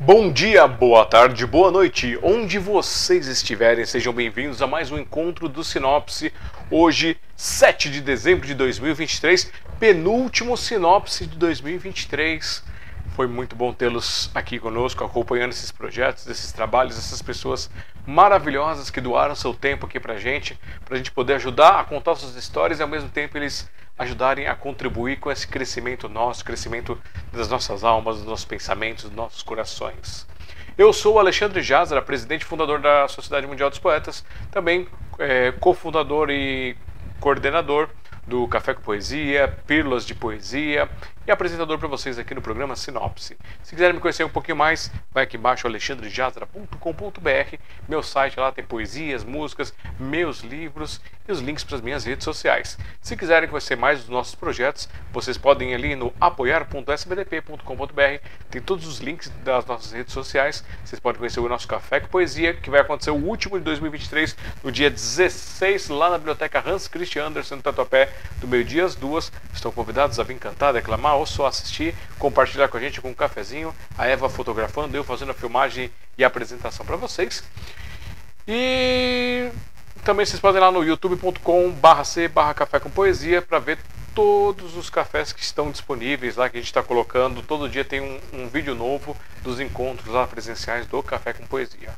Bom dia, boa tarde, boa noite, onde vocês estiverem, sejam bem-vindos a mais um encontro do Sinopse. Hoje, 7 de dezembro de 2023, penúltimo Sinopse de 2023. Foi muito bom tê-los aqui conosco, acompanhando esses projetos, esses trabalhos, essas pessoas maravilhosas que doaram seu tempo aqui pra gente, pra gente poder ajudar a contar suas histórias e ao mesmo tempo eles ajudarem a contribuir com esse crescimento nosso, crescimento das nossas almas, dos nossos pensamentos, dos nossos corações. Eu sou o Alexandre Jazara, presidente e fundador da Sociedade Mundial dos Poetas, também é, cofundador e coordenador do Café com Poesia, Pílulas de Poesia e apresentador para vocês aqui no programa Sinopse. Se quiserem me conhecer um pouquinho mais, vai aqui embaixo alexandrejazara.com.br. Meu site lá tem poesias, músicas, meus livros e os links para as minhas redes sociais. Se quiserem conhecer mais dos nossos projetos, vocês podem ir ali no apoiar.sbdp.com.br. Tem todos os links das nossas redes sociais. Vocês podem conhecer o nosso Café com Poesia, que vai acontecer o último de 2023, no dia 16, lá na Biblioteca Hans Christian Andersen, no Tatuapé, do meio-dia às duas. Estão convidados a vir cantar, declamar ou só assistir, compartilhar com a gente com um cafezinho, a Eva fotografando, eu fazendo a filmagem e a apresentação para vocês. E também vocês podem ir lá no youtube.com barra c barra café com poesia para ver todos os cafés que estão disponíveis lá que a gente está colocando. Todo dia tem um, um, vídeo novo dos encontros lá presenciais do Café com Poesia.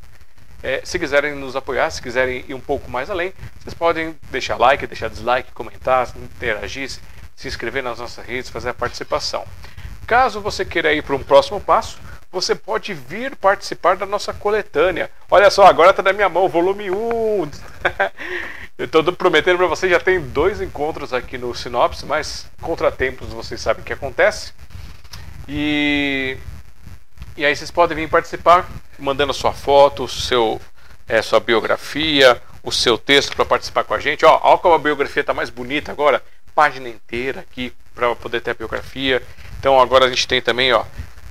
É, se quiserem nos apoiar, se quiserem ir um pouco mais além, vocês podem deixar like, deixar dislike, comentar, interagir, se inscrever nas nossas redes, fazer a participação. Caso você queira ir para um próximo passo, você pode vir participar da nossa coletânea. Olha só, agora está na minha mão, volume 1. Eu estou prometendo para vocês, já tem dois encontros aqui no Sinopse, mas contratempos vocês sabem o que acontece. E, e aí vocês podem vir participar, mandando sua foto, seu, é, sua biografia, o seu texto para participar com a gente. Ó, olha como a biografia está mais bonita agora página inteira aqui para poder ter a biografia. Então agora a gente tem também, ó,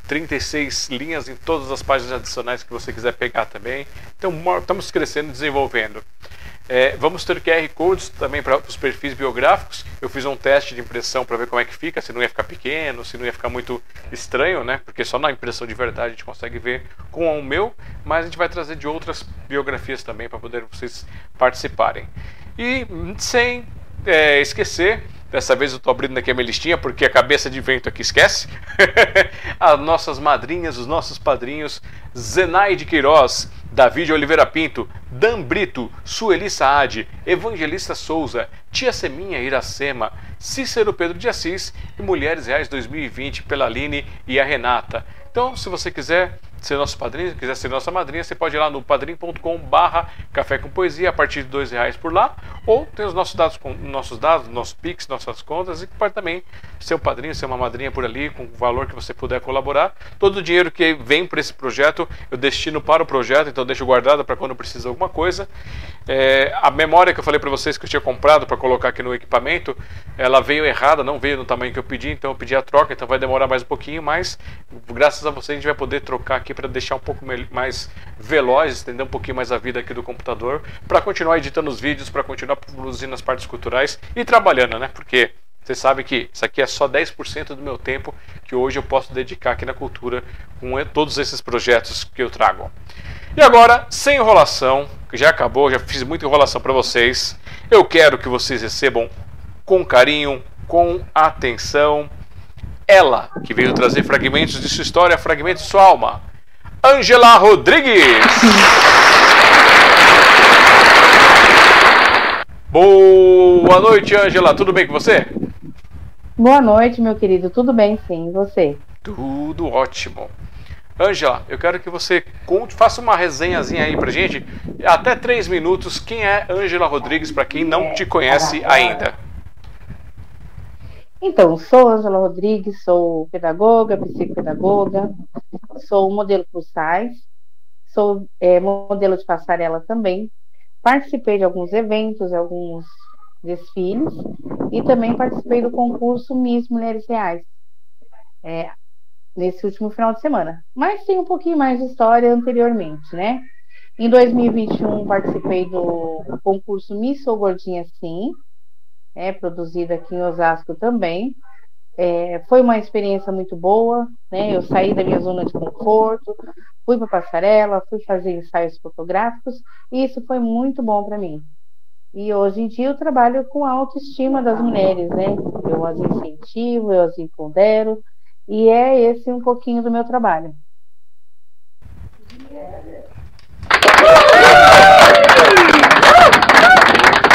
36 linhas em todas as páginas adicionais que você quiser pegar também. Então estamos crescendo, desenvolvendo. É, vamos ter QR codes também para os perfis biográficos. Eu fiz um teste de impressão para ver como é que fica, se não ia ficar pequeno, se não ia ficar muito estranho, né? Porque só na impressão de verdade a gente consegue ver com o meu, mas a gente vai trazer de outras biografias também para poder vocês participarem. E sem é, esquecer, dessa vez eu estou abrindo aqui a minha listinha porque a cabeça de vento aqui esquece. As nossas madrinhas, os nossos padrinhos, Zenaide Queiroz, David Oliveira Pinto, Dan Brito, Sueli Saad, Evangelista Souza, Tia Seminha Iracema, Cícero Pedro de Assis e Mulheres Reais 2020 pela Aline e a Renata. Então, se você quiser ser nosso padrinho, quiser ser nossa madrinha, você pode ir lá no padrim.com barra café com poesia a partir de dois reais por lá, ou tem os nossos dados, nossos dados, nossos Pix, nossas contas, e pode também ser um padrinho, ser uma madrinha por ali, com o valor que você puder colaborar. Todo o dinheiro que vem para esse projeto, eu destino para o projeto, então deixo guardado para quando precisar alguma coisa. É, a memória que eu falei para vocês que eu tinha comprado para colocar aqui no equipamento, ela veio errada, não veio no tamanho que eu pedi, então eu pedi a troca, então vai demorar mais um pouquinho, mas graças a vocês a gente vai poder trocar aqui aqui para deixar um pouco mais veloz, estender um pouquinho mais a vida aqui do computador, para continuar editando os vídeos, para continuar produzindo as partes culturais e trabalhando, né? Porque você sabe que isso aqui é só 10% do meu tempo que hoje eu posso dedicar aqui na cultura com todos esses projetos que eu trago. E agora, sem enrolação, que já acabou, já fiz muita enrolação para vocês, eu quero que vocês recebam com carinho, com atenção, ela, que veio trazer fragmentos de sua história, fragmentos de sua alma. Angela Rodrigues. Boa noite, Angela. Tudo bem com você? Boa noite, meu querido. Tudo bem, sim. E você? Tudo ótimo. Angela, eu quero que você conte, faça uma resenhazinha aí pra gente, até três minutos. Quem é Angela Rodrigues, para quem não te conhece ainda? Então, sou Angela Rodrigues, sou pedagoga, psicopedagoga, sou modelo plus size, sou é, modelo de passarela também. Participei de alguns eventos, alguns desfiles e também participei do concurso Miss Mulheres Reais é, nesse último final de semana. Mas tem um pouquinho mais de história anteriormente, né? Em 2021 participei do concurso Miss Sou Gordinha Sim, é produzida aqui em Osasco também. É, foi uma experiência muito boa, né? Eu saí da minha zona de conforto, fui para passarela, fui fazer ensaios fotográficos e isso foi muito bom para mim. E hoje em dia eu trabalho com a autoestima das mulheres, né? Eu as incentivo, eu as empodero, e é esse um pouquinho do meu trabalho.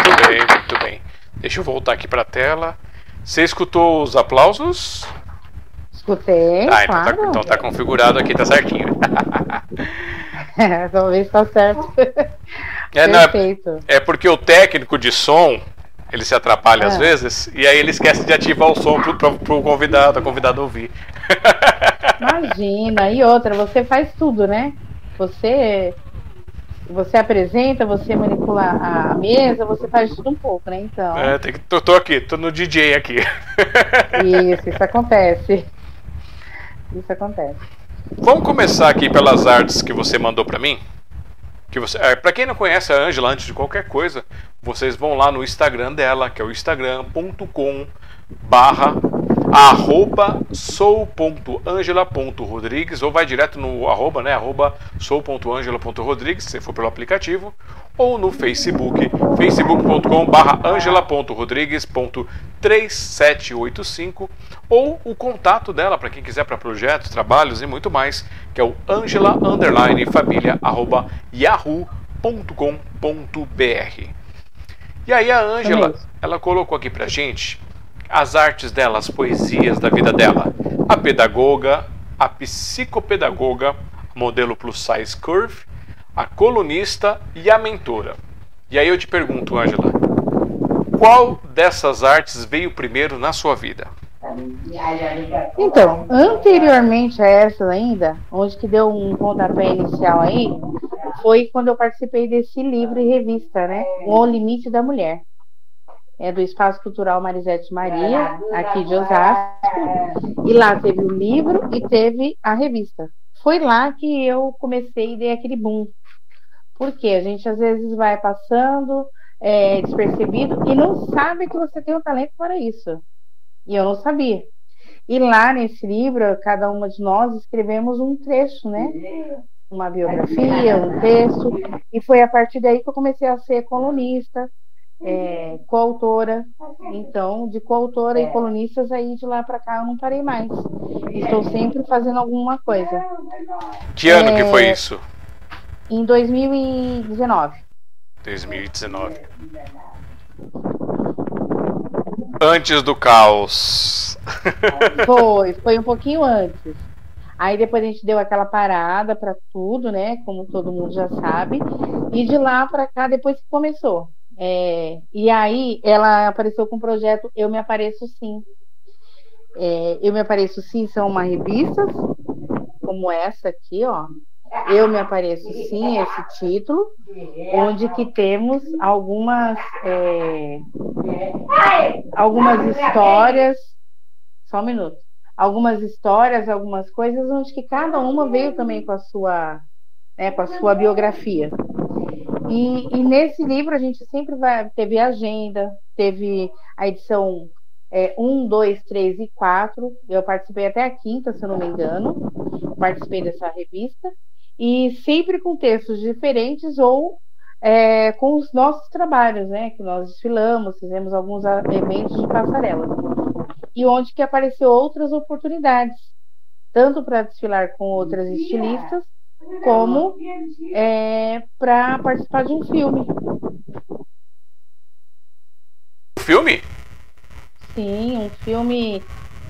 Muito bem, muito bem. Deixa eu voltar aqui para a tela. Você escutou os aplausos? Escutei. Ah, então, tá, então tá configurado aqui, tá certinho. Talvez tá certo. É, não, é, é, porque o técnico de som ele se atrapalha às é. vezes e aí ele esquece de ativar o som pro, pro, pro convidado, a convidada ouvir. Imagina, e outra, você faz tudo, né? Você você apresenta, você manipula a mesa, você faz tudo um pouco, né? Então. É, tem que, tô, tô aqui, tô no DJ aqui. Isso, isso acontece. Isso acontece. Vamos começar aqui pelas artes que você mandou para mim? que você, é, para quem não conhece a Ângela antes de qualquer coisa, vocês vão lá no Instagram dela, que é o instagram.com barra arroba sou.angela.rodrigues ou vai direto no arroba, né, arroba sou.angela.rodrigues, se for pelo aplicativo, ou no Facebook, facebook.com barra angela.rodrigues.3785 ou o contato dela para quem quiser para projetos, trabalhos e muito mais, que é o angela underline família arroba yahoo.com.br. E aí a Ângela, ela colocou aqui pra gente as artes dela, as poesias da vida dela. A pedagoga, a psicopedagoga, modelo plus size curve, a colunista e a mentora. E aí eu te pergunto, Ângela, qual dessas artes veio primeiro na sua vida? Então, anteriormente a essa ainda, onde que deu um pontapé inicial aí, foi quando eu participei desse livro e revista, né? O Limite da Mulher. É do Espaço Cultural Marisete Maria, aqui de Osasco. E lá teve o livro e teve a revista. Foi lá que eu comecei e dei aquele boom. Porque a gente às vezes vai passando é, despercebido e não sabe que você tem um talento para isso. E eu não sabia. E lá nesse livro, cada uma de nós escrevemos um trecho, né? Uma biografia, um texto. E foi a partir daí que eu comecei a ser colunista, é, coautora. Então, de coautora e colunistas, aí de lá para cá eu não parei mais. Estou sempre fazendo alguma coisa. Que ano é, que foi isso? Em 2019. 2019. Antes do caos. Foi, foi um pouquinho antes. Aí depois a gente deu aquela parada para tudo, né? Como todo mundo já sabe. E de lá para cá, depois que começou. É, e aí ela apareceu com o projeto Eu Me Apareço Sim. É, Eu Me Apareço Sim são uma revista, como essa aqui, ó. Eu Me Apareço Sim, esse título, onde que temos algumas, é, algumas histórias, só um minuto, algumas histórias, algumas coisas, onde que cada uma veio também com a sua, né, com a sua biografia. E, e, nesse livro a gente sempre vai, teve agenda, teve a edição é, 1, 2, 3 e 4. Eu participei até a quinta, se eu não me engano. Participei dessa revista. E sempre com textos diferentes ou é, com os nossos trabalhos, né? Que nós desfilamos, fizemos alguns eventos de passarela. E onde que apareceu outras oportunidades, tanto para desfilar com outras estilistas, como é, para participar de um filme. Filme? Sim, um filme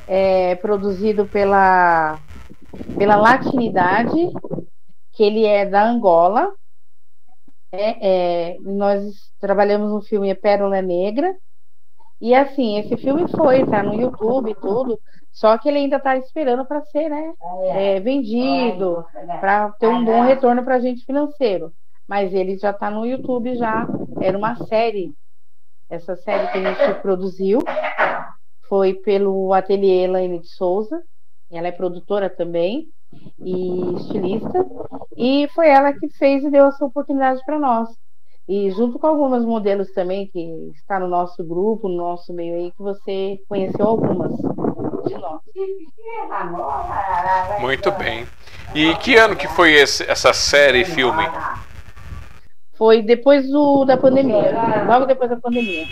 é, produzido pela, pela Latinidade, que ele é da Angola. É, é, nós trabalhamos no filme Pérola Negra. E assim, esse filme foi, tá no YouTube e tudo. Só que ele ainda está esperando para ser né, é, vendido, para ter um bom retorno para a gente financeiro. Mas ele já está no YouTube já. Era uma série. Essa série que a gente produziu foi pelo ateliê Elaine de Souza. Ela é produtora também e estilista. E foi ela que fez e deu essa oportunidade para nós. E junto com algumas modelos também que está no nosso grupo, no nosso meio aí, que você conheceu algumas de nós. Muito bem. E que ano que foi esse, essa série filme? Foi depois do, da pandemia, logo depois da pandemia.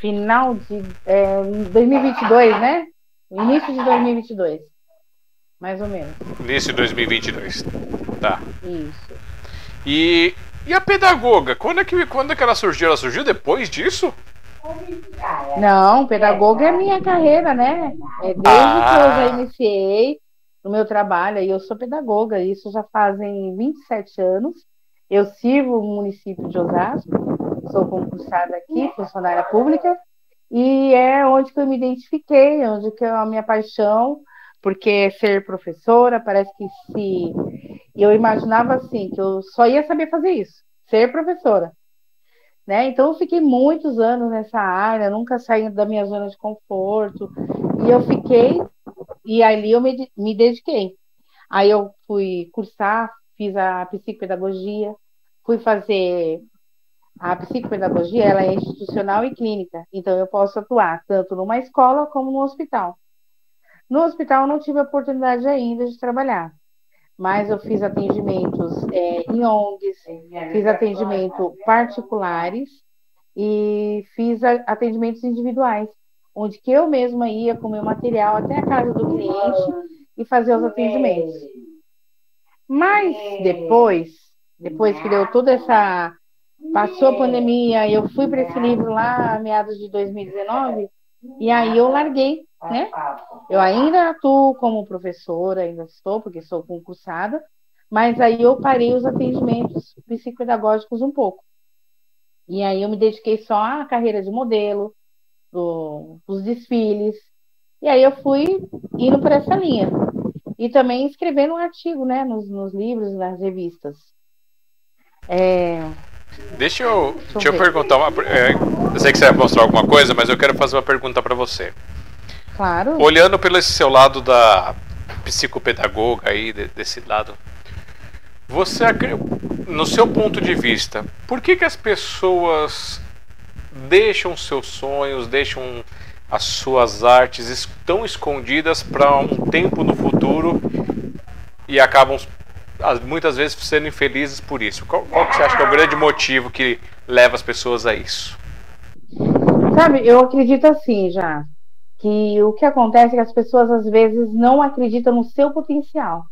Final de é, 2022, né? Início de 2022. Mais ou menos. Início de 2022. Tá. Isso. E, e a pedagoga? Quando é, que, quando é que ela surgiu? Ela surgiu depois disso? Não, pedagoga é minha carreira, né? É desde ah. que eu já iniciei no meu trabalho, e eu sou pedagoga, isso já fazem 27 anos. Eu sirvo o município de Osasco, sou concursada aqui, funcionária pública, e é onde que eu me identifiquei, onde que é a minha paixão, porque ser professora parece que se eu imaginava assim que eu só ia saber fazer isso, ser professora, né? Então eu fiquei muitos anos nessa área, nunca saindo da minha zona de conforto, e eu fiquei e ali eu me, me dediquei. Aí eu fui cursar, fiz a psicopedagogia, fui fazer a psicopedagogia ela é institucional e clínica, então eu posso atuar tanto numa escola como no hospital. No hospital eu não tive a oportunidade ainda de trabalhar, mas eu fiz atendimentos é, em ONGs, fiz atendimento particulares e fiz atendimentos individuais, onde que eu mesma ia com meu material até a casa do cliente e fazer os atendimentos. Mas depois, depois que deu toda essa Passou a pandemia, eu fui para esse livro lá, meados de 2019, e aí eu larguei, né? Eu ainda atuo como professora, ainda estou, porque sou concursada, mas aí eu parei os atendimentos psicopedagógicos um pouco. E aí eu me dediquei só à carreira de modelo, do, dos desfiles, e aí eu fui indo por essa linha. E também escrevendo um artigo, né, nos, nos livros, nas revistas. É, Deixa eu, deixa, deixa eu perguntar uma. É, eu sei que você vai mostrar alguma coisa, mas eu quero fazer uma pergunta para você. Claro. Olhando pelo esse seu lado da psicopedagoga aí, desse lado, você, no seu ponto de vista, por que, que as pessoas deixam seus sonhos, deixam as suas artes tão escondidas para um tempo no futuro e acabam muitas vezes sendo infelizes por isso. Qual, qual que você acha que é o grande motivo que leva as pessoas a isso? Sabe, eu acredito assim já, que o que acontece é que as pessoas às vezes não acreditam no seu potencial.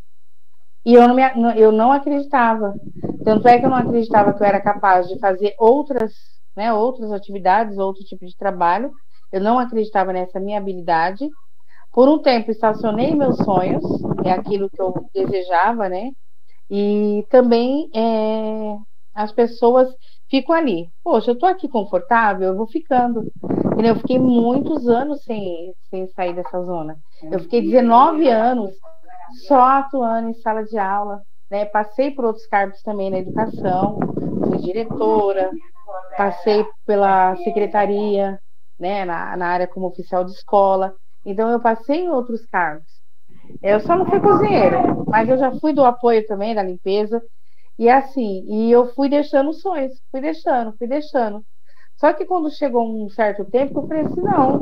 E eu não, me, eu não acreditava. Tanto é que eu não acreditava que eu era capaz de fazer outras, né, outras atividades, outro tipo de trabalho. Eu não acreditava nessa minha habilidade. Por um tempo estacionei meus sonhos, é aquilo que eu desejava, né? E também é, as pessoas ficam ali. Poxa, eu estou aqui confortável, eu vou ficando. Eu fiquei muitos anos sem, sem sair dessa zona. Eu fiquei 19 anos só atuando em sala de aula. Né? Passei por outros cargos também na educação, fui diretora, passei pela secretaria, né, na, na área como oficial de escola. Então, eu passei em outros cargos. Eu só não fui cozinheira, mas eu já fui do apoio também, da limpeza. E assim, e eu fui deixando sonhos, fui deixando, fui deixando. Só que quando chegou um certo tempo, eu falei assim, não.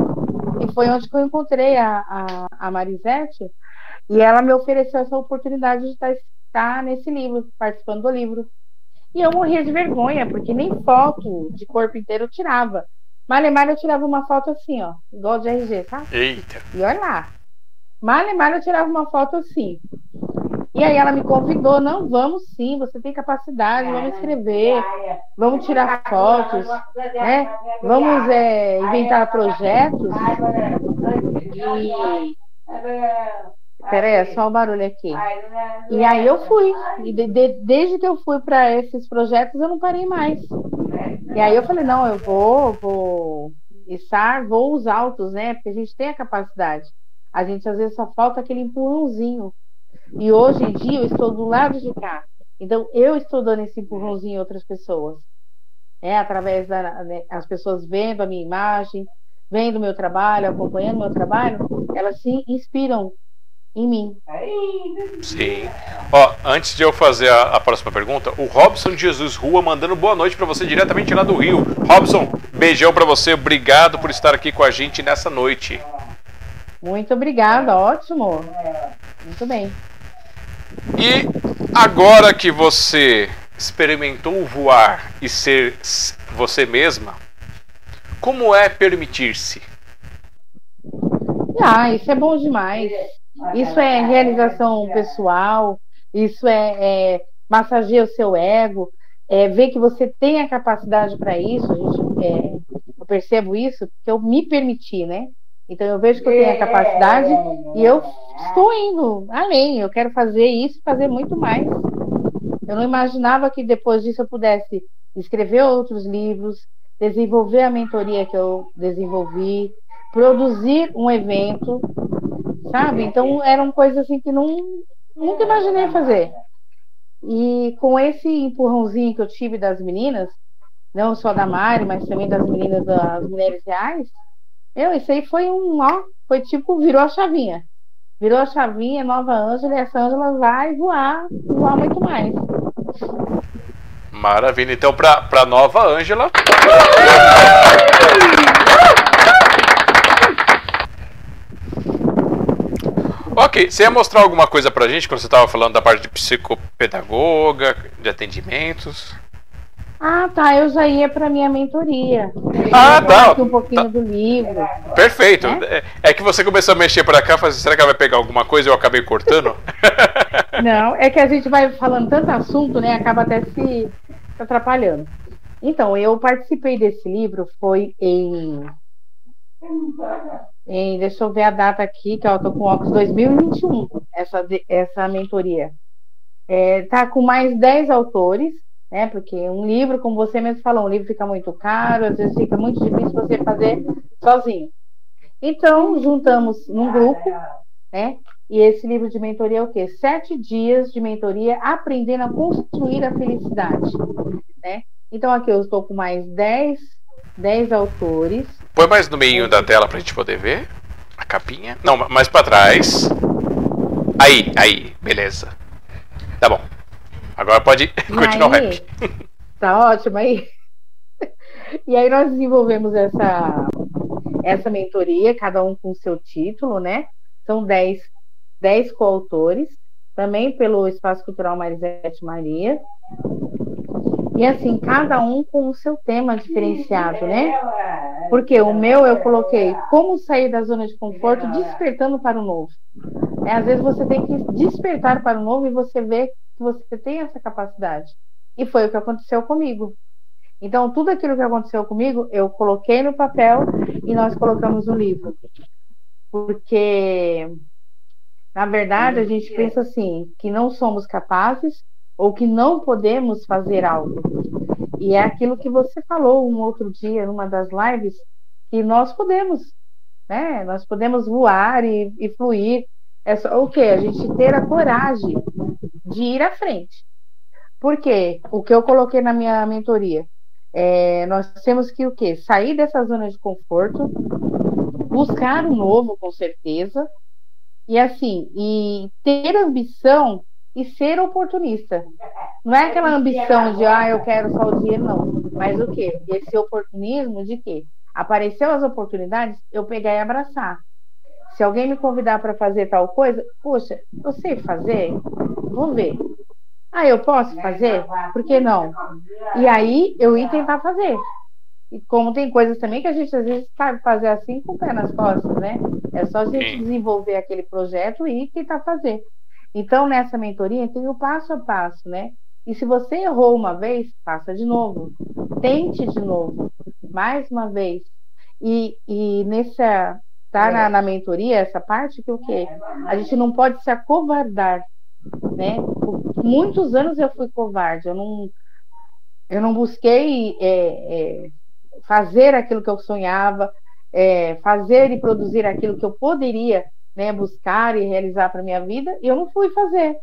E foi onde que eu encontrei a, a, a Marisete, e ela me ofereceu essa oportunidade de estar, estar nesse livro, participando do livro. E eu morria de vergonha, porque nem foto de corpo inteiro eu tirava. Malemar eu tirava uma foto assim, ó, igual de RG, tá? Eita! E olha lá, Mal e mal eu tirava uma foto assim. E aí ela me convidou, não, vamos sim, você tem capacidade, vamos escrever, vamos tirar fotos, né? Vamos é, inventar projetos. E... Peraí, é só o barulho aqui. E aí eu fui. E de, de, desde que eu fui para esses projetos, eu não parei mais. E aí eu falei, não, eu vou, vou estar voos altos, né? Porque a gente tem a capacidade. A gente às vezes só falta aquele empurrãozinho. E hoje em dia eu estou do lado de cá. Então eu estou dando esse empurrãozinho a outras pessoas. É, através das né, pessoas vendo a minha imagem, vendo o meu trabalho, acompanhando o meu trabalho, elas se inspiram em mim. Sim. Ó, antes de eu fazer a, a próxima pergunta, o Robson de Jesus Rua mandando boa noite para você diretamente lá do Rio. Robson, beijão para você, obrigado por estar aqui com a gente nessa noite. Muito obrigada, ótimo. Muito bem. E agora que você experimentou voar e ser você mesma, como é permitir-se? Ah, isso é bom demais. Isso é realização pessoal, isso é, é massagear o seu ego, é ver que você tem a capacidade para isso. Gente, é, eu percebo isso porque eu me permiti, né? Então eu vejo que eu tenho a capacidade e eu estou indo além. Eu quero fazer isso, fazer muito mais. Eu não imaginava que depois disso eu pudesse escrever outros livros, desenvolver a mentoria que eu desenvolvi, produzir um evento, sabe? Então eram coisas assim que não, nunca imaginei fazer. E com esse empurrãozinho que eu tive das meninas, não só da Mari, mas também das meninas das mulheres reais, eu, isso aí foi um, ó, foi tipo, virou a chavinha. Virou a chavinha, nova Ângela, e essa Ângela vai voar, voar muito mais. Maravilha. Então, para a nova Ângela. Ok, você ia mostrar alguma coisa pra gente quando você estava falando da parte de psicopedagoga, de atendimentos? Ah, tá. Eu já ia para minha mentoria. Ah, tá. Aqui um pouquinho tá. do livro. Perfeito. É? é? que você começou a mexer para cá, falei, assim, será que ela vai pegar alguma coisa e eu acabei cortando? Não, é que a gente vai falando tanto assunto, né? Acaba até se atrapalhando. Então, eu participei desse livro, foi em em, deixa eu ver a data aqui, que eu tô com óculos 2021, essa, essa mentoria. É, tá com mais 10 autores, né? Porque um livro, como você mesmo falou, um livro fica muito caro, às vezes fica muito difícil você fazer sozinho. Então, juntamos num grupo, né? E esse livro de mentoria é o quê? Sete dias de mentoria aprendendo a construir a felicidade, né? Então, aqui eu estou com mais 10, 10 autores, Põe mais no meio da tela pra gente poder ver a capinha. Não, mais pra trás. Aí, aí, beleza. Tá bom. Agora pode continuar o rap. Tá ótimo aí. E aí nós desenvolvemos essa, essa mentoria, cada um com seu título, né? São 10, 10 coautores, também pelo Espaço Cultural Marisete Maria. E assim, cada um com o seu tema diferenciado, né? Porque o meu eu coloquei como sair da zona de conforto despertando para o novo. É, às vezes você tem que despertar para o novo e você vê que você tem essa capacidade. E foi o que aconteceu comigo. Então, tudo aquilo que aconteceu comigo, eu coloquei no papel e nós colocamos no livro. Porque, na verdade, a gente pensa assim, que não somos capazes ou que não podemos fazer algo. E é aquilo que você falou um outro dia, numa das lives, que nós podemos, né? Nós podemos voar e, e fluir. É só o que? A gente ter a coragem de ir à frente. Porque o que eu coloquei na minha mentoria, é, nós temos que o quê? Sair dessa zona de conforto, buscar o um novo, com certeza, e assim, e ter ambição e ser oportunista. Não é aquela ambição de, ah, eu quero só o dinheiro, não. Mas o quê? Esse oportunismo de quê? Apareceu as oportunidades, eu pegar e abraçar. Se alguém me convidar para fazer tal coisa, poxa, eu sei fazer? Vou ver. Ah, eu posso fazer? Por que não? E aí eu ia tentar fazer. E como tem coisas também que a gente às vezes sabe fazer assim com o pé nas costas, né? É só a gente desenvolver aquele projeto e tentar fazer. Então, nessa mentoria, tem o passo a passo, né? E se você errou uma vez, faça de novo. Tente de novo. Mais uma vez. E, e nessa. Tá na, na mentoria, essa parte que o quê? A gente não pode se acovardar, né? Por muitos anos eu fui covarde. Eu não, eu não busquei é, é, fazer aquilo que eu sonhava, é, fazer e produzir aquilo que eu poderia né, buscar e realizar para minha vida, e eu não fui fazer.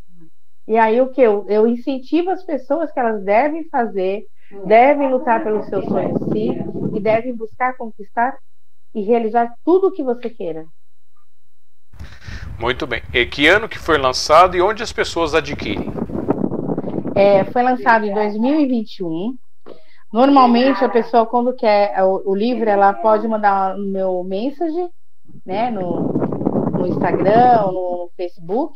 E aí o que eu, eu incentivo as pessoas que elas devem fazer, devem lutar pelos seus sonhos sim, e devem buscar conquistar e realizar tudo o que você queira. Muito bem. E que ano que foi lançado e onde as pessoas adquirem? É, foi lançado em 2021. Normalmente a pessoa quando quer o, o livro, ela pode mandar no meu message, né, no, no Instagram, no Facebook,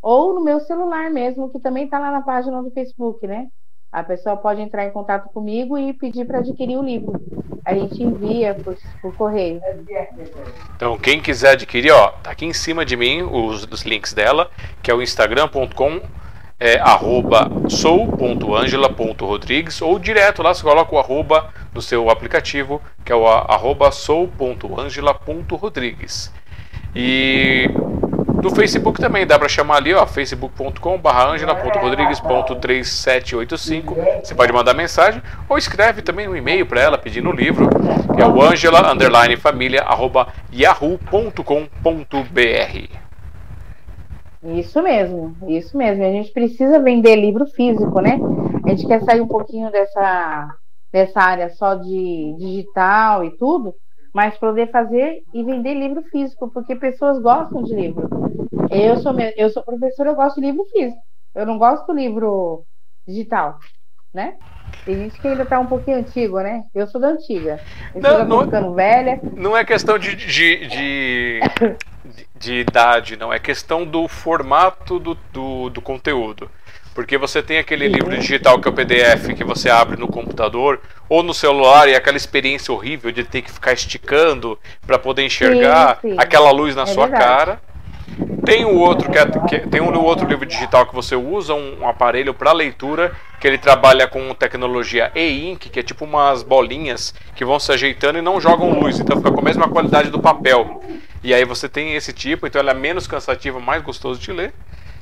ou no meu celular mesmo, que também está lá na página do Facebook, né? A pessoa pode entrar em contato comigo e pedir para adquirir o livro. A gente envia por, por, correio. Então, quem quiser adquirir, ó, tá aqui em cima de mim os, os links dela, que é o instagram.com é, arroba sou.angela.rodrigues ou direto lá, você coloca o arroba no seu aplicativo, que é o arroba sou.angela.rodrigues. E do Facebook também dá para chamar ali, ó, facebook.com.br angela.rodrigues.3785. Você pode mandar mensagem ou escreve também um e-mail para ela pedindo o livro, que é o angela. Isso mesmo, isso mesmo. A gente precisa vender livro físico, né? A gente quer sair um pouquinho dessa, dessa área só de digital e tudo, mas poder fazer e vender livro físico, porque pessoas gostam de livro. Eu sou, eu sou professora, eu gosto de livro físico. Eu não gosto do livro digital, né? Tem gente que ainda está um pouquinho antigo, né? Eu sou da antiga. Eu não, não, ficando velha. Não é questão de, de, de, de, idade, não. É questão do formato do, do, do conteúdo. Porque você tem aquele livro digital que é o PDF que você abre no computador ou no celular e aquela experiência horrível de ter que ficar esticando para poder enxergar sim, sim. aquela luz na é sua verdade. cara. Tem o outro que, é, que tem um outro livro digital que você usa um, um aparelho para leitura que ele trabalha com tecnologia e-ink, que é tipo umas bolinhas que vão se ajeitando e não jogam luz, então fica com a mesma qualidade do papel. E aí você tem esse tipo, então ele é menos cansativo, mais gostoso de ler.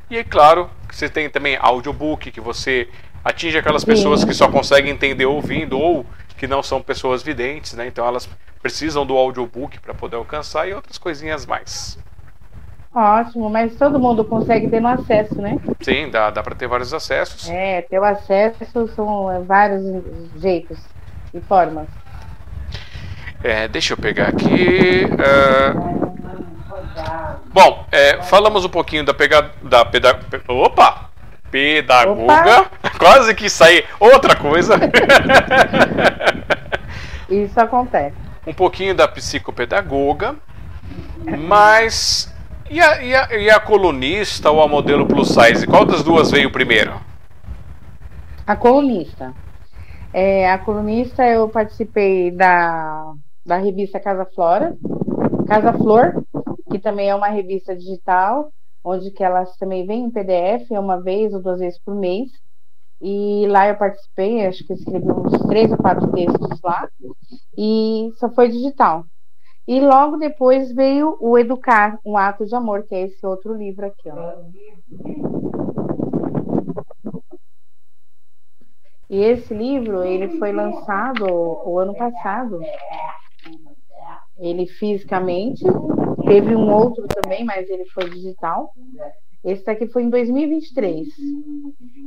E é claro, você tem também audiobook, que você atinge aquelas pessoas que só conseguem entender ouvindo ou que não são pessoas videntes, né? Então elas precisam do audiobook para poder alcançar e outras coisinhas mais. Ótimo, mas todo mundo consegue ter no acesso, né? Sim, dá, dá para ter vários acessos. É, ter o acesso são é, vários jeitos e formas. É, deixa eu pegar aqui. Uh... Bom, é, falamos um pouquinho da pegada da peda... Opa! Pedagoga. Opa. Quase que sair outra coisa. Isso acontece. Um pouquinho da psicopedagoga, mas e a, e, a, e a colunista ou a modelo plus size? Qual das duas veio primeiro? A colunista. É, a colunista eu participei da, da revista Casa Flora, Casa Flor, que também é uma revista digital, onde que elas também vêm em PDF, é uma vez ou duas vezes por mês. E lá eu participei, acho que escrevi uns três ou quatro textos lá, e só foi digital. E logo depois veio o Educar, um ato de amor, que é esse outro livro aqui, ó. E esse livro, ele foi lançado o ano passado. Ele fisicamente, teve um outro também, mas ele foi digital. Esse daqui foi em 2023.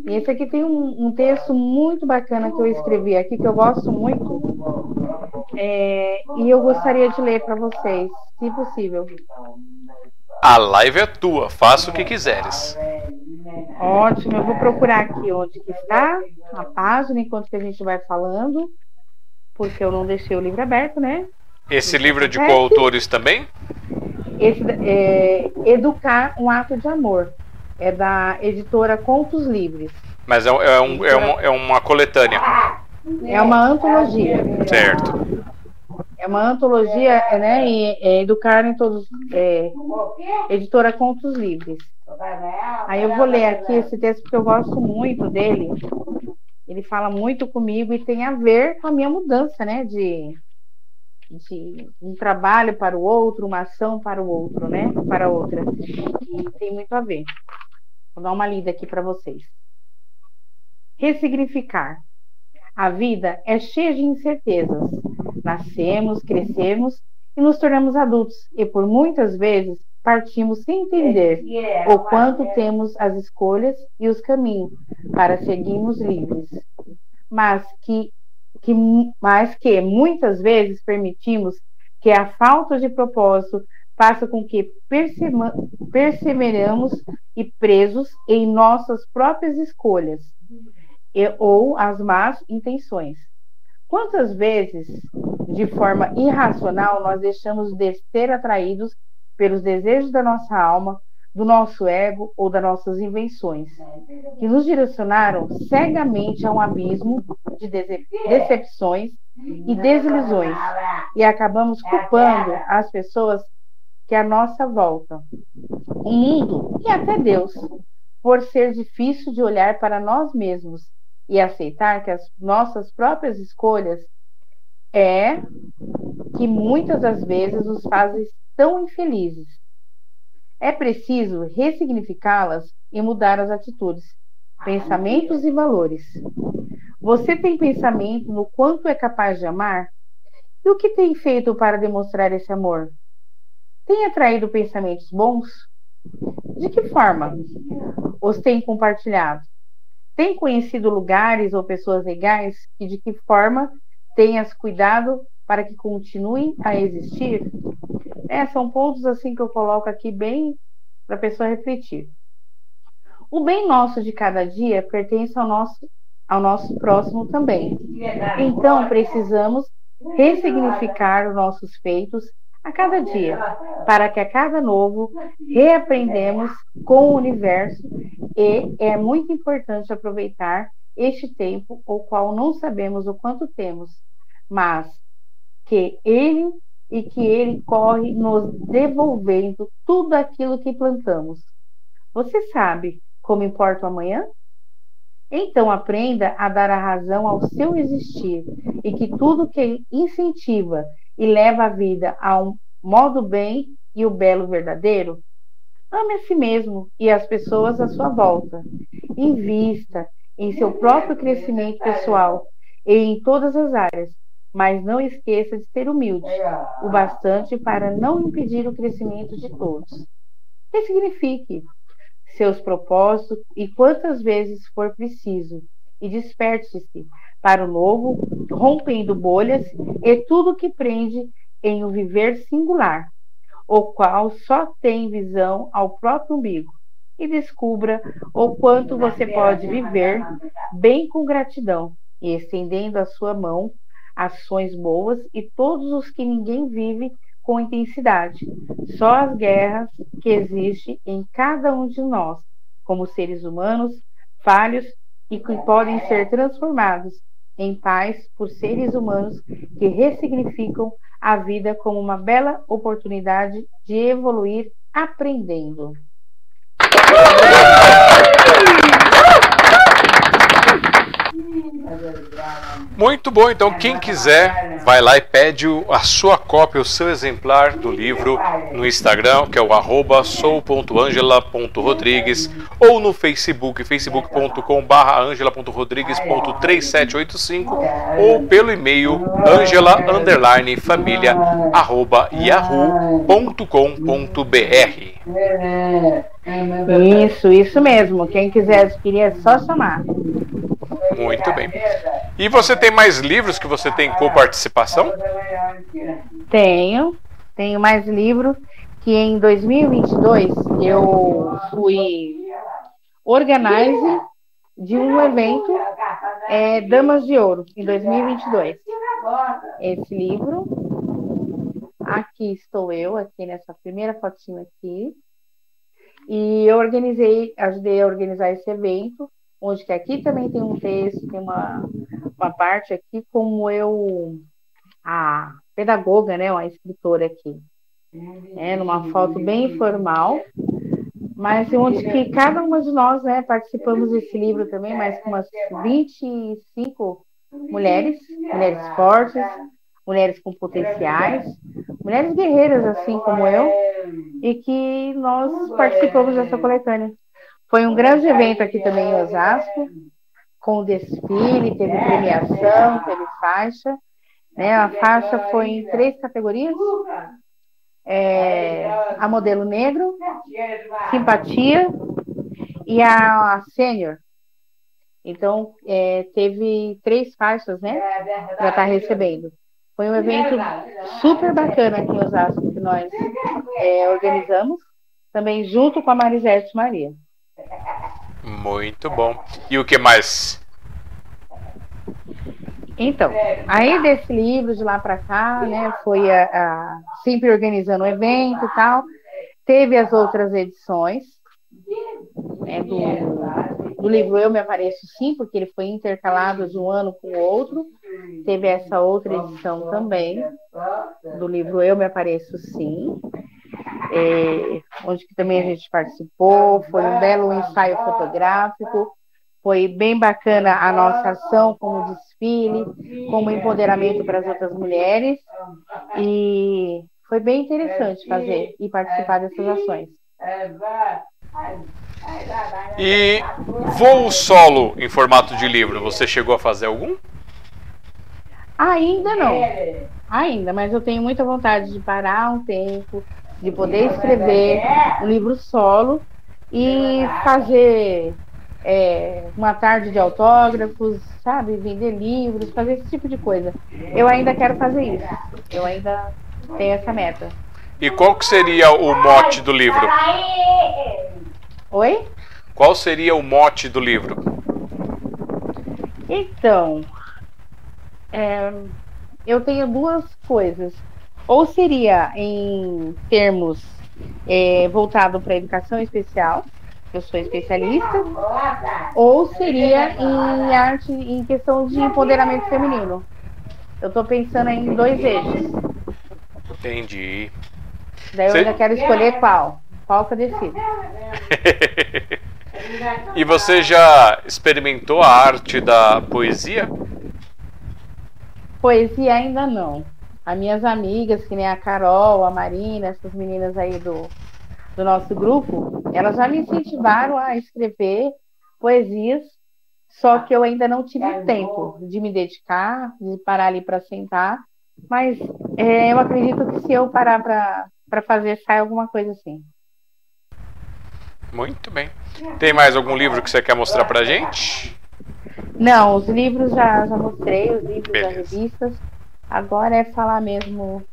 E esse aqui tem um, um, texto muito bacana que eu escrevi aqui, que eu gosto muito. É, e eu gostaria de ler para vocês, se possível. A live é tua, faça o que quiseres. Ótimo, eu vou procurar aqui onde que está a página, enquanto que a gente vai falando, porque eu não deixei o livro aberto, né? Esse livro é de coautores também? Esse, é, Educar um Ato de Amor. É da editora Contos Livres. Mas é, é, um, é, uma, é uma coletânea. É uma antologia. Certo. É uma antologia, né? E, é, Educar em todos. É, editora Contos Livres. Aí eu vou ler aqui esse texto porque eu gosto muito dele. Ele fala muito comigo e tem a ver com a minha mudança, né? De, de um trabalho para o outro, uma ação para o outro, né? Para outra. E tem muito a ver. Vou dar uma lida aqui para vocês. Ressignificar. A vida é cheia de incertezas. Nascemos, crescemos e nos tornamos adultos, e por muitas vezes partimos sem entender o quanto temos as escolhas e os caminhos para seguirmos livres. Mas que que, mas que muitas vezes permitimos que a falta de propósito faça com que perseveramos e presos em nossas próprias escolhas e, ou as más intenções. Quantas vezes, de forma irracional, nós deixamos de ser atraídos pelos desejos da nossa alma, do nosso ego ou das nossas invenções, que nos direcionaram cegamente a um abismo de decepções e desilusões, e acabamos culpando as pessoas que à nossa volta, o mundo e até Deus, por ser difícil de olhar para nós mesmos e aceitar que as nossas próprias escolhas é que muitas das vezes nos fazem tão infelizes. É preciso ressignificá-las e mudar as atitudes, pensamentos e valores. Você tem pensamento no quanto é capaz de amar? E o que tem feito para demonstrar esse amor? Tem atraído pensamentos bons? De que forma os tem compartilhado? Tem conhecido lugares ou pessoas legais e de que forma tenhas cuidado para que continuem a existir? É, são pontos assim que eu coloco aqui bem para a pessoa refletir. O bem nosso de cada dia pertence ao nosso, ao nosso próximo também. Então, precisamos ressignificar os nossos feitos a cada dia, para que a cada novo reaprendemos com o universo e é muito importante aproveitar este tempo, o qual não sabemos o quanto temos, mas que ele e que ele corre nos devolvendo tudo aquilo que plantamos. Você sabe como importa o amanhã? Então aprenda a dar a razão ao seu existir e que tudo que incentiva e leva a vida a um modo bem e o belo verdadeiro? Ame a si mesmo e as pessoas à sua volta. Invista em seu próprio crescimento pessoal e em todas as áreas, mas não esqueça de ser humilde, o bastante para não impedir o crescimento de todos. Ressignifique seus propósitos e quantas vezes for preciso, e desperte-se para o novo, rompendo bolhas e tudo que prende em um viver singular, o qual só tem visão ao próprio umbigo, e descubra o quanto você pode viver bem com gratidão e estendendo a sua mão ações boas e todos os que ninguém vive com intensidade. Só as guerras que existem em cada um de nós, como seres humanos, falhos e que podem ser transformados em paz por seres humanos que ressignificam a vida como uma bela oportunidade de evoluir aprendendo. Muito bom, então quem quiser, vai lá e pede a sua cópia, o seu exemplar do livro no Instagram, que é o arroba sou.angela.rodrigues ou no Facebook, facebook.com angela.rodrigues.3785 ou pelo e-mail angela família arroba yahoo.com.br Isso, isso mesmo. Quem quiser adquirir é só chamar. Muito bem. E você tem mais livros que você tem coparticipação? Tenho. Tenho mais livro que em 2022 eu fui organizer de um evento é, Damas de Ouro em 2022. Esse livro, aqui estou eu, aqui nessa primeira fotinha aqui, e eu organizei, ajudei a organizar esse evento onde que aqui também tem um texto, tem uma, uma parte aqui como eu, a pedagoga, né, uma escritora aqui, é, numa foto bem informal, mas onde que cada uma de nós, né, participamos desse livro também, mas com umas 25 mulheres, mulheres fortes, mulheres com potenciais, mulheres guerreiras assim como eu, e que nós participamos dessa coletânea. Foi um grande evento aqui também em Osasco, com desfile, teve premiação, teve faixa. Né? A faixa foi em três categorias. É, a modelo negro, simpatia e a, a sênior. Então, é, teve três faixas, né? Para estar tá recebendo. Foi um evento super bacana aqui em Osasco que nós é, organizamos, também junto com a Marisete Maria. Muito bom. E o que mais? Então, aí desse livro de lá para cá, né, foi a, a, sempre organizando o evento e tal. Teve as outras edições né, do, do livro Eu Me Apareço Sim, porque ele foi intercalado de um ano com o outro. Teve essa outra edição também do livro Eu Me Apareço Sim, é, onde que também a gente participou. Foi um belo ensaio fotográfico. Foi bem bacana a nossa ação como desfile, como empoderamento para as outras mulheres. E foi bem interessante fazer e participar dessas ações. E voo solo em formato de livro, você chegou a fazer algum? Ainda não. Ainda, mas eu tenho muita vontade de parar um tempo, de poder escrever um livro solo e fazer é, uma tarde de autógrafos, sabe? Vender livros, fazer esse tipo de coisa. Eu ainda quero fazer isso. Eu ainda tenho essa meta. E qual que seria o mote do livro? Oi? Qual seria o mote do livro? Então, é, eu tenho duas coisas. Ou seria em termos é, voltado para a educação especial, eu sou especialista, ou seria em arte, em questão de empoderamento feminino. Eu estou pensando em dois eixos. Entendi. Daí eu Cê... ainda quero escolher qual. Qual que eu decido. e você já experimentou a arte da poesia? Poesia ainda não. As minhas amigas, que nem a Carol, a Marina, essas meninas aí do, do nosso grupo, elas já me incentivaram a escrever poesias, só que eu ainda não tive tempo de me dedicar, de parar ali para sentar. Mas é, eu acredito que se eu parar para fazer, sai alguma coisa assim. Muito bem. Tem mais algum livro que você quer mostrar para gente? Não, os livros já, já mostrei, os livros Beleza. das revistas. Agora é falar mesmo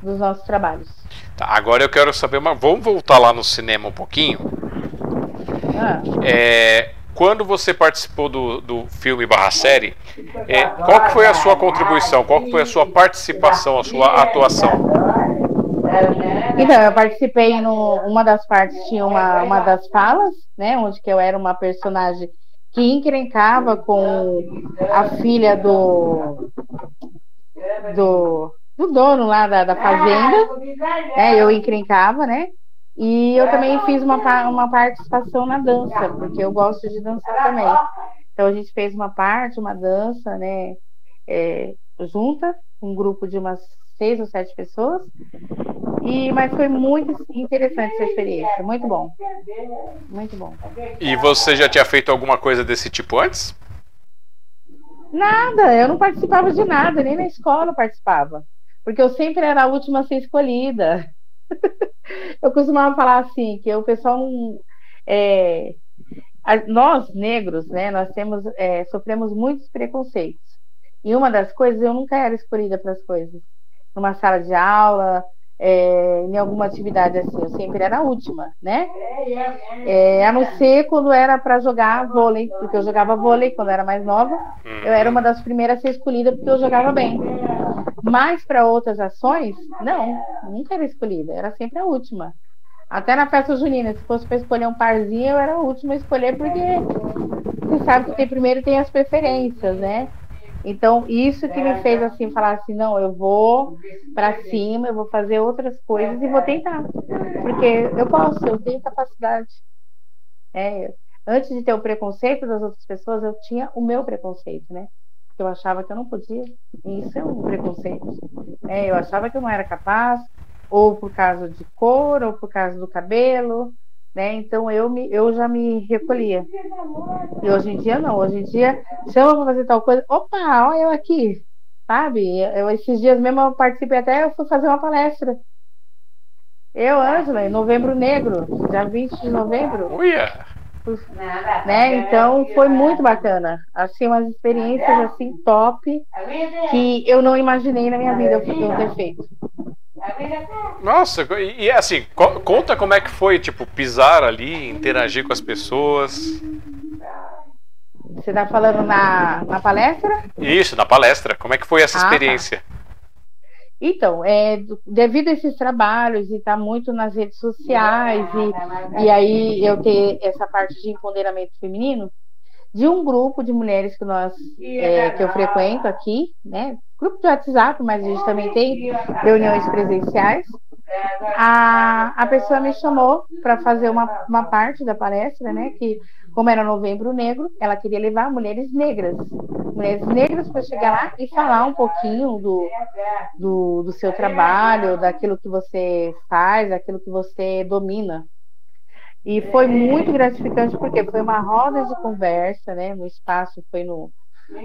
dos nossos trabalhos. Tá, agora eu quero saber, mas vamos voltar lá no cinema um pouquinho. Ah. É, quando você participou do, do filme barra série, é, qual que foi a sua contribuição? Qual que foi a sua participação, a sua atuação? Então, eu participei no uma das partes tinha uma, uma das falas, né, onde que eu era uma personagem que encrencava com a filha do do, do dono lá da, da fazenda, né, eu encrencava, né, e eu também fiz uma, uma participação na dança, porque eu gosto de dançar também. Então a gente fez uma parte, uma dança, né, é, junta, um grupo de umas seis ou sete pessoas. E, mas foi muito interessante essa experiência, muito bom. Muito bom. E você já tinha feito alguma coisa desse tipo antes? Nada, eu não participava de nada, nem na escola eu participava. Porque eu sempre era a última a ser escolhida. eu costumava falar assim, que o pessoal não. É, nós, negros, né, nós temos, é, sofremos muitos preconceitos. E uma das coisas, eu nunca era escolhida para as coisas numa sala de aula, é, em alguma atividade assim, eu sempre era a última, né? É, a não ser quando era para jogar vôlei, porque eu jogava vôlei quando era mais nova, eu era uma das primeiras a ser escolhida porque eu jogava bem. Mas para outras ações, não, nunca era escolhida, era sempre a última. Até na festa junina, se fosse para escolher um parzinho, eu era a última a escolher, porque você sabe que tem primeiro tem as preferências, né? Então, isso que me fez assim falar assim, não, eu vou para cima, eu vou fazer outras coisas e vou tentar. Porque eu posso, eu tenho capacidade. É, antes de ter o preconceito das outras pessoas, eu tinha o meu preconceito, né? Porque eu achava que eu não podia. E isso é um preconceito. É, eu achava que eu não era capaz, ou por causa de cor, ou por causa do cabelo, né? Então eu, me, eu já me recolhia. E hoje em dia não, hoje em dia chama para fazer tal coisa, opa, olha eu aqui, sabe? Eu, esses dias mesmo eu participei até, eu fui fazer uma palestra. Eu, Ângela, em Novembro Negro, dia 20 de novembro. Uia! Né? Então foi muito bacana. Assim, umas experiências assim top que eu não imaginei na minha vida eu ter feito. Nossa, e, e assim, co conta como é que foi, tipo, pisar ali, interagir com as pessoas. Você está falando na, na palestra? Isso, na palestra. Como é que foi essa ah, tá. experiência? Tá. Então, é, devido a esses trabalhos e estar tá muito nas redes sociais e, e aí eu ter essa parte de empoderamento feminino, de um grupo de mulheres que nós é, que eu frequento aqui, né? Grupo de WhatsApp, mas a gente também tem reuniões presenciais. A, a pessoa me chamou para fazer uma, uma parte da palestra, né? Que como era Novembro Negro, ela queria levar mulheres negras, mulheres negras para chegar lá e falar um pouquinho do, do, do seu trabalho, daquilo que você faz, daquilo que você domina. E foi muito gratificante porque foi uma roda de conversa, né? No espaço foi no,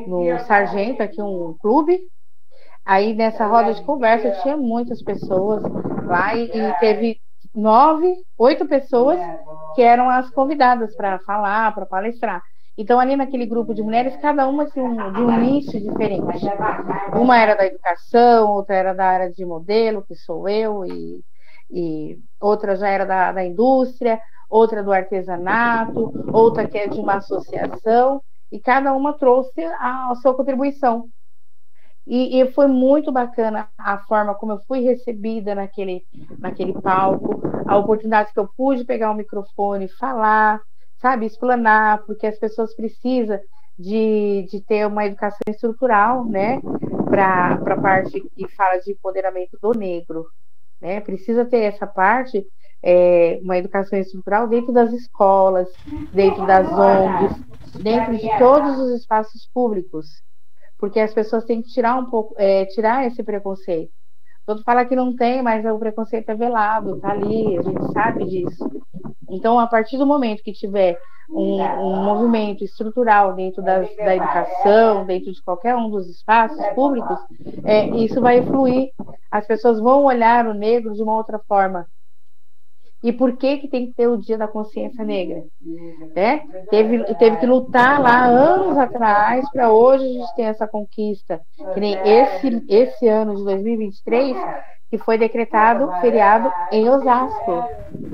no Sargento, aqui um clube. Aí nessa roda de conversa tinha muitas pessoas lá e, e teve nove, oito pessoas que eram as convidadas para falar, para palestrar. Então, ali naquele grupo de mulheres, cada uma um, de um nicho diferente. Uma era da educação, outra era da área de modelo, que sou eu, e, e outra já era da, da indústria, outra do artesanato, outra que é de uma associação, e cada uma trouxe a, a sua contribuição. E, e, foi muito bacana a forma como eu fui recebida naquele, naquele palco, a oportunidade que eu pude pegar o microfone, falar, sabe, explanar, porque as pessoas precisam de, de ter uma educação estrutural, né, para a parte que fala de empoderamento do negro, né, precisa ter essa parte, é, uma educação estrutural dentro das escolas, dentro das ONGs, dentro de todos os espaços públicos, porque as pessoas têm que tirar um pouco, é, tirar esse preconceito. Todo fala que não tem, mas o preconceito é velado, tá ali, a gente sabe disso. Então, a partir do momento que tiver um, um movimento estrutural dentro da educação, dentro de qualquer um dos espaços públicos, é, isso vai fluir. As pessoas vão olhar o negro de uma outra forma. E por que, que tem que ter o Dia da Consciência Negra? Né? Teve, teve que lutar lá anos atrás para hoje a gente ter essa conquista. Que nem esse, esse ano de 2023, que foi decretado feriado em Osasco.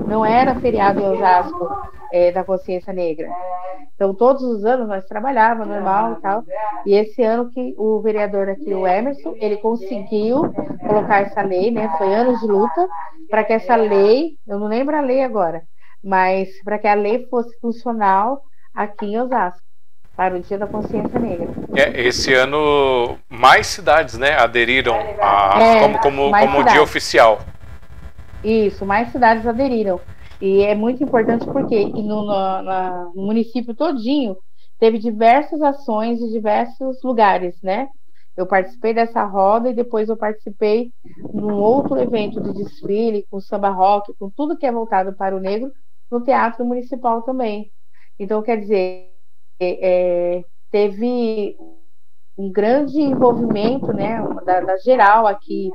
Não era feriado em Osasco é, da consciência negra. Então, todos os anos nós trabalhávamos normal e tal. E esse ano que o vereador aqui, o Emerson, ele conseguiu colocar essa lei, né? Foi anos de luta para que essa lei, eu não lembro a lei agora, mas para que a lei fosse funcional aqui em Osasco para o Dia da Consciência Negra. É, esse ano mais cidades, né, aderiram a, é, como como, como dia oficial. Isso, mais cidades aderiram. E é muito importante porque no, no, no município todinho teve diversas ações de diversos lugares, né? Eu participei dessa roda e depois eu participei num outro evento de desfile com samba rock, com tudo que é voltado para o negro, no Teatro Municipal também. Então, quer dizer, é, é, teve um grande envolvimento, né, da, da, geral aqui,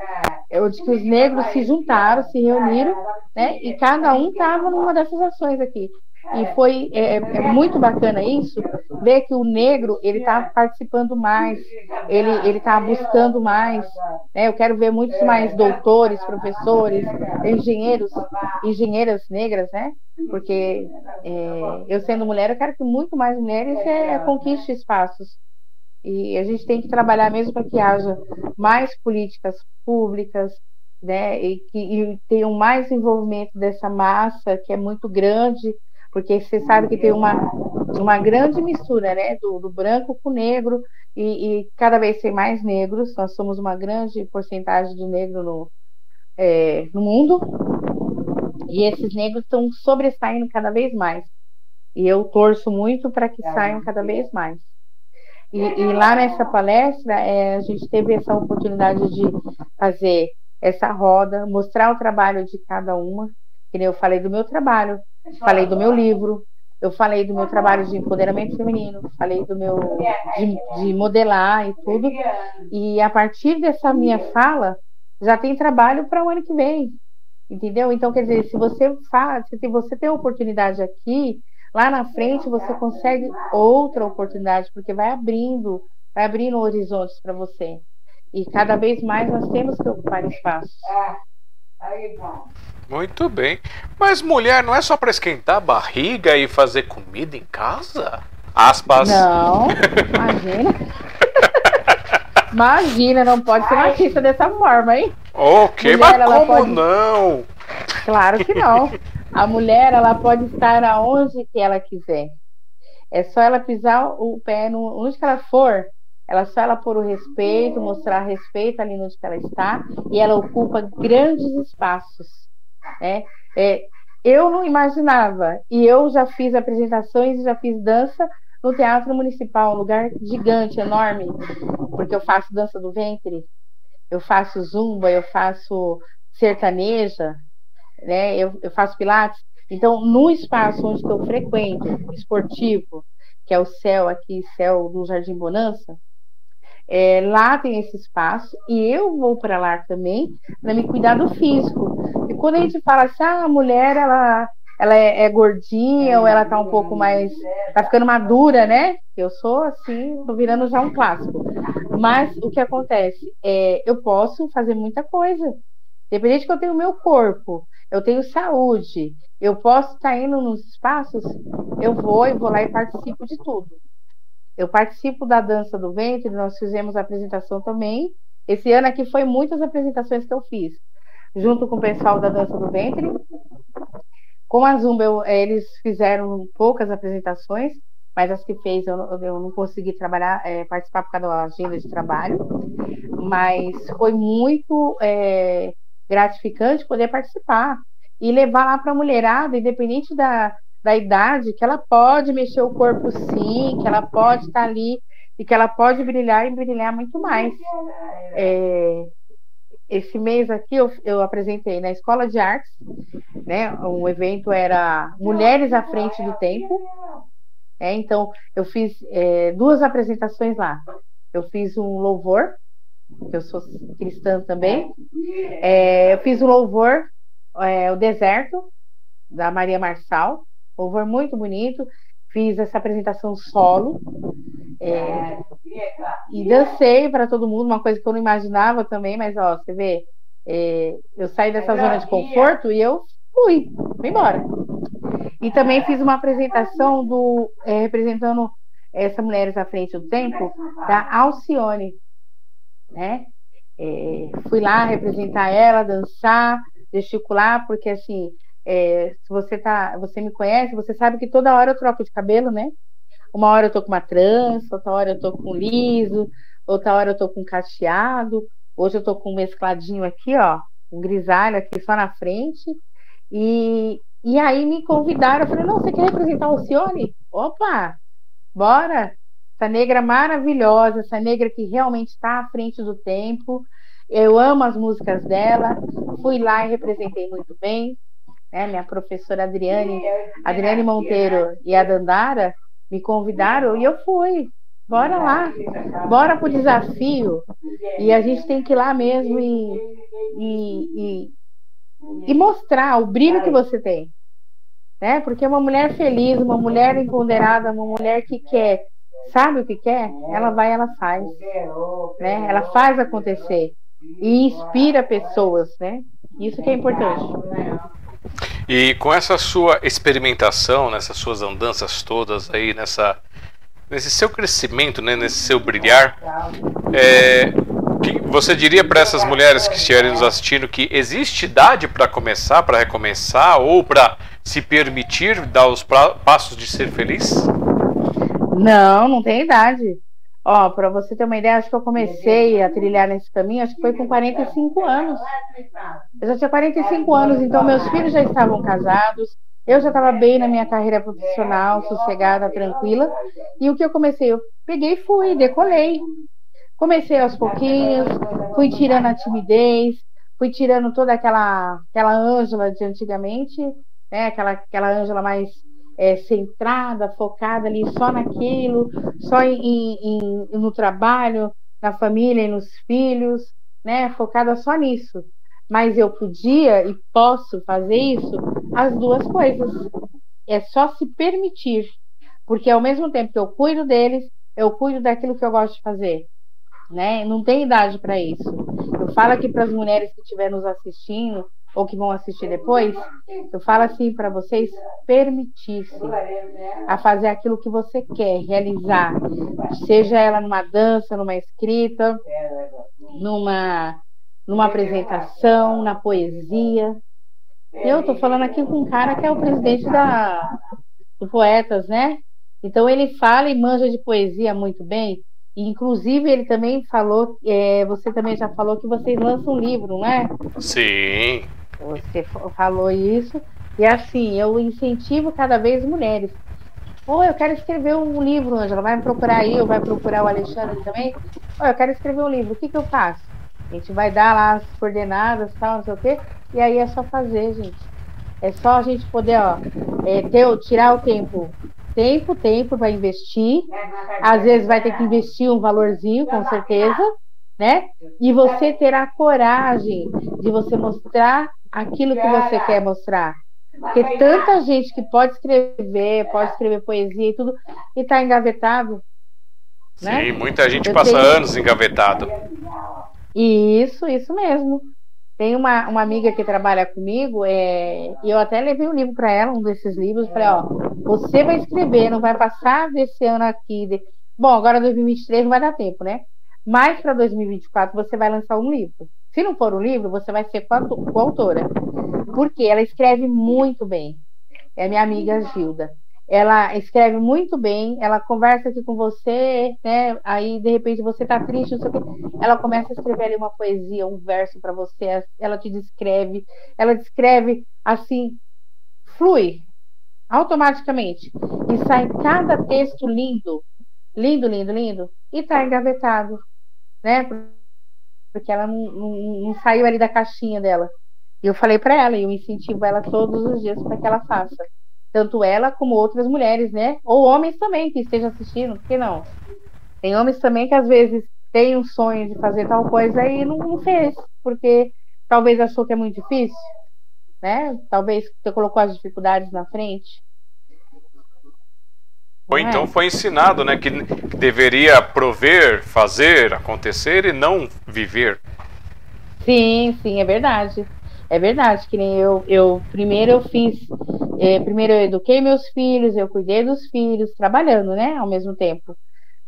onde que os negros se juntaram, se reuniram, né, e cada um estava numa dessas ações aqui. E foi é, é, muito bacana isso, ver que o negro ele está participando mais, ele ele está buscando mais. Né? Eu quero ver muitos mais doutores, professores, engenheiros, engenheiras negras, né? Porque é, eu sendo mulher, eu quero que muito mais mulheres é, conquistem espaços. E a gente tem que trabalhar mesmo para que haja mais políticas públicas, né? E que e tenham mais envolvimento dessa massa que é muito grande porque você sabe que tem uma, uma grande mistura né, do, do branco com o negro, e, e, cada vez tem mais negros, nós somos uma grande porcentagem de negro no, é, no mundo, e esses negros estão sobressaindo cada vez mais. E eu torço muito para que saiam cada vez mais. E, e lá nessa palestra, é, a gente teve essa oportunidade de fazer essa roda, mostrar o trabalho de cada uma, que nem eu falei do meu trabalho, falei do meu livro, eu falei do meu trabalho de empoderamento feminino, falei do meu de, de, modelar e tudo. E a partir dessa minha fala, já tem trabalho para o ano que vem. Entendeu? Então, quer dizer, se você faz, se você tem oportunidade aqui, lá na frente você consegue outra oportunidade, porque vai abrindo, vai abrindo horizontes para você. E cada vez mais nós temos que ocupar espaços. Muito bem. Mas mulher não é só para esquentar a barriga e fazer comida em casa? Aspas. Não, imagina. imagina, não pode ser machista dessa forma, hein? Ok, mulher, mas como pode... não? Claro que não. A mulher, ela pode estar aonde que ela quiser. É só ela pisar o pé no, onde que ela for, ela só ela pôr o respeito, mostrar respeito ali onde que ela está, e ela ocupa grandes espaços. Né? É, eu não imaginava, e eu já fiz apresentações, já fiz dança no Teatro Municipal, um lugar gigante, enorme, porque eu faço dança do ventre, eu faço zumba, eu faço sertaneja, né? eu, eu faço pilates. Então, no espaço onde eu frequento, esportivo, que é o céu aqui, céu do Jardim Bonança, é, lá tem esse espaço e eu vou para lá também para me cuidar do físico. E quando a gente fala assim, ah, a mulher ela, ela é, é gordinha ou ela tá um pouco mais, tá ficando madura, né? Eu sou assim, tô virando já um clássico. Mas o que acontece é, eu posso fazer muita coisa. Independente que eu tenho meu corpo, eu tenho saúde, eu posso estar indo nos espaços, eu vou e vou lá e participo de tudo. Eu participo da dança do ventre, nós fizemos apresentação também. Esse ano aqui foi muitas apresentações que eu fiz, junto com o pessoal da dança do ventre. Com a Zumba, eu, eles fizeram poucas apresentações, mas as que fez eu, eu não consegui trabalhar, é, participar por causa da agenda de trabalho. Mas foi muito é, gratificante poder participar e levar lá para a mulherada, independente da, da idade, que ela pode mexer o corpo sim, que ela pode estar tá ali e que ela pode brilhar e brilhar muito mais. É, esse mês aqui eu, eu, apresentei na Escola de Artes, né? O evento era Mulheres à Frente do Tempo. É, então, eu fiz é, duas apresentações lá. Eu fiz um louvor, eu sou cristã também. É, eu fiz um louvor é, O Deserto, da Maria Marçal, louvor muito bonito. Fiz essa apresentação solo é, e dancei para todo mundo, uma coisa que eu não imaginava também, mas ó, você vê, é, eu saí dessa zona de conforto e eu fui, fui embora. E também fiz uma apresentação do é, representando essa Mulheres à Frente do Tempo, da Alcione, né? É, fui lá representar ela, dançar, gesticular, porque assim, é, se você tá, você me conhece, você sabe que toda hora eu troco de cabelo, né? Uma hora eu tô com uma trança, outra hora eu tô com liso, outra hora eu tô com cacheado, hoje eu tô com um mescladinho aqui, ó, um grisalho aqui só na frente. E, e aí me convidaram, eu falei, não, você quer representar o Alcione? Opa, bora! Essa negra maravilhosa, essa negra que realmente está à frente do tempo. Eu amo as músicas dela, fui lá e representei muito bem. Né? Minha professora Adriane, Adriane Monteiro e a Dandara me convidaram e eu fui. Bora lá, bora pro desafio. E a gente tem que ir lá mesmo e, e, e, e mostrar o brilho que você tem. Né? Porque uma mulher feliz, uma mulher empoderada, uma mulher que quer, sabe o que quer? Ela vai, ela faz. Né? Ela faz acontecer e inspira pessoas, né? Isso que é importante. E com essa sua experimentação, nessas suas andanças todas aí, nessa, nesse seu crescimento, né, nesse seu brilhar, é, você diria para essas mulheres que estiverem nos assistindo que existe idade para começar, para recomeçar ou para se permitir dar os passos de ser feliz? Não, não tem idade. Ó, para você ter uma ideia, acho que eu comecei a trilhar nesse caminho, acho que foi com 45 anos. Eu já tinha 45 anos, então meus filhos já estavam casados, eu já estava bem na minha carreira profissional, sossegada, tranquila. E o que eu comecei? Eu peguei e fui, decolei. Comecei aos pouquinhos, fui tirando a timidez, fui tirando toda aquela aquela Ângela de antigamente, né? Aquela aquela Ângela mais é, centrada, focada ali só naquilo, só em, em, no trabalho, na família e nos filhos, né? Focada só nisso. Mas eu podia e posso fazer isso, as duas coisas. É só se permitir. Porque ao mesmo tempo que eu cuido deles, eu cuido daquilo que eu gosto de fazer. Né? Não tem idade para isso. Eu falo aqui para as mulheres que estiverem nos assistindo, ou que vão assistir depois, eu falo assim para vocês permitir-se a fazer aquilo que você quer realizar, seja ela numa dança, numa escrita, numa numa apresentação, na poesia. Eu estou falando aqui com um cara que é o presidente da do Poetas, né? Então ele fala e manja de poesia muito bem. Inclusive, ele também falou, é, você também já falou que vocês lançam um livro, não é? Sim. Você falou isso. E assim, eu incentivo cada vez mulheres. Ou eu quero escrever um livro, Angela. Vai me procurar aí, ou vai procurar o Alexandre também. Ou eu quero escrever um livro. O que, que eu faço? A gente vai dar lá as coordenadas, tal, não sei o quê. E aí é só fazer, gente. É só a gente poder, ó, é, ter, tirar o tempo tempo, tempo para investir. Às vezes vai ter que investir um valorzinho, com certeza, né? E você ter a coragem de você mostrar aquilo que você quer mostrar. Porque tanta gente que pode escrever, pode escrever poesia e tudo, e está engavetado. Né? Sim, muita gente Eu passa tenho... anos engavetado. Isso, isso mesmo. Tem uma, uma amiga que trabalha comigo, é, e eu até levei um livro para ela, um desses livros, falei, ó, você vai escrever, não vai passar desse ano aqui. De... Bom, agora 2023 não vai dar tempo, né? Mas para 2024 você vai lançar um livro. Se não for um livro, você vai ser coautora. Porque ela escreve muito bem. É minha amiga Gilda ela escreve muito bem, ela conversa aqui com você, né? Aí de repente você tá triste, não sei o quê. Ela começa a escrever ali uma poesia, um verso para você, ela te descreve, ela descreve assim, flui automaticamente e sai cada texto lindo, lindo, lindo, lindo e tá engavetado, né? Porque ela não, não, não saiu ali da caixinha dela. E eu falei para ela, e eu incentivo ela todos os dias para que ela faça tanto ela como outras mulheres, né? Ou homens também que estejam assistindo, por que não? Tem homens também que às vezes têm um sonho de fazer tal coisa e não, não fez, porque talvez achou que é muito difícil, né? Talvez você colocou as dificuldades na frente. Ou é? então foi ensinado, né, que, deveria prover, fazer, acontecer e não viver. Sim, sim, é verdade. É verdade, que nem eu, eu primeiro eu fiz, é, primeiro eu eduquei meus filhos, eu cuidei dos filhos, trabalhando, né, ao mesmo tempo.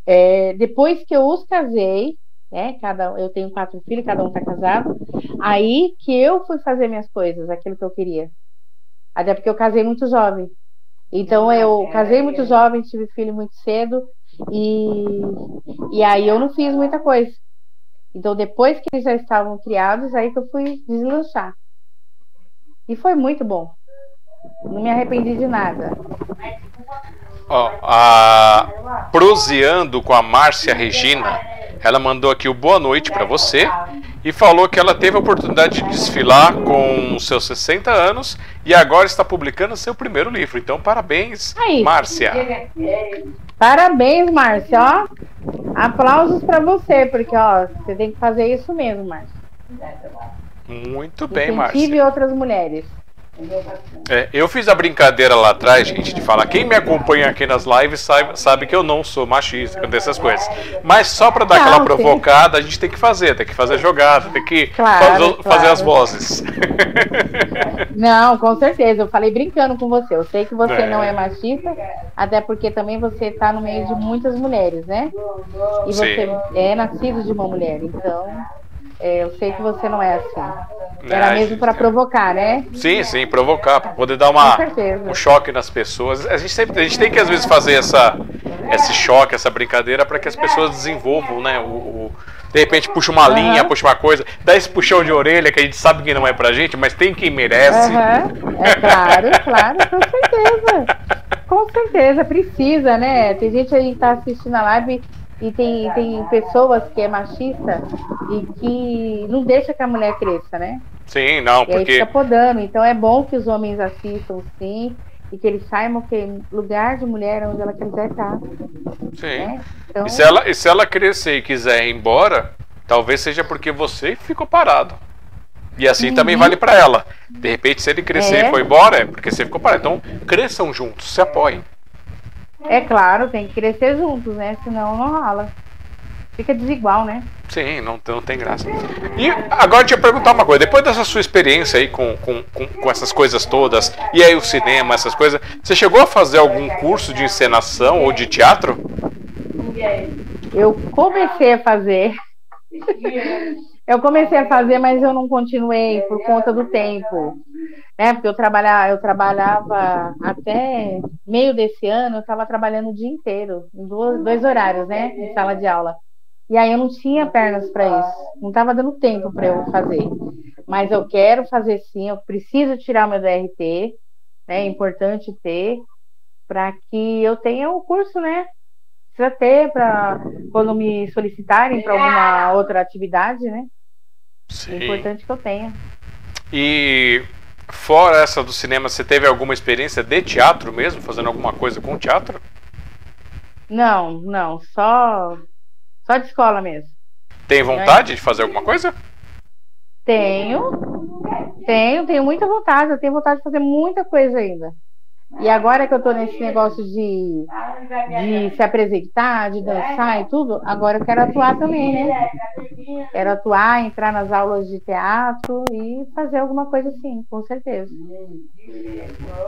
É, depois que eu os casei, né, cada, eu tenho quatro filhos, cada um está casado, aí que eu fui fazer minhas coisas, aquilo que eu queria. Até porque eu casei muito jovem. Então eu é, casei muito jovem, tive filho muito cedo e, e aí eu não fiz muita coisa. Então depois que eles já estavam criados, aí que eu fui deslanchar. E foi muito bom. Não me arrependi de nada. Ó, a Proseando com a Márcia Regina, ela mandou aqui o boa noite para você e falou que ela teve a oportunidade de desfilar com seus 60 anos e agora está publicando seu primeiro livro. Então, parabéns, Aí. Márcia. Parabéns, Márcia. Ó, aplausos para você, porque ó, você tem que fazer isso mesmo, Márcia. Muito bem, Márcia. Incentive outras mulheres. É, eu fiz a brincadeira lá atrás, gente, de falar. Quem me acompanha aqui nas lives sabe, sabe que eu não sou machista, que dessas coisas. Mas só para dar aquela provocada, a gente tem que fazer, tem que fazer jogada, tem que claro, fazer, claro. fazer, as vozes. Não, com certeza. Eu falei brincando com você. Eu sei que você é. não é machista, até porque também você está no meio de muitas mulheres, né? E você Sim. é nascido de uma mulher, então. É, eu sei que você não é assim. Era é, mesmo para provocar, né? Sim, sim, provocar, para poder dar uma, um choque nas pessoas. A gente, sempre, a gente tem que, às vezes, fazer essa, esse choque, essa brincadeira, para que as pessoas desenvolvam, né? O, o, de repente puxa uma uhum. linha, puxa uma coisa, dá esse puxão de orelha que a gente sabe que não é pra gente, mas tem quem merece. Uhum. É claro, claro, com certeza. Com certeza, precisa, né? Tem gente aí que tá assistindo a live e tem, tem pessoas que é machista e que não deixa que a mulher cresça, né? Sim, não, e porque. Aí fica podando. Então é bom que os homens assistam, sim, e que eles saibam que lugar de mulher é onde ela quiser estar. Sim. Né? Então... E, se ela, e se ela crescer e quiser ir embora, talvez seja porque você ficou parado. E assim uhum. também vale para ela. De repente, se ele crescer é. e for embora, é porque você ficou parado. Então, cresçam juntos, se apoiem. É claro, tem que crescer juntos, né? Senão não rola. fica desigual, né? Sim, não, não tem graça. E agora te perguntar uma coisa, depois dessa sua experiência aí com, com, com, com, essas coisas todas, e aí o cinema, essas coisas, você chegou a fazer algum curso de encenação ou de teatro? Eu comecei a fazer. Eu comecei a fazer, mas eu não continuei por conta do tempo. Né? Porque eu trabalhava, eu trabalhava até meio desse ano, eu estava trabalhando o dia inteiro, em dois, dois horários, né? Em sala de aula. E aí eu não tinha pernas para isso, não estava dando tempo para eu fazer. Mas eu quero fazer sim, eu preciso tirar meu DRT, né? É importante ter, para que eu tenha o um curso, né? Precisa ter para quando me solicitarem para alguma outra atividade, né? Sim. É importante que eu tenha. E fora essa do cinema, você teve alguma experiência de teatro mesmo, fazendo alguma coisa com teatro? Não, não, só só de escola mesmo. Tem vontade de fazer alguma coisa? Tenho. Tenho, tenho muita vontade. Eu tenho vontade de fazer muita coisa ainda. E agora que eu tô nesse negócio de, de se apresentar, de dançar e tudo, agora eu quero atuar também, né? Quero atuar, entrar nas aulas de teatro e fazer alguma coisa assim, com certeza.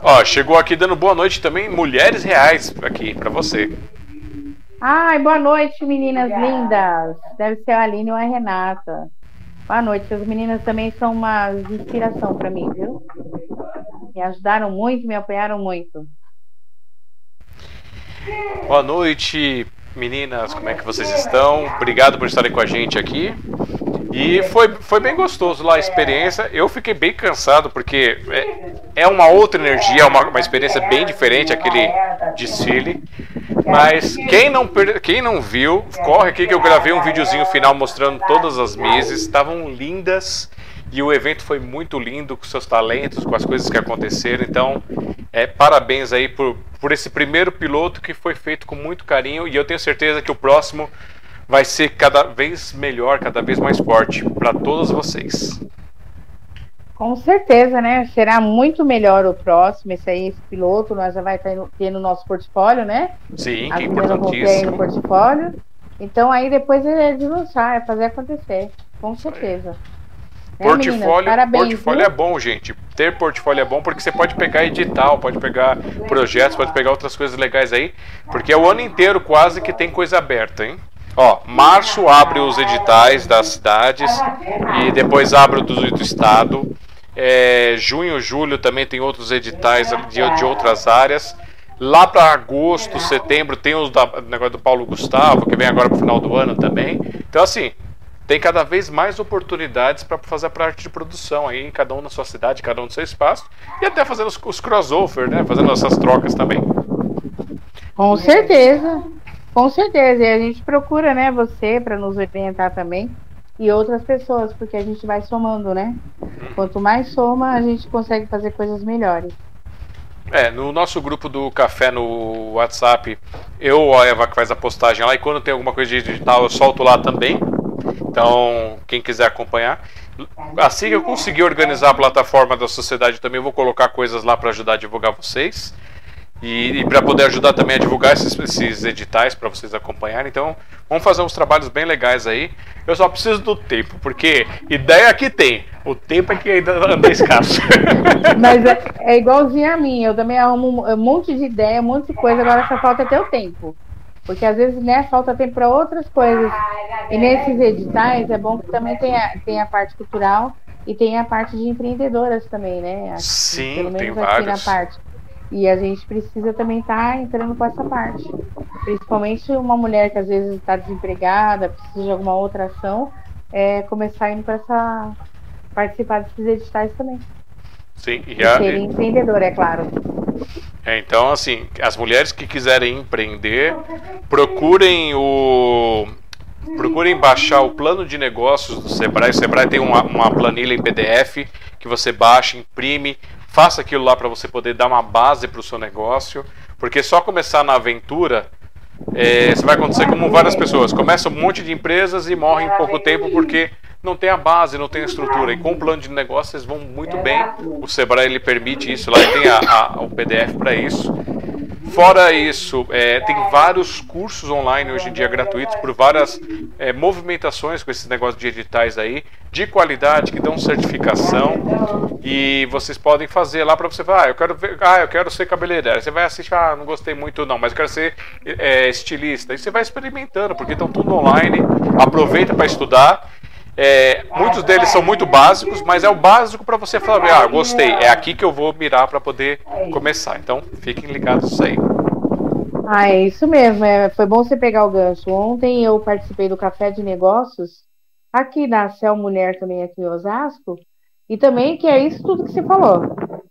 Ó, chegou aqui dando boa noite também, Mulheres Reais aqui para você. Ai, boa noite, meninas lindas. Deve ser a Aline ou a Renata. Boa noite. As meninas também são uma inspiração para mim, viu? Me ajudaram muito, me apoiaram muito. Boa noite, meninas. Como é que vocês estão? Obrigado por estarem com a gente aqui. E foi, foi bem gostoso lá a experiência. Eu fiquei bem cansado porque é, é uma outra energia, é uma, uma experiência bem diferente aquele desfile. Mas quem não, quem não viu, corre aqui que eu gravei um videozinho final mostrando todas as mesas. Estavam lindas e o evento foi muito lindo com seus talentos, com as coisas que aconteceram. Então, é, parabéns aí por, por esse primeiro piloto que foi feito com muito carinho e eu tenho certeza que o próximo vai ser cada vez melhor, cada vez mais forte para todos vocês. Com certeza, né? Será muito melhor o próximo. Esse aí, esse piloto, nós já vai ter no nosso portfólio, né? Sim, As que importantíssimo. no portfólio. Então aí depois é de lançar, é fazer acontecer. Com certeza. Né, portfólio, portfólio é bom, gente. Ter portfólio é bom porque você pode pegar edital, pode pegar projetos, pode pegar outras coisas legais aí. Porque é o ano inteiro quase que tem coisa aberta, hein? Ó, março abre os editais das cidades e depois abre o do, do estado. É, junho, julho também tem outros editais de, de outras áreas. Lá para agosto, setembro tem os da, negócio do Paulo Gustavo, que vem agora para o final do ano também. Então, assim, tem cada vez mais oportunidades para fazer a parte de produção aí, cada um na sua cidade, cada um no seu espaço, e até fazendo os, os crossover, né? Fazendo essas trocas também. Com certeza, com certeza. E a gente procura, né, você para nos orientar também e outras pessoas, porque a gente vai somando, né? Quanto mais soma, a gente consegue fazer coisas melhores. É, no nosso grupo do café no WhatsApp, eu ou a Eva que faz a postagem lá, e quando tem alguma coisa de digital eu solto lá também. Então, quem quiser acompanhar. Assim que eu conseguir organizar a plataforma da sociedade também, vou colocar coisas lá para ajudar a divulgar vocês. E, e para poder ajudar também a divulgar esses, esses editais para vocês acompanharem. Então, vamos fazer uns trabalhos bem legais aí. Eu só preciso do tempo, porque ideia aqui tem. O tempo é que ainda anda escasso. Mas é, é igualzinho a mim. Eu também arrumo um monte de ideia, um monte de coisa. Agora só falta ter o tempo. Porque às vezes né, falta tempo para outras coisas. E nesses editais é bom que também tenha, tenha a parte cultural e tem a parte de empreendedoras também, né? Acho Sim, pelo menos tem aqui vários. na parte. E a gente precisa também estar tá entrando com essa parte. Principalmente uma mulher que às vezes está desempregada, precisa de alguma outra ação, é, começar indo para essa. participar desses editais também. Sim, e, e a, ser empreendedor, é claro. É, então, assim, as mulheres que quiserem empreender, procurem o. Procurem baixar o plano de negócios do Sebrae. O Sebrae tem uma, uma planilha em PDF que você baixa, imprime, faça aquilo lá para você poder dar uma base para o seu negócio, porque só começar na aventura é, isso vai acontecer como várias pessoas. Começam um monte de empresas e morrem em pouco tempo porque não tem a base, não tem a estrutura. E com o plano de negócio vão muito bem. O Sebrae ele permite isso, lá tem a, a, o PDF para isso. Fora isso, é, tem vários cursos online hoje em dia gratuitos por várias é, movimentações com esses negócios de editais aí, de qualidade, que dão certificação. E vocês podem fazer lá para você falar, ah, eu quero ver, ah, eu quero ser cabeleireiro. Você vai assistir, ah, não gostei muito não, mas eu quero ser é, estilista. E você vai experimentando, porque estão tudo online. Aproveita para estudar. É, muitos deles são muito básicos, mas é o básico para você falar, ah, gostei, é aqui que eu vou mirar para poder começar. Então, fiquem ligados aí. Ah, é isso mesmo. É, foi bom você pegar o gancho. Ontem eu participei do Café de Negócios, aqui na Cel Mulher, também aqui em Osasco, e também que é isso tudo que você falou.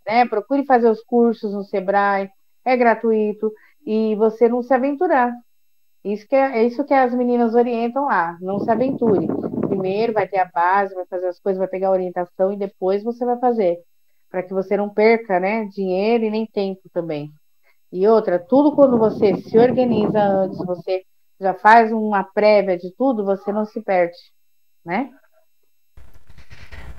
Né? Procure fazer os cursos no Sebrae, é gratuito, e você não se aventurar. Isso que é, é isso que as meninas orientam lá, não se aventure primeiro, vai ter a base, vai fazer as coisas, vai pegar a orientação e depois você vai fazer. Para que você não perca né, dinheiro e nem tempo também. E outra, tudo quando você se organiza antes, você já faz uma prévia de tudo, você não se perde, né?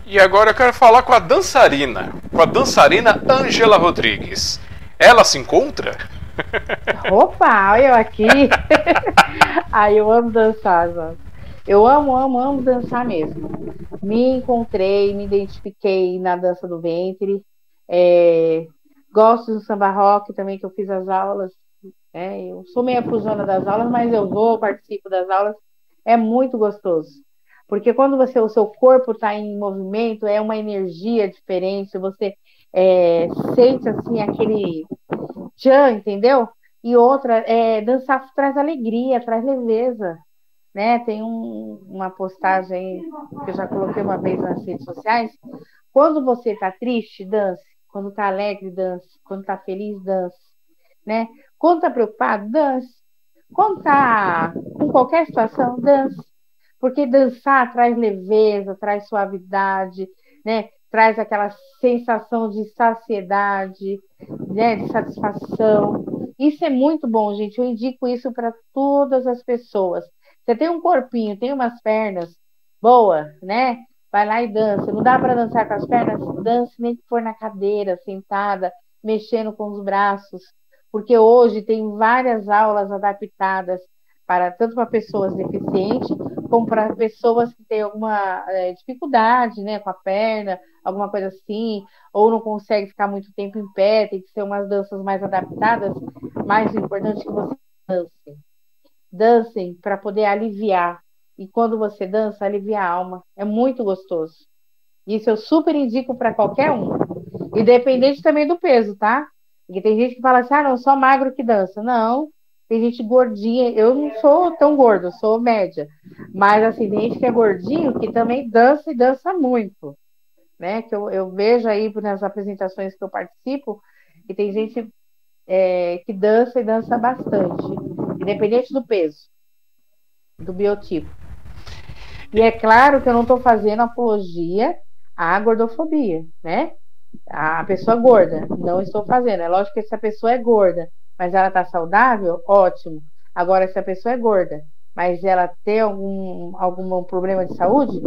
E agora eu quero falar com a dançarina, com a dançarina Angela Rodrigues. Ela se encontra? Opa, olha eu aqui. Ai, eu amo dançar, gente. Eu amo, amo, amo dançar mesmo. Me encontrei, me identifiquei na dança do ventre. É, gosto do samba rock também, que eu fiz as aulas. É, eu sou meio fusona das aulas, mas eu vou, participo das aulas. É muito gostoso. Porque quando você, o seu corpo está em movimento, é uma energia diferente, você é, sente assim aquele tchan, entendeu? E outra, é, dançar traz alegria, traz leveza né? Tem um, uma postagem que eu já coloquei uma vez nas redes sociais. Quando você está triste, dance. Quando está alegre, dance. Quando está feliz, dance. Né? Quando está preocupado, dance. Quando está com qualquer situação, dance. Porque dançar traz leveza, traz suavidade, né? traz aquela sensação de saciedade, né? de satisfação. Isso é muito bom, gente. Eu indico isso para todas as pessoas. Você tem um corpinho, tem umas pernas boa, né? Vai lá e dança. Não dá para dançar com as pernas? Dance nem que for na cadeira, sentada, mexendo com os braços. Porque hoje tem várias aulas adaptadas para tanto para pessoas deficientes como para pessoas que têm alguma é, dificuldade, né, com a perna, alguma coisa assim, ou não consegue ficar muito tempo em pé, tem que ser umas danças mais adaptadas. Mais importante que você dance dancem para poder aliviar. E quando você dança, alivia a alma. É muito gostoso. Isso eu super indico para qualquer um. Independente também do peso, tá? Porque tem gente que fala assim: ah, não, só magro que dança. Não, tem gente gordinha. Eu não sou tão gordo, eu sou média. Mas, assim, tem gente que é gordinho que também dança e dança muito. Né? Que eu, eu vejo aí nas apresentações que eu participo, que tem gente é, que dança e dança bastante independente do peso, do biotipo. E é claro que eu não estou fazendo apologia à gordofobia, né? A pessoa gorda, não estou fazendo. É lógico que se a pessoa é gorda, mas ela está saudável, ótimo. Agora, se a pessoa é gorda, mas ela tem algum, algum problema de saúde,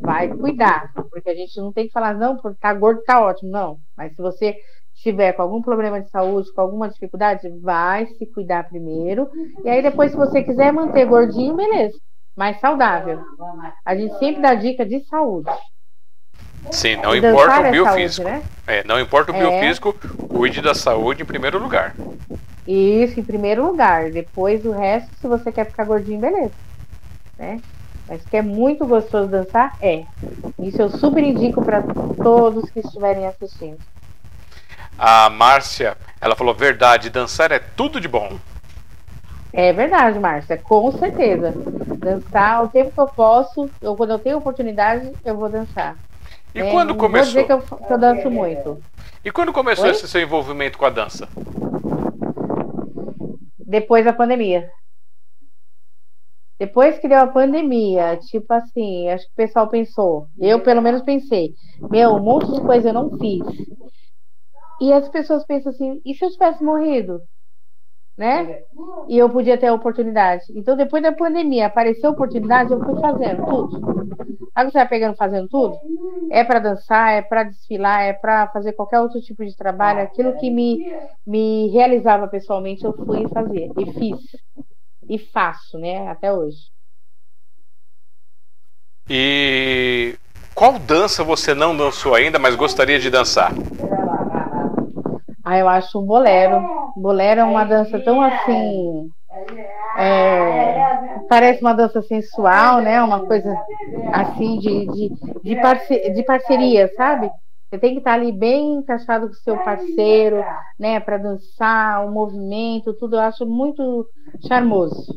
vai cuidar. Porque a gente não tem que falar, não, porque tá gordo, tá ótimo. Não. Mas se você estiver com algum problema de saúde, com alguma dificuldade, vai se cuidar primeiro. E aí depois, se você quiser manter gordinho, beleza. Mais saudável. A gente sempre dá dica de saúde. Sim, não importa o é biofísico. Saúde, né? é, não importa o é. biofísico, cuide da saúde em primeiro lugar. Isso, em primeiro lugar. Depois o resto, se você quer ficar gordinho, beleza. Né? Mas que é muito gostoso dançar, é. Isso eu super indico para todos que estiverem assistindo. A Márcia, ela falou verdade, dançar é tudo de bom. É verdade, Márcia, com certeza. Dançar o tempo que eu posso, ou quando eu tenho oportunidade, eu vou dançar. E é, quando começou? Vou dizer que eu, que eu danço muito. E quando começou Oi? esse seu envolvimento com a dança? Depois da pandemia. Depois que deu a pandemia, tipo assim, acho que o pessoal pensou, eu pelo menos pensei, meu, um monte de coisa eu não fiz. E as pessoas pensam assim: e se eu tivesse morrido? né? E eu podia ter a oportunidade. Então, depois da pandemia, apareceu a oportunidade, eu fui fazendo tudo. Aí você vai pegando fazendo tudo? É para dançar, é para desfilar, é para fazer qualquer outro tipo de trabalho. Aquilo que me, me realizava pessoalmente, eu fui fazer e fiz. E faço, né? Até hoje. E qual dança você não dançou ainda, mas gostaria de dançar? Ah, eu acho um bolero. Bolero é uma dança tão assim. É, parece uma dança sensual, né? Uma coisa assim de, de, de, parce, de parceria, sabe? Você tem que estar ali bem encaixado com o seu parceiro, né? Para dançar, o movimento, tudo. Eu acho muito charmoso.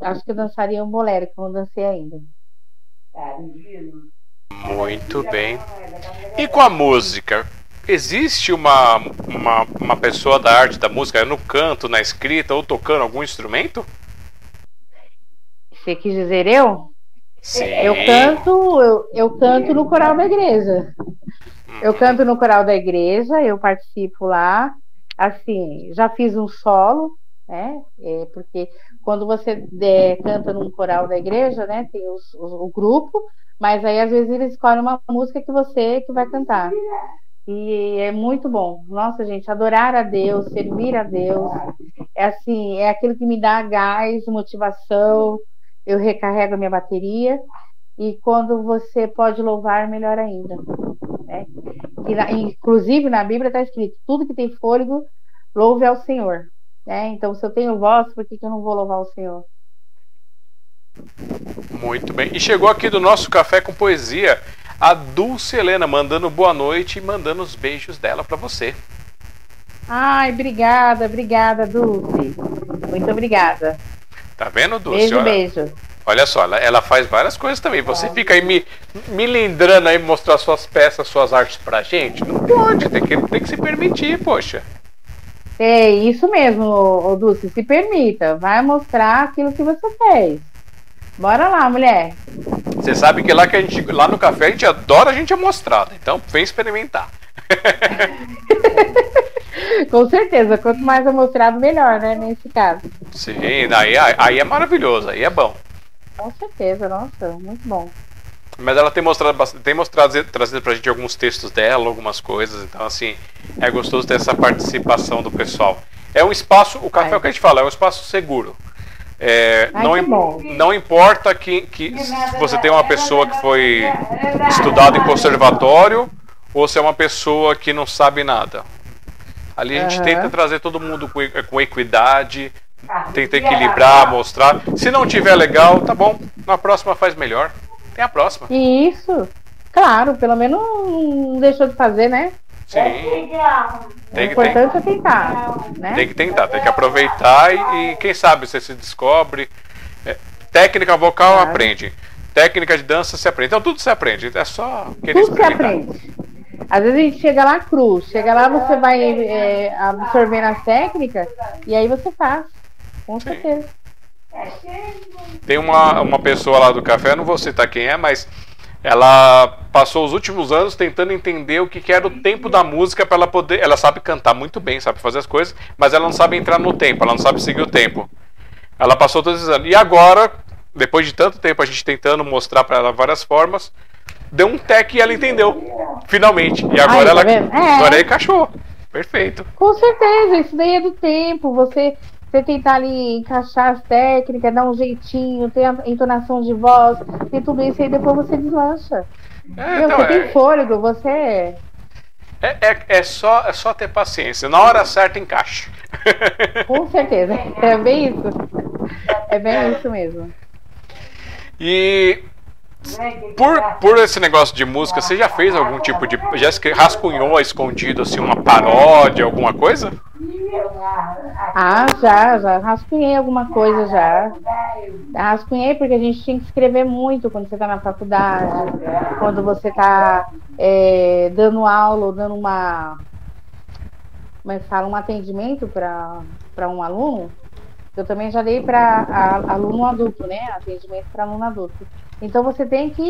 Acho que eu dançaria um bolero, que eu não dancei ainda. Muito bem. E com a música? Existe uma, uma, uma pessoa da arte da música no canto, na escrita ou tocando algum instrumento? Você quis dizer eu? Sim. Eu canto, eu, eu canto no coral da igreja. Eu uhum. canto no coral da igreja, eu participo lá. Assim, já fiz um solo, né? É, porque quando você é, canta num coral da igreja, né? Tem os, os, o grupo, mas aí às vezes eles escolhem uma música que você que vai cantar. E é muito bom. Nossa, gente, adorar a Deus, servir a Deus, é assim, é aquilo que me dá gás, motivação. Eu recarrego a minha bateria e quando você pode louvar, melhor ainda. Né? E, inclusive na Bíblia está escrito: tudo que tem fôlego, louve ao Senhor. Né? Então, se eu tenho voz, por que, que eu não vou louvar o Senhor? Muito bem. E chegou aqui do nosso café com poesia a Dulce Helena mandando boa noite e mandando os beijos dela para você. Ai, obrigada, obrigada, Dulce. Muito obrigada. Tá vendo, Dulce? Beijo, olha, beijo. Olha só, ela, ela, faz várias coisas também. Você fica aí me, me lembrando aí, mostrar suas peças, suas artes pra gente? Não pode, tem que, tem que se permitir, poxa. É isso mesmo, Dulce, se permita. Vai mostrar aquilo que você fez. Bora lá, mulher. Você sabe que lá, que a gente, lá no café a gente adora a gente amostrada, então vem experimentar. Com certeza, quanto mais amostrado, melhor, né? Nesse caso. Sim, aí, aí é maravilhoso, aí é bom. Com certeza, nossa, muito bom. Mas ela tem mostrado, tem mostrado, trazido pra gente alguns textos dela, algumas coisas, então assim, é gostoso ter essa participação do pessoal. É um espaço, o café é o que a gente fala, é um espaço seguro. É, Ai, não, não importa que, que você tem uma pessoa que foi estudada em conservatório ou se é uma pessoa que não sabe nada. Ali a gente uhum. tenta trazer todo mundo com, com equidade, tenta equilibrar, mostrar. Se não tiver legal, tá bom. Na próxima faz melhor. Tem a próxima. Isso. Claro, pelo menos não deixou de fazer, né? Sim. Tem, o importante tem, é tentar. Né? Tem que tentar, tem que aproveitar e, e quem sabe você se descobre. É, técnica vocal claro. aprende. Técnica de dança se aprende. Então tudo se aprende. É só querer tudo se aprende. Às vezes a gente chega lá cru, chega lá você vai é, absorvendo as técnicas e aí você faz. Com Sim. certeza. Tem uma, uma pessoa lá do café, não vou citar quem é, mas ela passou os últimos anos tentando entender o que, que era o tempo da música para ela poder. Ela sabe cantar muito bem, sabe fazer as coisas, mas ela não sabe entrar no tempo, ela não sabe seguir o tempo. Ela passou todos esses anos. E agora, depois de tanto tempo a gente tentando mostrar para ela várias formas, deu um tec e ela entendeu, finalmente. E agora Ai, tá ela é. agora é encaixou. Perfeito. Com certeza, isso daí é do tempo. Você você tentar ali encaixar as técnicas, dar um jeitinho, ter a entonação de voz, ter tudo isso aí depois você deslancha. É, então, você é... tem fôlego, você. É, é, é, só, é só ter paciência. Na hora certa encaixa. Com certeza. É bem isso. É bem isso mesmo. E por, por esse negócio de música, você já fez algum tipo de. Já rascunhou escondido assim, uma paródia, alguma coisa? Ah, já, já. Rascunhei alguma coisa já. Rascunhei porque a gente tinha que escrever muito quando você está na faculdade, quando você está é, dando aula ou dando uma. Como é que fala? Um atendimento para um aluno. Eu também já dei para aluno adulto, né? Atendimento para aluno adulto. Então você tem que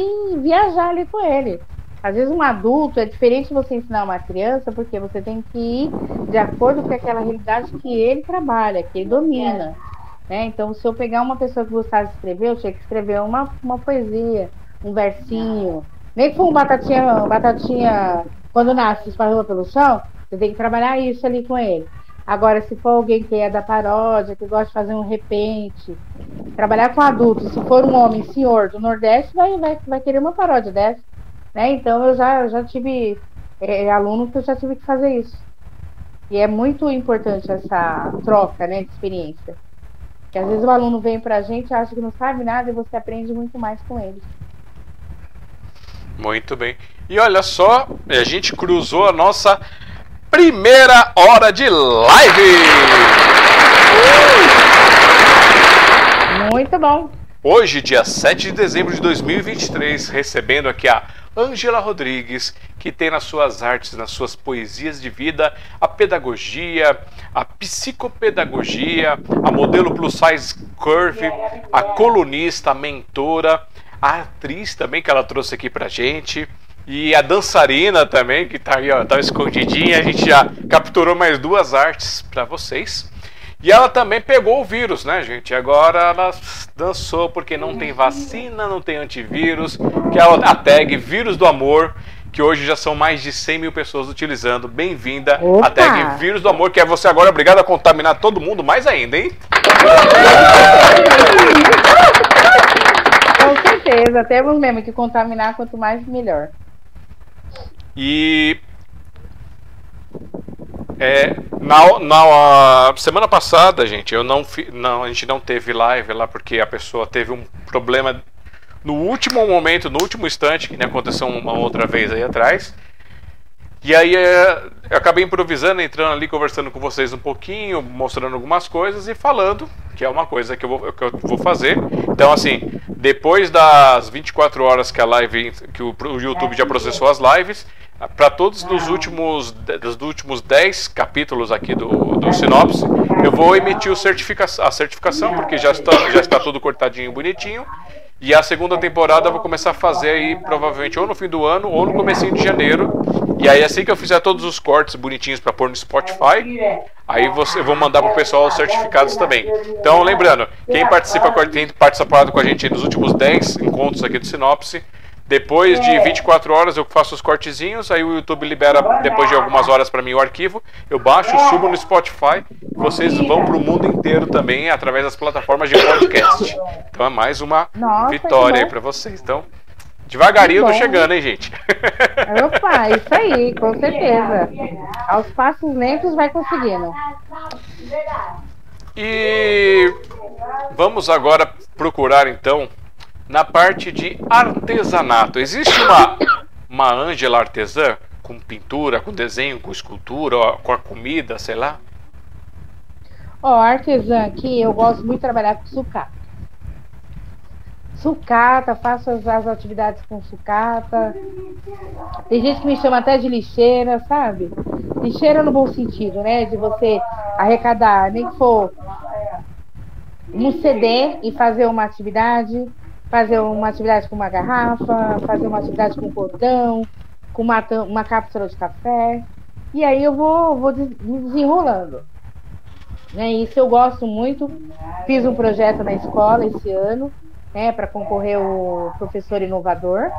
viajar ali com ele. Às vezes um adulto é diferente de você ensinar uma criança, porque você tem que ir de acordo com aquela realidade que ele trabalha, que ele domina. Né? Então, se eu pegar uma pessoa que gostasse de escrever, eu tinha que escrever uma, uma poesia, um versinho. Nem um batatinha, batatinha quando nasce, esparrama pelo chão, você tem que trabalhar isso ali com ele. Agora, se for alguém que é da paródia, que gosta de fazer um repente, trabalhar com adultos, se for um homem senhor do Nordeste, vai, vai, vai querer uma paródia dessa. Né? Então eu já, já tive é, aluno que eu já tive que fazer isso. E é muito importante essa troca né, de experiência. Porque às vezes o aluno vem para a gente, acha que não sabe nada e você aprende muito mais com ele. Muito bem. E olha só, a gente cruzou a nossa primeira hora de live! Muito bom! Hoje, dia 7 de dezembro de 2023, recebendo aqui a Ângela Rodrigues, que tem nas suas artes, nas suas poesias de vida, a pedagogia, a psicopedagogia, a modelo plus size curve, a colunista, a mentora, a atriz também que ela trouxe aqui pra gente. E a dançarina também, que tá aí, ó, tá escondidinha. A gente já capturou mais duas artes para vocês. E ela também pegou o vírus, né, gente? Agora ela dançou porque não tem vacina, não tem antivírus, que é a tag Vírus do Amor, que hoje já são mais de 100 mil pessoas utilizando. Bem-vinda a tag Vírus do Amor, que é você agora obrigado a contaminar todo mundo mais ainda, hein? Com certeza, temos mesmo que contaminar quanto mais melhor. E é, na, na semana passada, gente, eu não, não, a gente não teve live lá porque a pessoa teve um problema no último momento, no último instante, que nem aconteceu uma outra vez aí atrás. E aí é, eu acabei improvisando, entrando ali, conversando com vocês um pouquinho, mostrando algumas coisas e falando, que é uma coisa que eu vou, que eu vou fazer. Então, assim, depois das 24 horas que a live, que o, o YouTube já processou as lives, para todos os últimos, dos últimos 10 capítulos aqui do, do Sinopse, eu vou emitir o certifica a certificação, porque já está, já está tudo cortadinho bonitinho. E a segunda temporada eu vou começar a fazer aí provavelmente ou no fim do ano ou no comecinho de janeiro. E aí assim que eu fizer todos os cortes bonitinhos para pôr no Spotify, aí você, eu vou mandar pro pessoal os certificados também. Então lembrando, quem participa tem participado com a gente nos últimos 10 encontros aqui do Sinopse, depois de 24 é. horas eu faço os cortezinhos, aí o YouTube libera depois de algumas horas para mim o arquivo, eu baixo, subo no Spotify, vocês vão para o mundo inteiro também através das plataformas de podcast. Então é mais uma Nossa, vitória aí para vocês. Então, devagarinho eu tô chegando, hein, gente? Opa, isso aí, com certeza. Aos passos lentos vai conseguindo. E vamos agora procurar então na parte de artesanato. Existe uma, uma Ângela artesã com pintura, com desenho, com escultura, com a comida, sei lá? Ó, oh, artesã aqui, eu gosto muito de trabalhar com sucata. Sucata, faço as, as atividades com sucata. Tem gente que me chama até de lixeira, sabe? Lixeira no bom sentido, né? De você arrecadar, nem que for um CD e fazer uma atividade fazer uma atividade com uma garrafa, fazer uma atividade com cordão, com uma, uma cápsula de café. E aí eu vou, vou desenrolando. Né? Isso eu gosto muito. Fiz um projeto na escola esse ano, né, para concorrer o professor inovador.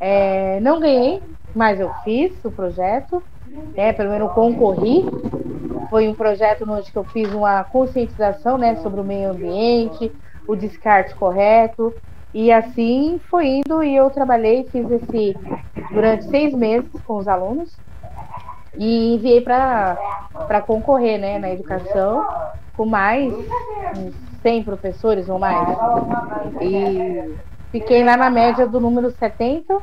É, não ganhei, mas eu fiz o projeto, né, pelo menos concorri. Foi um projeto onde eu fiz uma conscientização né, sobre o meio ambiente, o descarte correto. E assim foi indo e eu trabalhei, fiz esse durante seis meses com os alunos e enviei para concorrer né, na educação com mais 100 professores ou mais. E fiquei lá na média do número 70,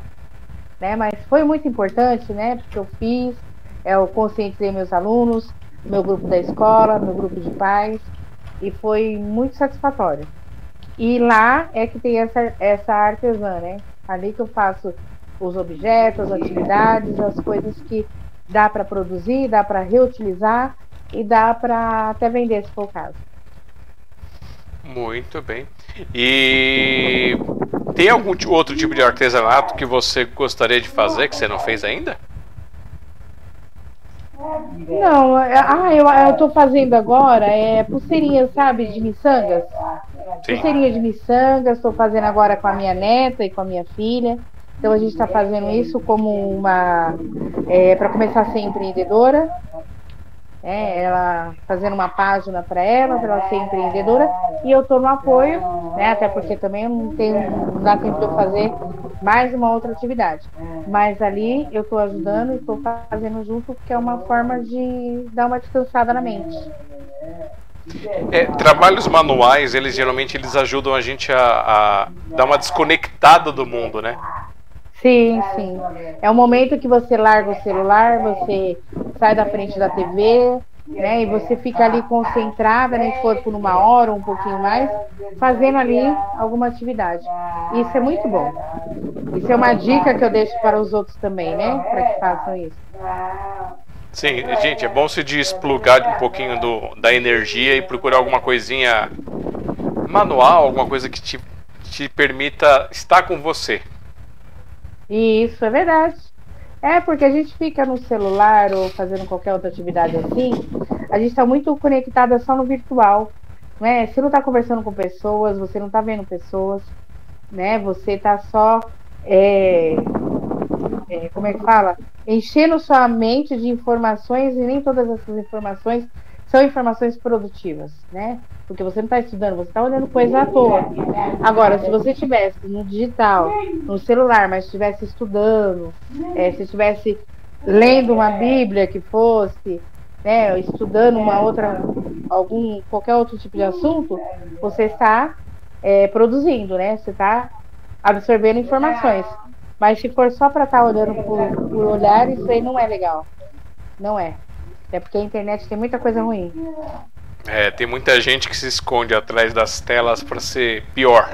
né, mas foi muito importante, né, porque eu fiz, eu conscientizei meus alunos, meu grupo da escola, meu grupo de pais, e foi muito satisfatório. E lá é que tem essa, essa artesã, né? Ali que eu faço os objetos, as atividades, as coisas que dá para produzir, dá para reutilizar e dá para até vender, se for o caso. Muito bem. E Tem algum outro tipo de artesanato que você gostaria de fazer que você não fez ainda? Não, é, ah, eu, eu tô fazendo agora é pulseirinha, sabe, de miçangas. Sim. Pulseirinha de miçangas, estou fazendo agora com a minha neta e com a minha filha. Então a gente está fazendo isso como uma é, para começar a ser empreendedora é, ela fazendo uma página para ela, para ela ser empreendedora, e eu estou no apoio, né, até porque também não, tenho, não dá tempo de eu fazer mais uma outra atividade. Mas ali eu estou ajudando e estou fazendo junto, porque é uma forma de dar uma descansada na mente. É, trabalhos manuais, eles geralmente eles ajudam a gente a, a dar uma desconectada do mundo, né? Sim, sim. É o momento que você larga o celular, você sai da frente da TV, né? E você fica ali concentrada, nem né, for por uma hora um pouquinho mais, fazendo ali alguma atividade. Isso é muito bom. Isso é uma dica que eu deixo para os outros também, né? Para que façam isso. Sim, gente, é bom se desplugar um pouquinho do, da energia e procurar alguma coisinha manual, alguma coisa que te, te permita estar com você. Isso, é verdade. É, porque a gente fica no celular ou fazendo qualquer outra atividade assim, a gente está muito conectada só no virtual. Né? Você não está conversando com pessoas, você não está vendo pessoas, né? Você está só. É, é, como é que fala? Enchendo sua mente de informações e nem todas essas informações são informações produtivas, né? Porque você não está estudando, você está olhando coisa à toa. Agora, se você estivesse no digital, no celular, mas estivesse estudando, é, se estivesse lendo uma Bíblia que fosse, né, estudando uma outra, algum, qualquer outro tipo de assunto, você está é, produzindo, né? Você está absorvendo informações. Mas se for só para estar tá olhando por, por olhar, isso aí não é legal. Não é. É porque a internet tem muita coisa ruim. É, tem muita gente que se esconde atrás das telas para ser pior.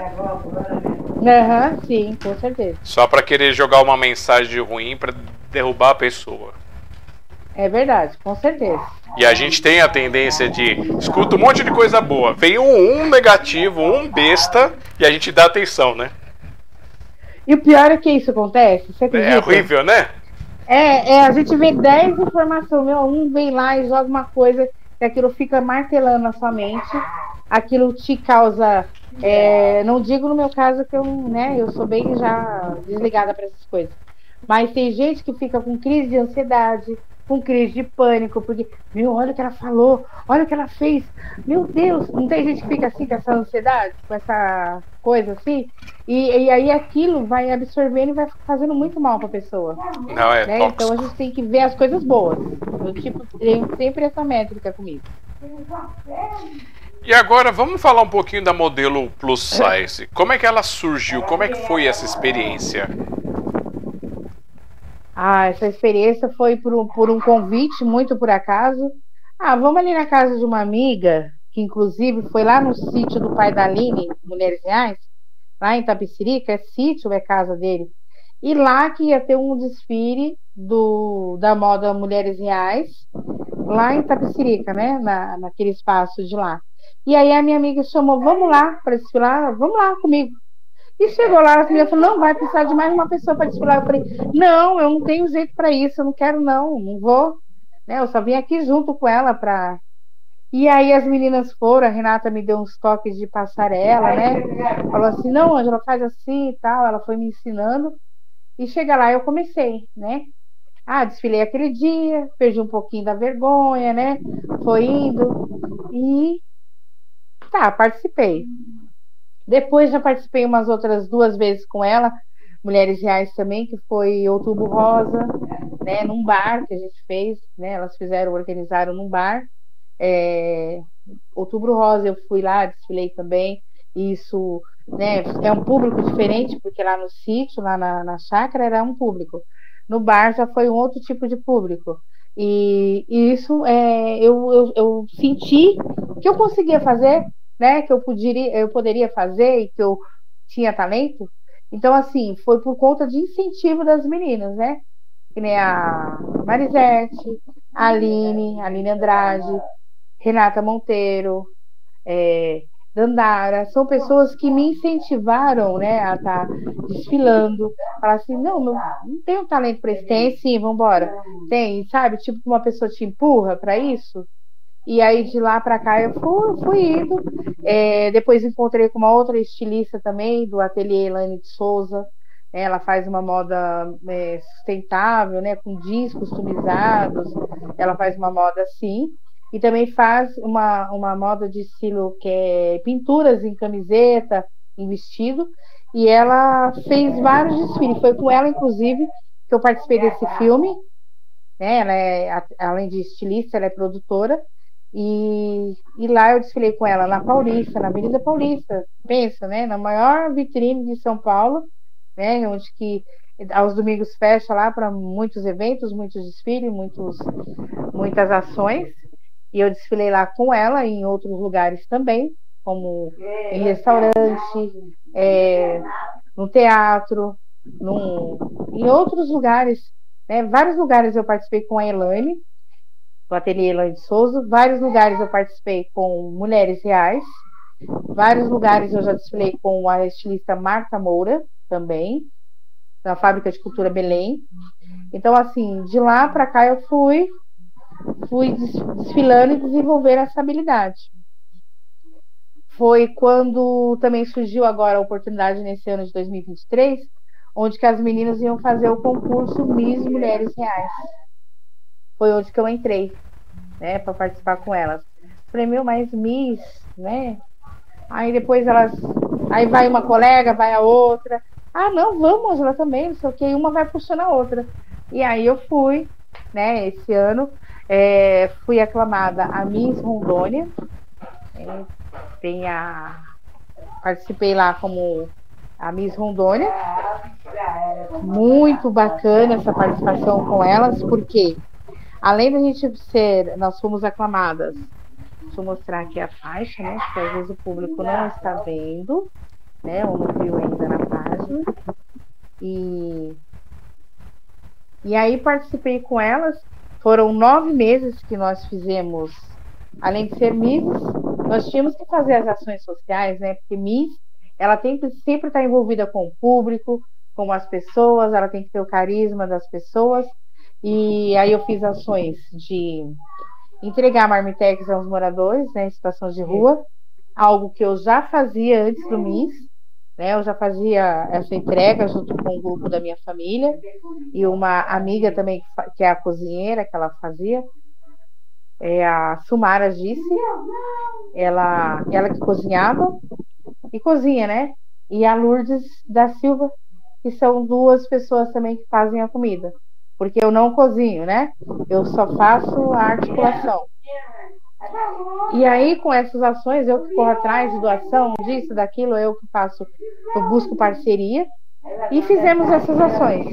Aham, uhum, sim, com certeza. Só para querer jogar uma mensagem ruim para derrubar a pessoa. É verdade, com certeza. E a gente tem a tendência de escuta um monte de coisa boa, vem um, um negativo, um besta e a gente dá atenção, né? E o pior é que isso acontece. é horrível, né? É, é, a gente vê 10 informações, meu, um vem lá e joga uma coisa e aquilo fica martelando na sua mente, aquilo te causa. É, não digo no meu caso que eu, né, eu sou bem já desligada para essas coisas. Mas tem gente que fica com crise de ansiedade, com crise de pânico, porque, meu, olha o que ela falou, olha o que ela fez. Meu Deus, não tem gente que fica assim com essa ansiedade, com essa coisa assim? E, e aí aquilo vai absorvendo e vai fazendo muito mal para a pessoa. Não, é né? Então a gente tem que ver as coisas boas. Eu, tipo, tenho sempre essa métrica comigo. E agora vamos falar um pouquinho da modelo plus size. Como é que ela surgiu? Como é que foi essa experiência? Ah, essa experiência foi por um, por um convite, muito por acaso. Ah, vamos ali na casa de uma amiga, que inclusive foi lá no sítio do pai da Aline, Mulheres Reais, lá em Tapicirica, é sítio, é casa dele. E lá que ia ter um desfile do, da moda Mulheres Reais, lá em Tapicirica, né? Na, naquele espaço de lá. E aí a minha amiga chamou, vamos lá para desfilar, vamos lá comigo. E chegou lá, a filha falou: não, vai precisar de mais uma pessoa para desfilar. Eu falei: não, eu não tenho jeito para isso, eu não quero, não, não vou. Né, eu só vim aqui junto com ela para. E aí as meninas foram, a Renata me deu uns toques de passarela, né? Falou assim: não, Angela, faz assim e tal. Ela foi me ensinando. E chega lá, eu comecei, né? Ah, desfilei aquele dia, perdi um pouquinho da vergonha, né? Foi indo. E tá, participei. Depois já participei umas outras duas vezes com ela, Mulheres Reais também, que foi Outubro Rosa, né, num bar que a gente fez, né, elas fizeram, organizaram num bar. É, Outubro Rosa eu fui lá, desfilei também. Isso né, é um público diferente, porque lá no sítio, lá na, na chácara, era um público. No bar já foi um outro tipo de público. E, e isso é, eu, eu, eu senti que eu conseguia fazer né, que eu poderia, eu poderia fazer e que eu tinha talento. Então, assim, foi por conta de incentivo das meninas, né? Que nem a Marisete, a Aline, a Aline Andrade, Renata Monteiro, é, Dandara, são pessoas que me incentivaram, né, a estar tá desfilando. Falar assim, não, não, não tenho talento para isso. Tem sim, vamos embora. Tem, sabe? Tipo, uma pessoa te empurra para isso. E aí de lá para cá eu fui, fui indo. É, depois encontrei com uma outra estilista também, do ateliê Elaine de Souza. Ela faz uma moda é, sustentável, né, com jeans customizados. Ela faz uma moda assim. E também faz uma, uma moda de estilo que é pinturas em camiseta, em vestido. E ela fez vários desfiles. Foi com ela, inclusive, que eu participei desse filme. Né? Ela é, além de estilista, ela é produtora. E, e lá eu desfilei com ela na Paulista, na Avenida Paulista. Pensa, né? Na maior vitrine de São Paulo né? Onde que aos domingos fecha lá para muitos eventos, muitos desfiles, muitos, muitas ações. E eu desfilei lá com ela em outros lugares também, como em restaurante, é, no teatro, num, em outros lugares. Né? Vários lugares eu participei com a Elaine, do ateliê Elaine de Souza. Vários lugares eu participei com Mulheres Reais. Vários lugares eu já desfilei com a estilista Marta Moura também, na Fábrica de Cultura Belém. Então, assim, de lá para cá eu fui, fui desfilando e desenvolvendo essa habilidade. Foi quando também surgiu agora a oportunidade nesse ano de 2023, onde que as meninas iam fazer o concurso Miss Mulheres Reais. Foi onde que eu entrei, né, para participar com elas. Falei, meu, mas Miss, né? Aí depois elas. Aí vai uma colega, vai a outra. Ah, não, vamos, Angela também, não sei o que, uma vai puxando a outra. E aí eu fui, né, esse ano, é, fui aclamada a Miss Rondônia. É, tem a. Participei lá como a Miss Rondônia. Muito bacana essa participação com elas, porque além da gente ser, nós fomos aclamadas. Deixa eu mostrar aqui a faixa, né? Que às vezes o público não está vendo né? Ou não viu ainda na página. E, e aí participei com elas. Foram nove meses que nós fizemos, além de ser Miss, nós tínhamos que fazer as ações sociais, né? Porque Miss, ela tem que sempre estar envolvida com o público, com as pessoas, ela tem que ter o carisma das pessoas. E aí eu fiz ações de entregar marmitex aos moradores, né, em situação de rua, algo que eu já fazia antes do MIS, né? Eu já fazia essa entrega junto com um grupo da minha família e uma amiga também que é a cozinheira que ela fazia, é a Sumara disse, ela, ela que cozinhava e cozinha, né? E a Lourdes da Silva, que são duas pessoas também que fazem a comida, porque eu não cozinho, né? Eu só faço a articulação. E aí, com essas ações, eu que corro atrás de doação, disso, daquilo, eu que faço, eu busco parceria. E fizemos essas ações.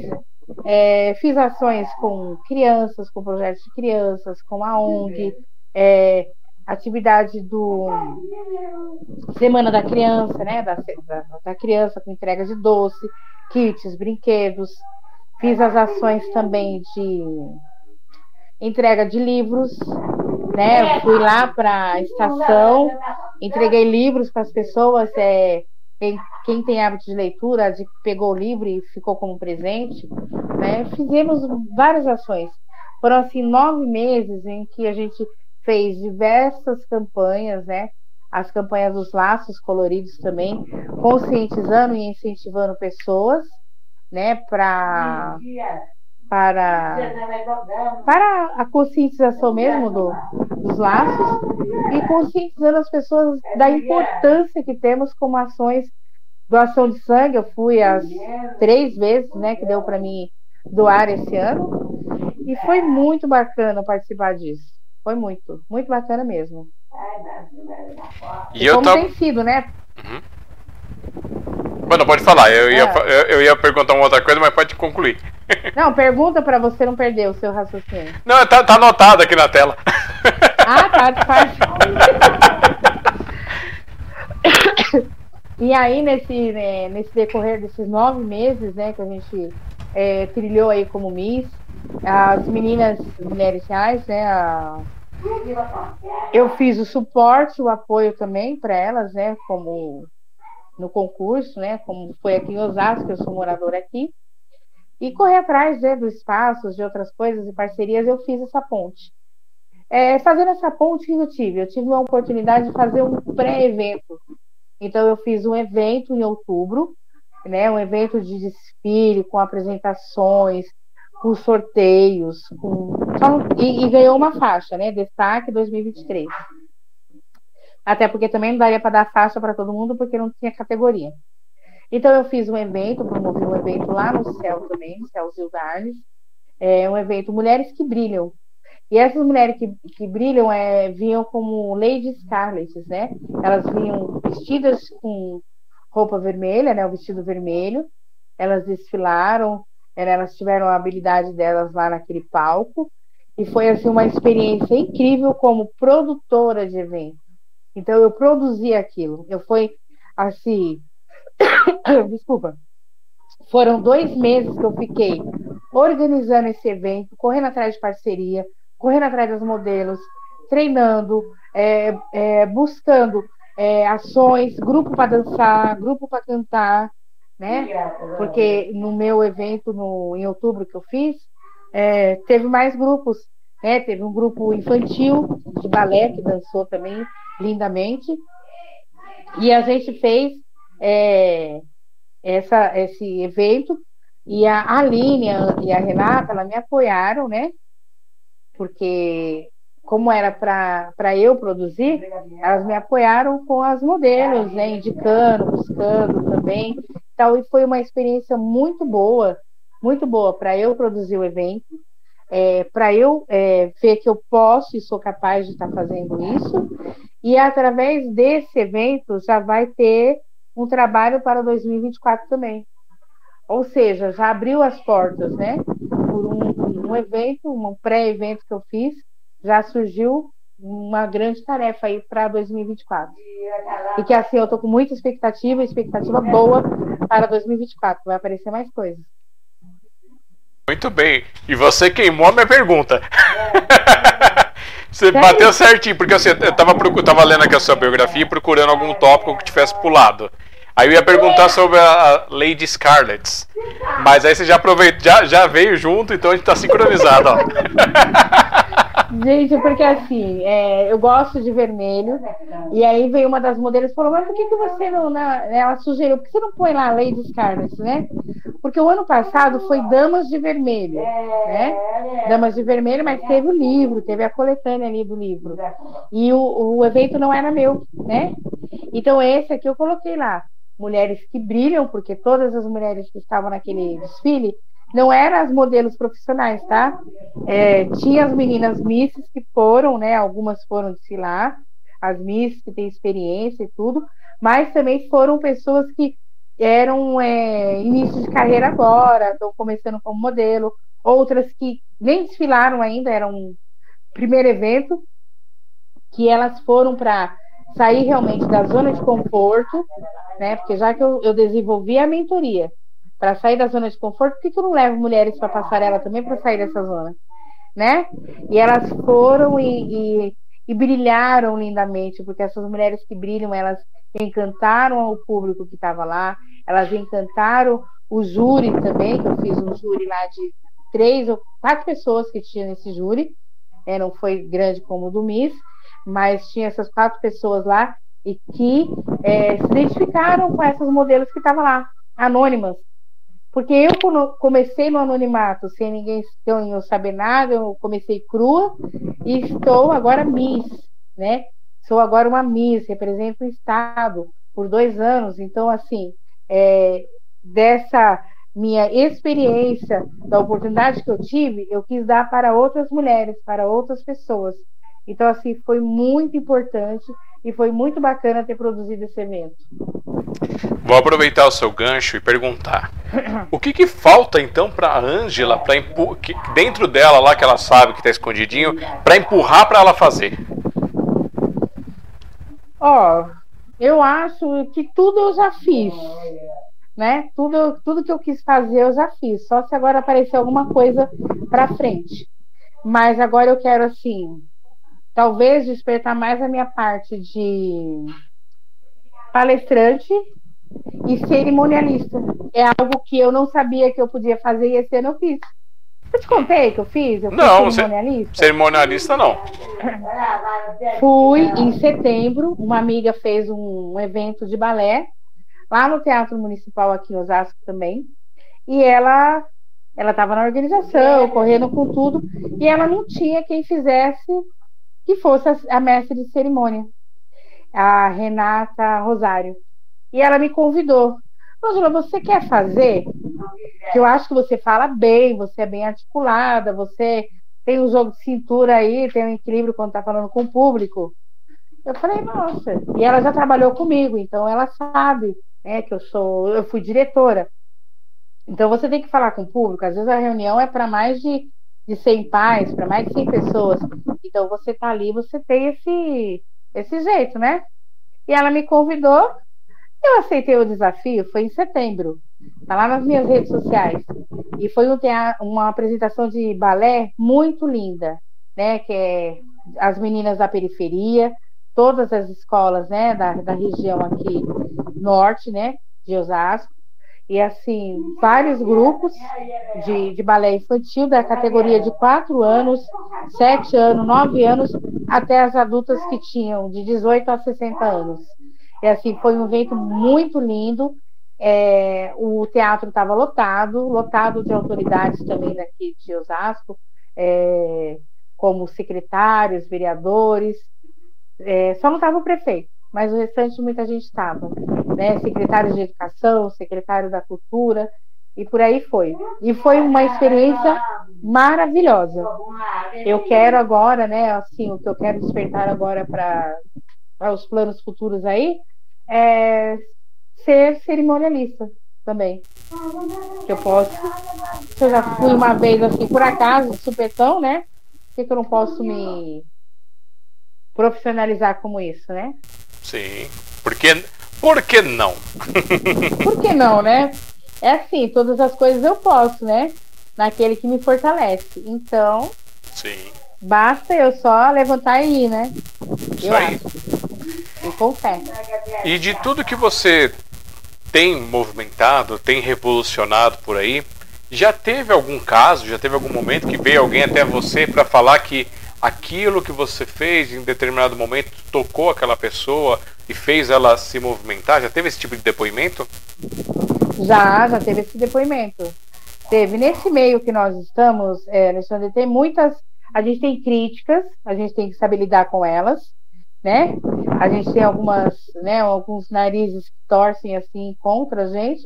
É, fiz ações com crianças, com projetos de crianças, com a ONG, é, atividade do Semana da Criança, né? Da, da, da criança com entrega de doce, kits, brinquedos. Fiz as ações também de entrega de livros, né? fui lá para a estação, entreguei livros para as pessoas. É, quem, quem, tem hábito de leitura de, pegou o livro e ficou como presente. Né? Fizemos várias ações. Foram assim nove meses em que a gente fez diversas campanhas, né? As campanhas dos laços coloridos também, conscientizando e incentivando pessoas, né? Para para, para a conscientização mesmo do, dos laços e conscientizando as pessoas da importância que temos como ações doação de sangue. Eu fui as três vezes, né, que deu para mim doar esse ano e foi muito bacana participar disso. Foi muito, muito bacana mesmo. E, e como tô... tem sido, né? Bueno, pode falar. Eu ia, é. eu, ia perguntar uma outra coisa, mas pode concluir. Não, pergunta para você não perder o seu raciocínio. Não, tá, tá anotado aqui na tela. Ah, tá, fácil. E aí, nesse, né, nesse decorrer desses nove meses, né, que a gente é, trilhou aí como Miss, as meninas mulheres reais, né, a Eu fiz o suporte, o apoio também para elas, né? Como no concurso, né? Como foi aqui em Osasco, eu sou moradora aqui. E correr atrás né, do espaço, de outras coisas e parcerias, eu fiz essa ponte. É, fazendo essa ponte que eu tive, eu tive uma oportunidade de fazer um pré-evento. Então, eu fiz um evento em outubro, né, um evento de desfile, com apresentações, com sorteios, com... E, e, ganhou uma faixa, né? Destaque 2023. Até porque também não daria para dar faixa para todo mundo, porque não tinha categoria. Então eu fiz um evento, promovi um evento lá no céu também, Céu Zildarnes, é um evento Mulheres que Brilham. E essas mulheres que, que brilham é, vinham como Lady Scarlet, né? Elas vinham vestidas com roupa vermelha, né? O vestido vermelho. Elas desfilaram, elas tiveram a habilidade delas lá naquele palco. E foi assim uma experiência incrível como produtora de evento. Então eu produzi aquilo. Eu fui assim Desculpa. Foram dois meses que eu fiquei organizando esse evento, correndo atrás de parceria, correndo atrás dos modelos, treinando, é, é, buscando é, ações, grupo para dançar, grupo para cantar, né? Porque no meu evento no, em outubro que eu fiz, é, teve mais grupos, né? Teve um grupo infantil de balé que dançou também lindamente, e a gente fez é, essa, esse evento. E a Aline e a Renata, ela me apoiaram, né? Porque, como era para eu produzir, elas me apoiaram com as modelos, né? Indicando, buscando também. Então, e foi uma experiência muito boa, muito boa para eu produzir o evento. É, para eu é, ver que eu posso e sou capaz de estar fazendo isso. E através desse evento já vai ter um trabalho para 2024 também. Ou seja, já abriu as portas, né? Por um, um evento, um pré-evento que eu fiz, já surgiu uma grande tarefa aí para 2024. E que assim eu estou com muita expectativa, expectativa boa para 2024. Vai aparecer mais coisas. Muito bem. E você queimou a minha pergunta. você bateu certinho, porque assim, eu estava tava lendo aqui a sua biografia e procurando algum tópico que tivesse pulado. Aí eu ia perguntar sobre a Lady Scarlett. Mas aí você já aproveitou, já, já veio junto, então a gente tá sincronizado, ó. Gente, porque assim, é, eu gosto de vermelho. E aí veio uma das modelos e falou: Mas por que, que você não. Né? Ela sugeriu, por que você não põe lá Lady Scarlett, né? Porque o ano passado foi Damas de Vermelho, né? Damas de Vermelho, mas teve o livro, teve a coletânea ali do livro. E o, o evento não era meu, né? Então esse aqui eu coloquei lá mulheres que brilham, porque todas as mulheres que estavam naquele desfile não eram as modelos profissionais, tá? É, tinha as meninas misses que foram, né? Algumas foram desfilar, as misses que têm experiência e tudo, mas também foram pessoas que eram é, início de carreira agora, estão começando como modelo, outras que nem desfilaram ainda, era um primeiro evento, que elas foram para sair realmente da zona de conforto, né? Porque já que eu, eu desenvolvi a mentoria para sair da zona de conforto, por que, que eu não levo mulheres para passarela também para sair dessa zona? Né? E elas foram e, e, e, brilharam lindamente, porque essas mulheres que brilham, elas encantaram o público que estava lá, elas encantaram o júri também, que eu fiz um júri lá de três ou quatro pessoas que tinha nesse júri, é, não foi grande como o do Miss, mas tinha essas quatro pessoas lá e que é, se identificaram com essas modelos que estavam lá, anônimas. Porque eu comecei no anonimato, sem ninguém sem eu saber nada, eu comecei crua e estou agora Miss, né? Sou agora uma Miss, represento o Estado por dois anos. Então, assim, é, dessa minha experiência, da oportunidade que eu tive, eu quis dar para outras mulheres, para outras pessoas. Então, assim, foi muito importante e foi muito bacana ter produzido esse evento. Vou aproveitar o seu gancho e perguntar: o que, que falta então para a Ângela, para dentro dela lá que ela sabe que está escondidinho, para empurrar para ela fazer? Ó, oh, eu acho que tudo eu já fiz, né? Tudo, tudo que eu quis fazer eu já fiz. Só se agora aparecer alguma coisa para frente. Mas agora eu quero assim talvez despertar mais a minha parte de palestrante e cerimonialista. É algo que eu não sabia que eu podia fazer e esse ano eu fiz. Eu te contei que eu fiz? Eu não, cerimonialista? cerimonialista não. Fui em setembro, uma amiga fez um evento de balé lá no Teatro Municipal aqui em Osasco também. E ela ela estava na organização, correndo com tudo, e ela não tinha quem fizesse que fosse a, a mestre de cerimônia, a Renata Rosário. E ela me convidou. Angela, você quer fazer? Que eu acho que você fala bem, você é bem articulada, você tem um jogo de cintura aí, tem um equilíbrio quando está falando com o público. Eu falei, nossa. E ela já trabalhou comigo, então ela sabe né, que eu sou, eu fui diretora. Então você tem que falar com o público. Às vezes a reunião é para mais de, de 100 pais, para mais de 100 pessoas. Então você tá ali, você tem esse, esse jeito, né? E ela me convidou, eu aceitei o desafio, foi em setembro. Tá lá nas minhas redes sociais. E foi um, uma apresentação de balé muito linda, né? Que é as meninas da periferia, todas as escolas, né, da, da região aqui norte, né, de Osasco, e assim, vários grupos de, de balé infantil da categoria de 4 anos, 7 anos, 9 anos, até as adultas que tinham de 18 a 60 anos. E assim, foi um evento muito lindo. É, o teatro estava lotado, lotado de autoridades também daqui de Osasco, é, como secretários, vereadores. É, só não estava o prefeito, mas o restante muita gente estava né, secretário de Educação, secretário da Cultura, e por aí foi. E foi uma experiência maravilhosa. Eu quero agora, né, assim, o que eu quero despertar agora para os planos futuros aí é ser cerimonialista também. Que eu posso. Eu já fui uma vez assim, por acaso, supetão, né? Por que, eu não posso me profissionalizar como isso, né? Sim. Porque por que não? Por que não, né? É assim, todas as coisas eu posso, né? Naquele que me fortalece. Então. Sim. Basta eu só levantar e ir, né? Isso eu aí. acho. Eu confesso. E de tudo que você tem movimentado, tem revolucionado por aí, já teve algum caso, já teve algum momento que veio alguém até você para falar que aquilo que você fez em determinado momento tocou aquela pessoa e fez ela se movimentar? Já teve esse tipo de depoimento? Já, já teve esse depoimento. Teve. Nesse meio que nós estamos, é, Alexandre, tem muitas. A gente tem críticas, a gente tem que saber lidar com elas, né? A gente tem algumas, né, alguns narizes que torcem assim contra a gente,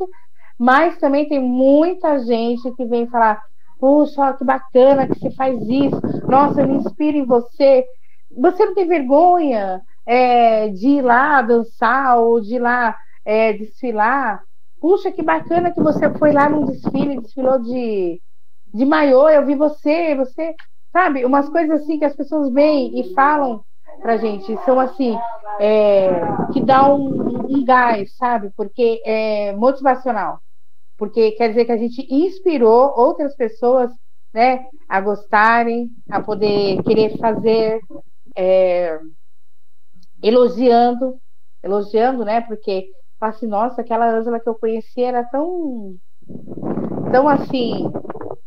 mas também tem muita gente que vem falar: puxa, que bacana que você faz isso, nossa, eu me inspiro em você. Você não tem vergonha é, de ir lá dançar ou de ir lá é, desfilar. Puxa, que bacana que você foi lá num desfile, desfilou de, de maiô, eu vi você, você, sabe, umas coisas assim que as pessoas vêm e falam pra gente, são assim, é, que dá um, um gás, sabe, porque é motivacional, porque quer dizer que a gente inspirou outras pessoas, né, a gostarem, a poder querer fazer, é, elogiando, elogiando, né? Porque fala assim, nossa, aquela Ângela que eu conheci era tão, tão assim,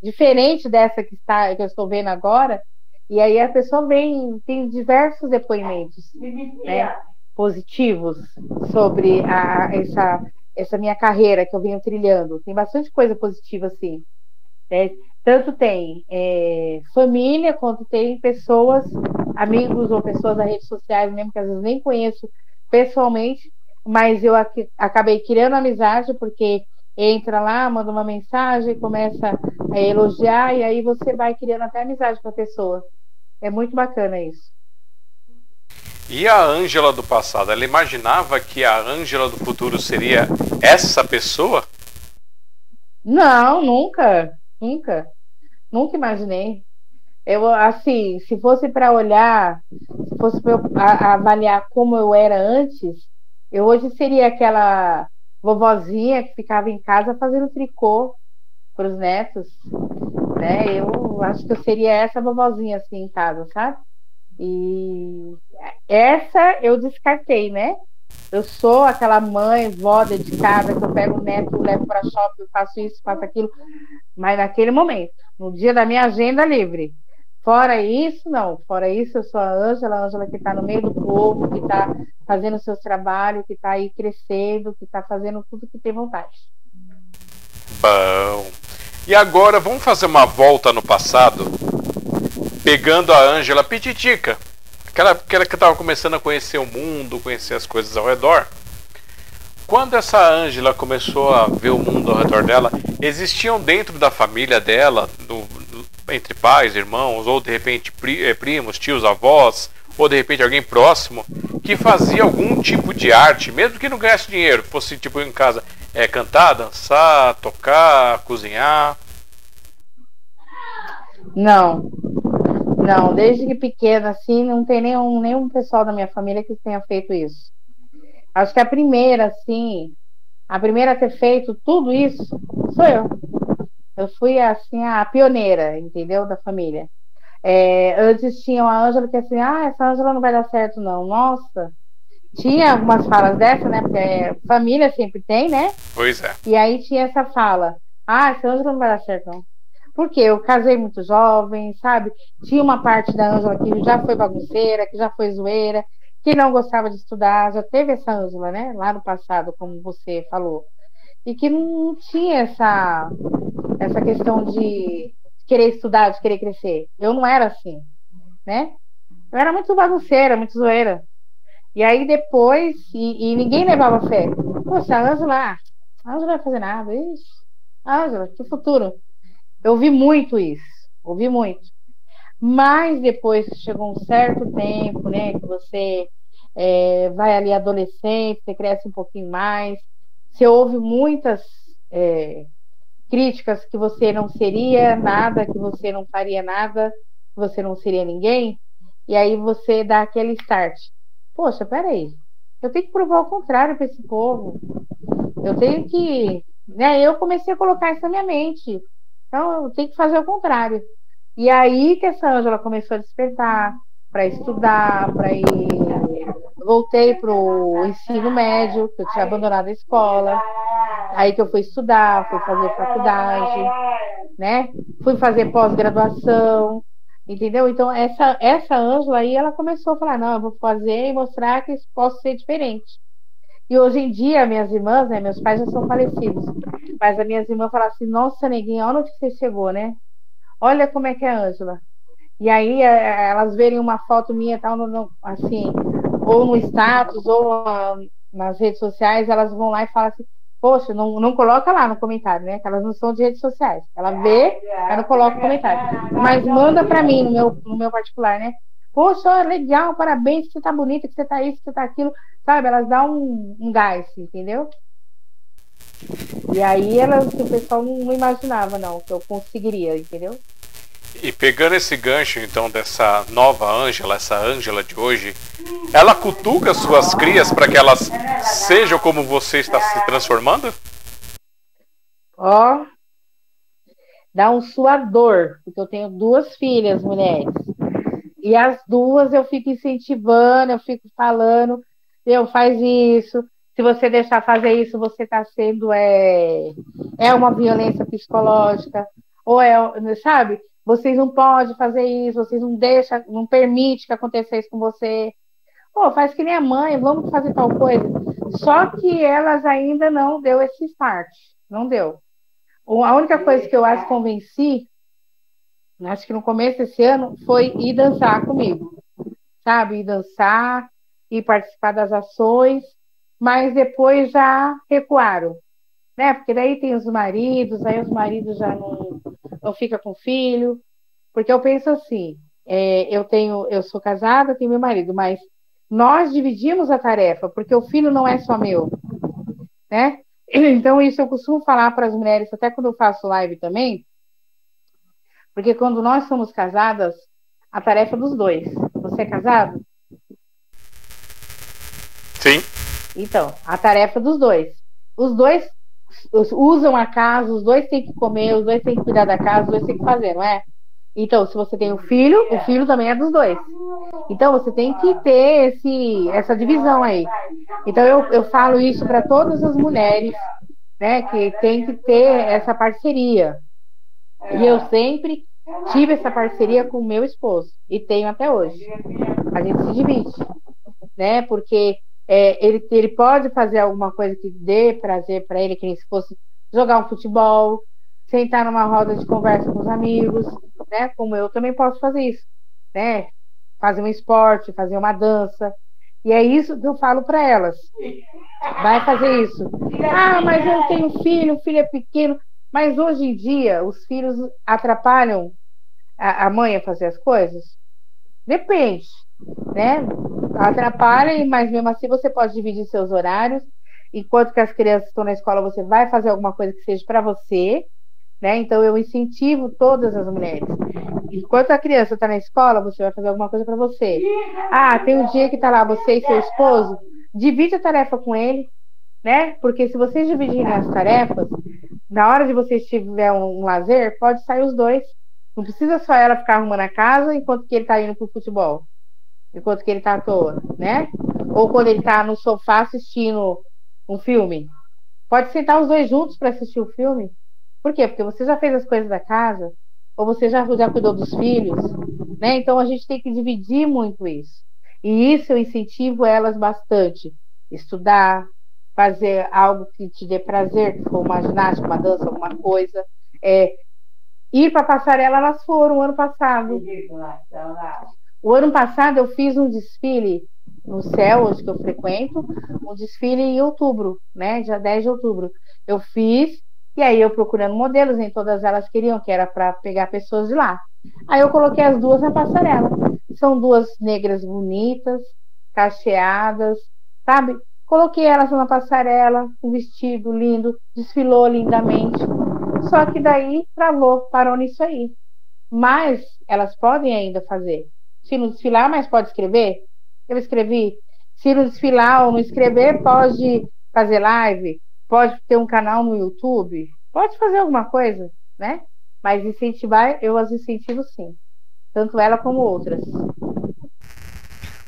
diferente dessa que, está, que eu estou vendo agora. E aí a pessoa vem, tem diversos depoimentos né, positivos sobre a, essa, essa minha carreira que eu venho trilhando. Tem bastante coisa positiva, assim. Né? Tanto tem é, família, quanto tem pessoas amigos ou pessoas das redes sociais mesmo que às vezes nem conheço pessoalmente, mas eu ac acabei criando amizade porque entra lá, manda uma mensagem, começa a elogiar e aí você vai criando até amizade com a pessoa. É muito bacana isso. E a Ângela do passado, ela imaginava que a Ângela do futuro seria essa pessoa? Não, nunca, nunca, nunca imaginei. Eu, assim, se fosse para olhar, se fosse para avaliar como eu era antes, eu hoje seria aquela vovozinha que ficava em casa fazendo tricô para os netos, né? Eu acho que eu seria essa vovozinha assim em casa, sabe? E essa eu descartei, né? Eu sou aquela mãe, vó dedicada, que eu pego o neto, levo para shopping, faço isso, faço aquilo. Mas naquele momento, no dia da minha agenda livre. Fora isso, não. Fora isso, eu sou a Ângela, a Ângela que está no meio do povo, que está fazendo seus trabalhos, que está aí crescendo, que está fazendo tudo que tem vontade. Bom. E agora vamos fazer uma volta no passado, pegando a Ângela Pititica Aquela, que estava começando a conhecer o mundo, conhecer as coisas ao redor. Quando essa Ângela começou a ver o mundo ao redor dela, existiam dentro da família dela, do, entre pais, irmãos, ou de repente eh, primos, tios, avós, ou de repente alguém próximo, que fazia algum tipo de arte, mesmo que não ganhasse dinheiro, fosse tipo em casa, é, cantar, dançar, tocar, cozinhar. Não, não, desde que pequena, assim, não tem nenhum, nenhum pessoal da minha família que tenha feito isso. Acho que a primeira, assim, a primeira a ter feito tudo isso sou eu. Eu fui, assim, a pioneira, entendeu? Da família. É, antes tinha uma Ângela que assim, ah, essa Ângela não vai dar certo, não. Nossa, tinha algumas falas dessa, né? Porque é, família sempre tem, né? Pois é. E aí tinha essa fala, ah, essa Ângela não vai dar certo, não. Porque eu casei muito jovem, sabe? Tinha uma parte da Ângela que já foi bagunceira, que já foi zoeira, que não gostava de estudar, já teve essa Ângela, né? Lá no passado, como você falou. E que não tinha essa, essa questão de querer estudar, de querer crescer. Eu não era assim, né? Eu era muito bagunceira, muito zoeira. E aí depois, e, e ninguém levava fé. Poxa, a Ângela, a Ângela vai fazer nada. Ixi, Ângela, que futuro. Eu ouvi muito isso, ouvi muito. Mas depois chegou um certo tempo, né, que você é, vai ali adolescente, você cresce um pouquinho mais, você ouve muitas é, críticas que você não seria nada, que você não faria nada, que você não seria ninguém, e aí você dá aquele start. Poxa, peraí, eu tenho que provar o contrário para esse povo. Eu tenho que. Né, eu comecei a colocar isso na minha mente. Então, eu tenho que fazer o contrário. E aí que essa Ângela começou a despertar para estudar, para ir. Voltei para o ensino médio, que eu tinha abandonado a escola. Aí que eu fui estudar, fui fazer faculdade, né? Fui fazer pós-graduação, entendeu? Então, essa, essa Ângela aí, ela começou a falar: não, eu vou fazer e mostrar que posso ser diferente. E hoje em dia, minhas irmãs, né, meus pais já são falecidos, mas as minhas irmãs falam assim: nossa, neguinha, olha onde você chegou, né? Olha como é que é a Ângela. E aí é, é, elas verem uma foto minha, tal, no, no, assim, ou no status, ou nas redes sociais, elas vão lá e falam assim: poxa, não, não coloca lá no comentário, né? Que elas não são de redes sociais. Ela vê, ela não coloca no comentário. Mas manda para mim, no meu, no meu particular, né? Poxa, legal, parabéns, que você tá bonita, que você tá isso, que você tá aquilo. Sabe? Elas dão um, um gás, entendeu? E aí elas, o pessoal não, imaginava, não, que eu conseguiria, entendeu? E pegando esse gancho, então, dessa nova Ângela, essa Ângela de hoje, ela cutuca suas crias para que elas sejam como você está se transformando? Ó, dá um suador, porque eu tenho duas filhas, mulheres. E as duas eu fico incentivando, eu fico falando, eu faz isso. Se você deixar fazer isso, você está sendo é, é uma violência psicológica ou é, sabe? Vocês não podem fazer isso, vocês não deixam, não permite que aconteça isso com você. Pô, faz que nem a mãe, vamos fazer tal coisa. Só que elas ainda não deu esse start, não deu. A única coisa que eu as convenci, acho que no começo desse ano, foi ir dançar comigo, sabe? Ir dançar, e participar das ações, mas depois já recuaram, né? Porque daí tem os maridos, aí os maridos já não, não fica com filho, porque eu penso assim, é, eu tenho, eu sou casada, tenho meu marido, mas nós dividimos a tarefa, porque o filho não é só meu, né? Então isso eu costumo falar para as mulheres, até quando eu faço live também, porque quando nós somos casadas, a tarefa dos dois. Você é casado? Sim. Então, a tarefa dos dois. Os dois usam a casa, os dois têm que comer, os dois têm que cuidar da casa, os dois têm que fazer, não é? Então, se você tem um filho, o filho também é dos dois. Então, você tem que ter esse, essa divisão aí. Então, eu, eu falo isso para todas as mulheres, né, que tem que ter essa parceria. E eu sempre tive essa parceria com o meu esposo, e tenho até hoje. A gente se divide, né, porque é, ele, ele pode fazer alguma coisa que dê prazer para ele, que nem se fosse jogar um futebol, sentar numa roda de conversa com os amigos, né? Como eu também posso fazer isso, né? Fazer um esporte, fazer uma dança. E é isso que eu falo para elas. Vai fazer isso. Ah, mas eu tenho filho, o filho é pequeno. Mas hoje em dia, os filhos atrapalham a, a mãe a fazer as coisas? Depende, né? Atrapalha, mas mesmo assim você pode dividir seus horários. Enquanto que as crianças estão na escola, você vai fazer alguma coisa que seja para você, né? Então eu incentivo todas as mulheres. Enquanto a criança está na escola, você vai fazer alguma coisa para você. Ah, tem um dia que está lá você e seu esposo, divide a tarefa com ele, né? Porque se vocês dividirem as tarefas, na hora de vocês tiver um, um lazer, pode sair os dois. Não precisa só ela ficar arrumando a casa enquanto que ele está indo para o futebol, enquanto que ele está à toa, né? Ou quando ele está no sofá assistindo um filme. Pode sentar os dois juntos para assistir o filme. Por quê? Porque você já fez as coisas da casa, ou você já, já cuidou dos filhos, né? Então a gente tem que dividir muito isso. E isso eu incentivo elas bastante. Estudar, fazer algo que te dê prazer, que for uma ginástica, uma dança, alguma coisa. É, ir para passarela, elas foram ano passado. O ano passado eu fiz um desfile no céu, hoje que eu frequento, um desfile em outubro, né? Dia 10 de outubro. Eu fiz e aí eu procurando modelos, nem todas elas queriam, que era para pegar pessoas de lá. Aí eu coloquei as duas na passarela. São duas negras bonitas, cacheadas, sabe? Coloquei elas na passarela, um vestido lindo, desfilou lindamente. Só que daí travou, parou nisso aí. Mas elas podem ainda fazer. Se não desfilar, mas pode escrever? Eu escrevi. Se não desfilar ou não escrever, pode fazer live, pode ter um canal no YouTube, pode fazer alguma coisa, né? Mas incentivar, eu as incentivo sim. Tanto ela como outras.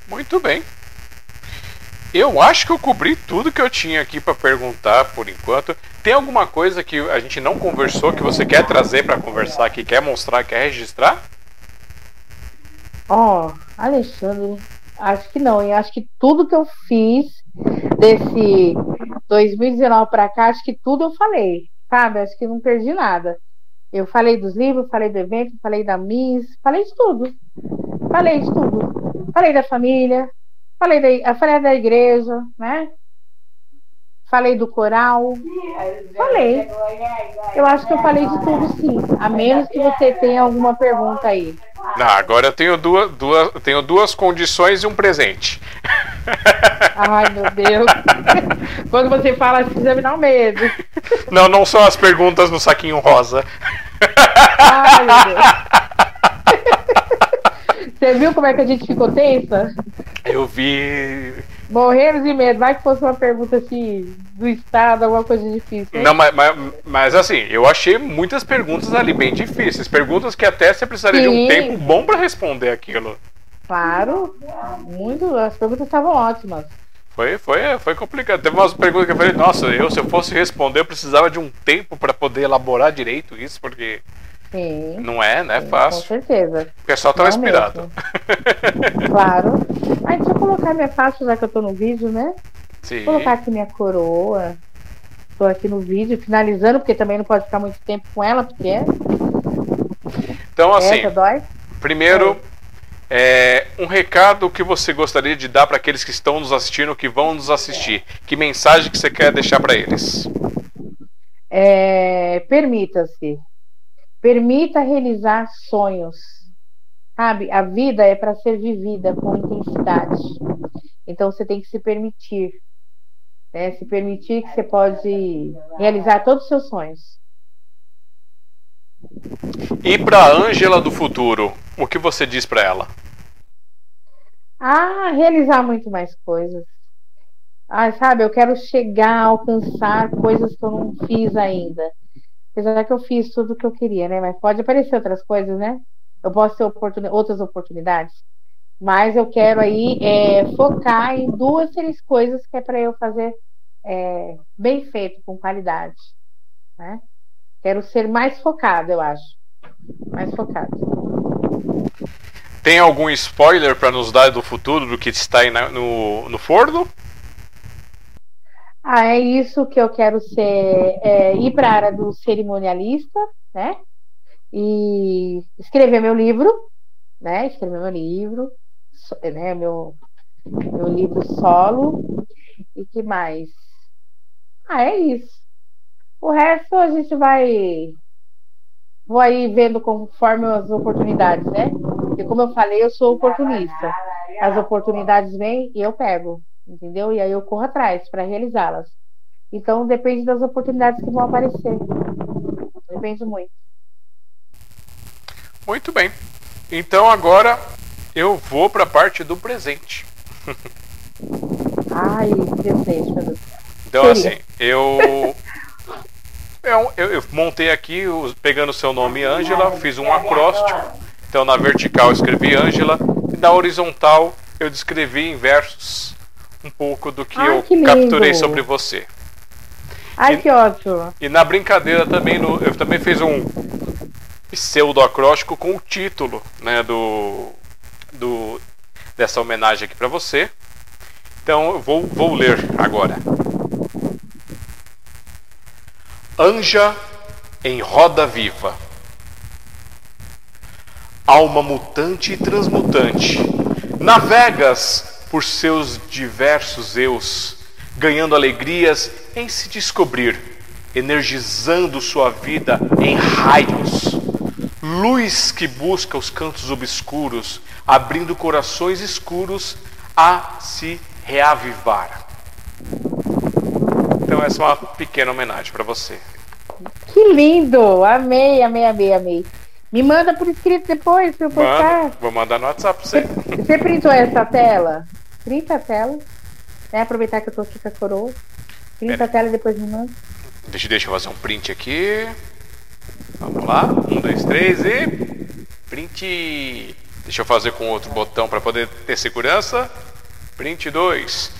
Muito bem. Eu acho que eu cobri tudo que eu tinha aqui para perguntar por enquanto. Tem alguma coisa que a gente não conversou que você quer trazer para conversar, que quer mostrar, quer registrar? Ó, oh, Alexandre, acho que não. Eu acho que tudo que eu fiz desse 2019 para cá, acho que tudo eu falei, sabe? Acho que não perdi nada. Eu falei dos livros, falei do evento, falei da Miss, falei de tudo. Falei de tudo. Falei da família, falei da, falei da igreja, né? Falei do coral. Falei. Eu acho que eu falei de tudo sim. A menos que você tenha alguma pergunta aí. Não, agora eu tenho duas, duas, tenho duas condições e um presente. Ai, meu Deus. Quando você fala assim, me dá um medo. Não, não são as perguntas no saquinho rosa. Ai, meu Deus. Você viu como é que a gente ficou tensa? Eu vi. Morrendo de medo. Vai que fosse uma pergunta assim do Estado, alguma coisa difícil. Hein? Não, mas, mas, mas, assim, eu achei muitas perguntas ali bem difíceis. Perguntas que até você precisaria Sim. de um tempo bom para responder aquilo. Claro, muito. As perguntas estavam ótimas. Foi, foi, foi complicado. Teve umas perguntas que eu falei, nossa, eu se eu fosse responder, eu precisava de um tempo para poder elaborar direito isso, porque Sim, não é, né? Sim, fácil. Com certeza. O pessoal estava inspirado. claro. Aí deixa eu colocar minha faixa, já que eu tô no vídeo, né? Sim. Vou colocar aqui minha coroa. Estou aqui no vídeo, finalizando, porque também não pode ficar muito tempo com ela, porque é. Então, assim. Primeiro, é, um recado que você gostaria de dar para aqueles que estão nos assistindo, que vão nos assistir. Que mensagem que você quer deixar para eles? É, Permita-se. Permita realizar sonhos. Sabe? A vida é para ser vivida com intensidade. Então você tem que se permitir. Né? Se permitir que você pode realizar todos os seus sonhos. E para a Ângela do futuro, o que você diz para ela? Ah, realizar muito mais coisas. Ah, sabe, eu quero chegar a alcançar coisas que eu não fiz ainda. Apesar que eu fiz tudo o que eu queria, né? Mas pode aparecer outras coisas, né? eu posso ter outras oportunidades, mas eu quero aí é, focar em duas, três coisas que é para eu fazer é, bem feito, com qualidade. Né? Quero ser mais focado, eu acho. Mais focado. Tem algum spoiler para nos dar do futuro do que está aí no, no forno? Ah, é isso que eu quero ser, é, ir para a área do cerimonialista, né? E escrever meu livro, né? Escrever meu livro, né? Meu, meu livro solo. E que mais? Ah, é isso. O resto a gente vai vou aí vendo conforme as oportunidades, né? Porque como eu falei, eu sou oportunista. As oportunidades vêm e eu pego, entendeu? E aí eu corro atrás para realizá-las. Então depende das oportunidades que vão aparecer. Depende muito. Muito bem. Então agora eu vou para a parte do presente. Ai, presente, meu Deus. Então Seria. assim, eu eu, eu, eu montei aqui, pegando o seu nome Ângela, fiz um acróstico. Então na vertical eu escrevi Ângela e na horizontal eu descrevi em versos um pouco do que Ai, eu que capturei sobre você. Ai, e, que ótimo. E na brincadeira também, no, eu também fiz um pseudo acróstico com o título né, do, do, dessa homenagem aqui para você. Então eu vou, vou ler agora. Anja em roda viva. Alma mutante e transmutante, navegas por seus diversos eus, ganhando alegrias em se descobrir, energizando sua vida em raios. Luz que busca os cantos obscuros, abrindo corações escuros a se reavivar. Então essa é uma pequena homenagem para você. Que lindo! Amei, amei, amei, amei. Me manda por escrito depois para eu postar. Vou mandar no WhatsApp pra você. Você printou essa tela? Printa a tela. É, aproveitar que eu tô aqui com a coroa. Printa a tela e depois me manda. Deixa, deixa eu fazer um print aqui. Vamos lá. Um, dois, três e. Print. Deixa eu fazer com outro botão para poder ter segurança. Print 2.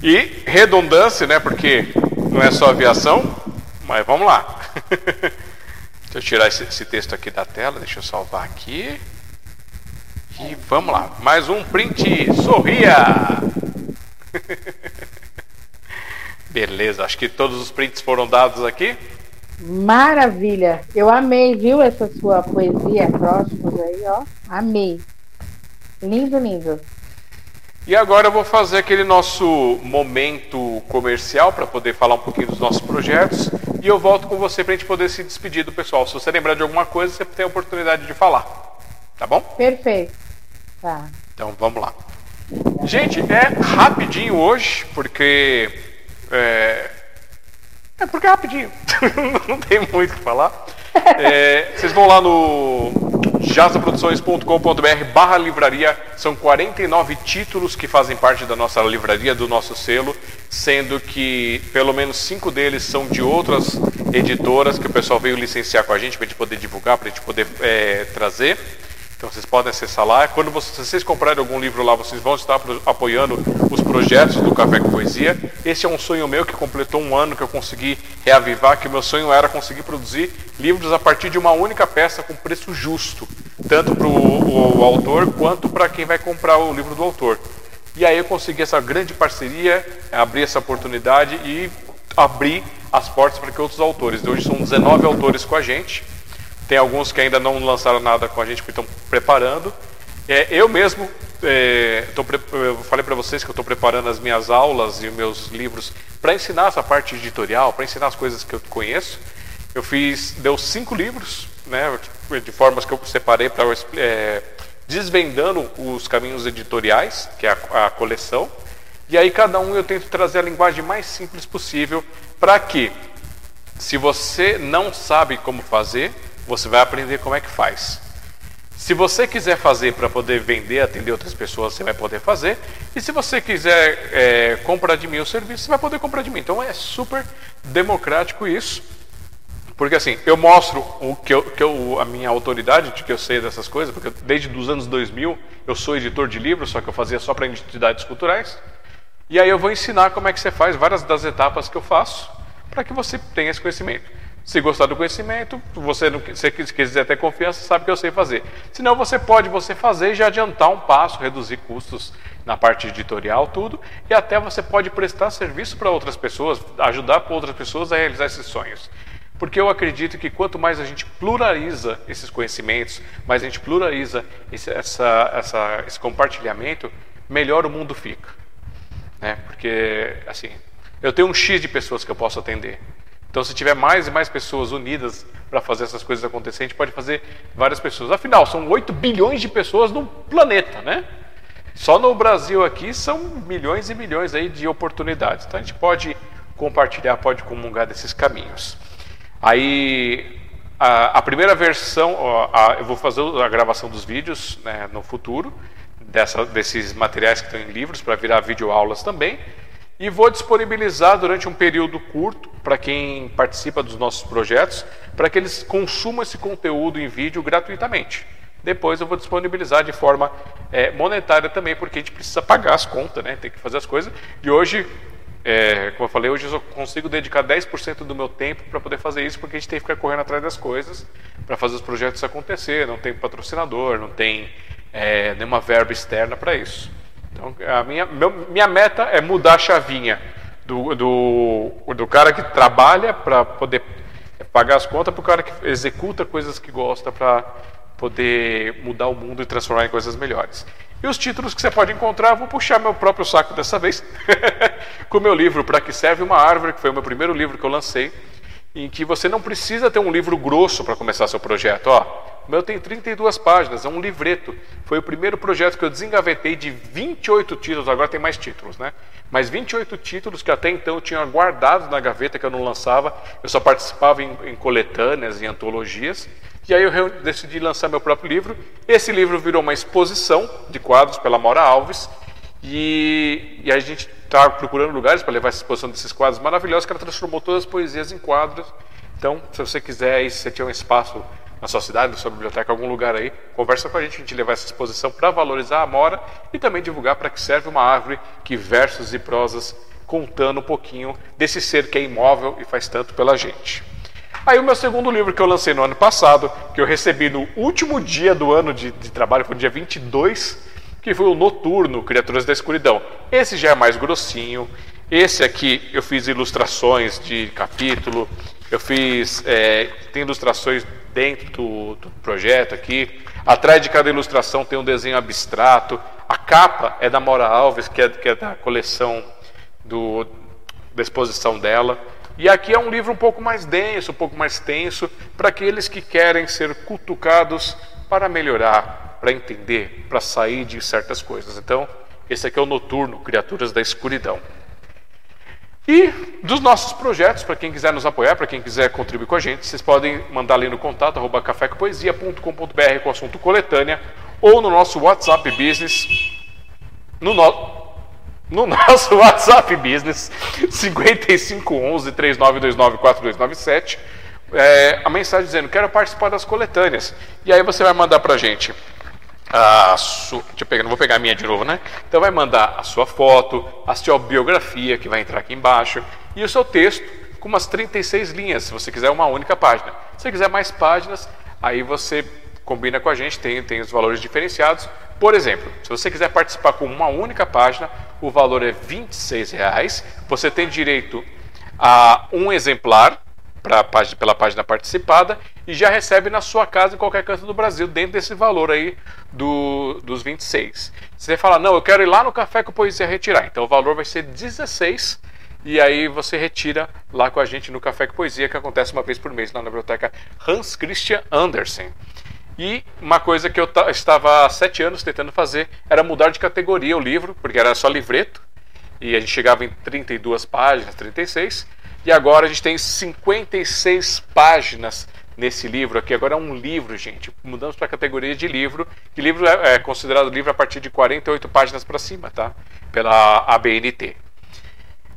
E redundância, né? Porque não é só aviação, mas vamos lá. deixa eu tirar esse, esse, texto aqui da tela, deixa eu salvar aqui. E vamos lá, mais um print. Sorria! Beleza, acho que todos os prints foram dados aqui. Maravilha! Eu amei, viu, essa sua poesia, próximos aí, ó. Amei. Lindo, lindo. E agora eu vou fazer aquele nosso momento comercial para poder falar um pouquinho dos nossos projetos e eu volto com você para a gente poder se despedir do pessoal. Se você lembrar de alguma coisa, você tem a oportunidade de falar. Tá bom? Perfeito. Tá. Então vamos lá. Gente, é rapidinho hoje, porque. É, é porque é rapidinho. Não tem muito o que falar. É, vocês vão lá no jazaproduções.com.br barra livraria. São 49 títulos que fazem parte da nossa livraria, do nosso selo, sendo que pelo menos cinco deles são de outras editoras que o pessoal veio licenciar com a gente para a gente poder divulgar, para a gente poder é, trazer. Então vocês podem acessar lá. Quando vocês, vocês comprarem algum livro lá, vocês vão estar apoiando os projetos do Café com Poesia. Esse é um sonho meu que completou um ano que eu consegui reavivar, que meu sonho era conseguir produzir livros a partir de uma única peça com preço justo, tanto para o autor quanto para quem vai comprar o livro do autor. E aí eu consegui essa grande parceria, abrir essa oportunidade e abrir as portas para que outros autores. Hoje são 19 autores com a gente tem alguns que ainda não lançaram nada com a gente, porque estão preparando. É, eu mesmo, é, tô, eu falei para vocês que eu estou preparando as minhas aulas e os meus livros para ensinar essa parte editorial, para ensinar as coisas que eu conheço. Eu fiz, deu cinco livros, né, de formas que eu separei para é, desvendando os caminhos editoriais, que é a, a coleção. E aí cada um eu tento trazer a linguagem mais simples possível para que, se você não sabe como fazer, você vai aprender como é que faz. Se você quiser fazer para poder vender, atender outras pessoas, você vai poder fazer. E se você quiser é, comprar de mim o serviço, você vai poder comprar de mim. Então é super democrático isso. Porque assim, eu mostro o que, eu, que eu, a minha autoridade de que eu sei dessas coisas, porque desde os anos 2000 eu sou editor de livros, só que eu fazia só para entidades culturais. E aí eu vou ensinar como é que você faz várias das etapas que eu faço, para que você tenha esse conhecimento. Se gostar do conhecimento, você não, se quiser ter confiança, sabe que eu sei fazer. Senão você pode você fazer e já adiantar um passo, reduzir custos na parte editorial, tudo, e até você pode prestar serviço para outras pessoas, ajudar outras pessoas a realizar esses sonhos. Porque eu acredito que quanto mais a gente pluraliza esses conhecimentos, mais a gente pluraliza esse, essa, essa, esse compartilhamento, melhor o mundo fica. Né? Porque, assim, eu tenho um X de pessoas que eu posso atender. Então, se tiver mais e mais pessoas unidas para fazer essas coisas acontecer, a gente pode fazer várias pessoas. Afinal, são 8 bilhões de pessoas no planeta, né? Só no Brasil aqui são milhões e milhões aí de oportunidades. Então, a gente pode compartilhar, pode comungar desses caminhos. Aí a, a primeira versão, ó, a, eu vou fazer a gravação dos vídeos né, no futuro, dessa, desses materiais que estão em livros, para virar videoaulas também. E vou disponibilizar durante um período curto para quem participa dos nossos projetos, para que eles consumam esse conteúdo em vídeo gratuitamente. Depois eu vou disponibilizar de forma é, monetária também, porque a gente precisa pagar as contas, né? tem que fazer as coisas. E hoje é, como eu falei, hoje eu só consigo dedicar 10% do meu tempo para poder fazer isso, porque a gente tem que ficar correndo atrás das coisas para fazer os projetos acontecer. Não tem patrocinador, não tem é, nenhuma verba externa para isso. Então, a minha, meu, minha meta é mudar a chavinha do, do, do cara que trabalha para poder pagar as contas para o cara que executa coisas que gosta para poder mudar o mundo e transformar em coisas melhores. E os títulos que você pode encontrar, vou puxar meu próprio saco dessa vez, com o meu livro Para que serve uma árvore, que foi o meu primeiro livro que eu lancei, em que você não precisa ter um livro grosso para começar seu projeto. Ó, o meu tem 32 páginas, é um livreto. Foi o primeiro projeto que eu desengavetei de 28 títulos, agora tem mais títulos, né? Mas 28 títulos que até então eu tinha guardado na gaveta que eu não lançava, eu só participava em, em coletâneas, em antologias. E aí eu decidi lançar meu próprio livro. Esse livro virou uma exposição de quadros pela Maura Alves. E, e a gente está procurando lugares para levar essa exposição desses quadros maravilhosos, que ela transformou todas as poesias em quadros. Então, se você quiser, aí, se você tiver um espaço na sua cidade, na sua biblioteca, algum lugar aí, conversa com a gente, a gente levar essa exposição para valorizar a Amora e também divulgar para que serve uma árvore que versos e prosas contando um pouquinho desse ser que é imóvel e faz tanto pela gente. Aí o meu segundo livro que eu lancei no ano passado, que eu recebi no último dia do ano de, de trabalho, foi no dia 22, que foi o Noturno, Criaturas da Escuridão. Esse já é mais grossinho. Esse aqui eu fiz ilustrações de capítulo, eu fiz. É, tem ilustrações dentro do, do, projeto aqui. Atrás de cada ilustração tem um desenho abstrato. A capa é da Mora Alves, que é, que é da coleção do, da exposição dela. E aqui é um livro um pouco mais denso, um pouco mais tenso, para aqueles que querem ser cutucados para melhorar, para entender, para sair de certas coisas. Então, esse aqui é o Noturno, Criaturas da Escuridão. E dos nossos projetos, para quem quiser nos apoiar, para quem quiser contribuir com a gente, vocês podem mandar ali no contato arroba cafécompoesia.com.br com o assunto coletânea ou no nosso WhatsApp Business, no nosso no nosso WhatsApp Business 5511 3929 4297 é, a mensagem dizendo quero participar das coletâneas. E aí você vai mandar para a gente a sua, deixa eu pegar, não vou pegar a minha de novo, né? Então vai mandar a sua foto, a sua biografia que vai entrar aqui embaixo e o seu texto com umas 36 linhas, se você quiser uma única página. Se você quiser mais páginas, aí você combina com a gente, tem, tem os valores diferenciados. Por exemplo, se você quiser participar com uma única página, o valor é R$ reais. Você tem direito a um exemplar pra, pela página participada e já recebe na sua casa em qualquer canto do Brasil, dentro desse valor aí do, dos 26. Você fala, não, eu quero ir lá no Café com Poesia retirar. Então o valor vai ser 16 e aí você retira lá com a gente no Café com Poesia, que acontece uma vez por mês lá na biblioteca Hans Christian Andersen. E uma coisa que eu estava há sete anos tentando fazer era mudar de categoria o livro, porque era só livreto, e a gente chegava em 32 páginas, 36, e agora a gente tem 56 páginas nesse livro aqui. Agora é um livro, gente. Mudamos para a categoria de livro, que livro é, é considerado livro a partir de 48 páginas para cima, tá? Pela ABNT.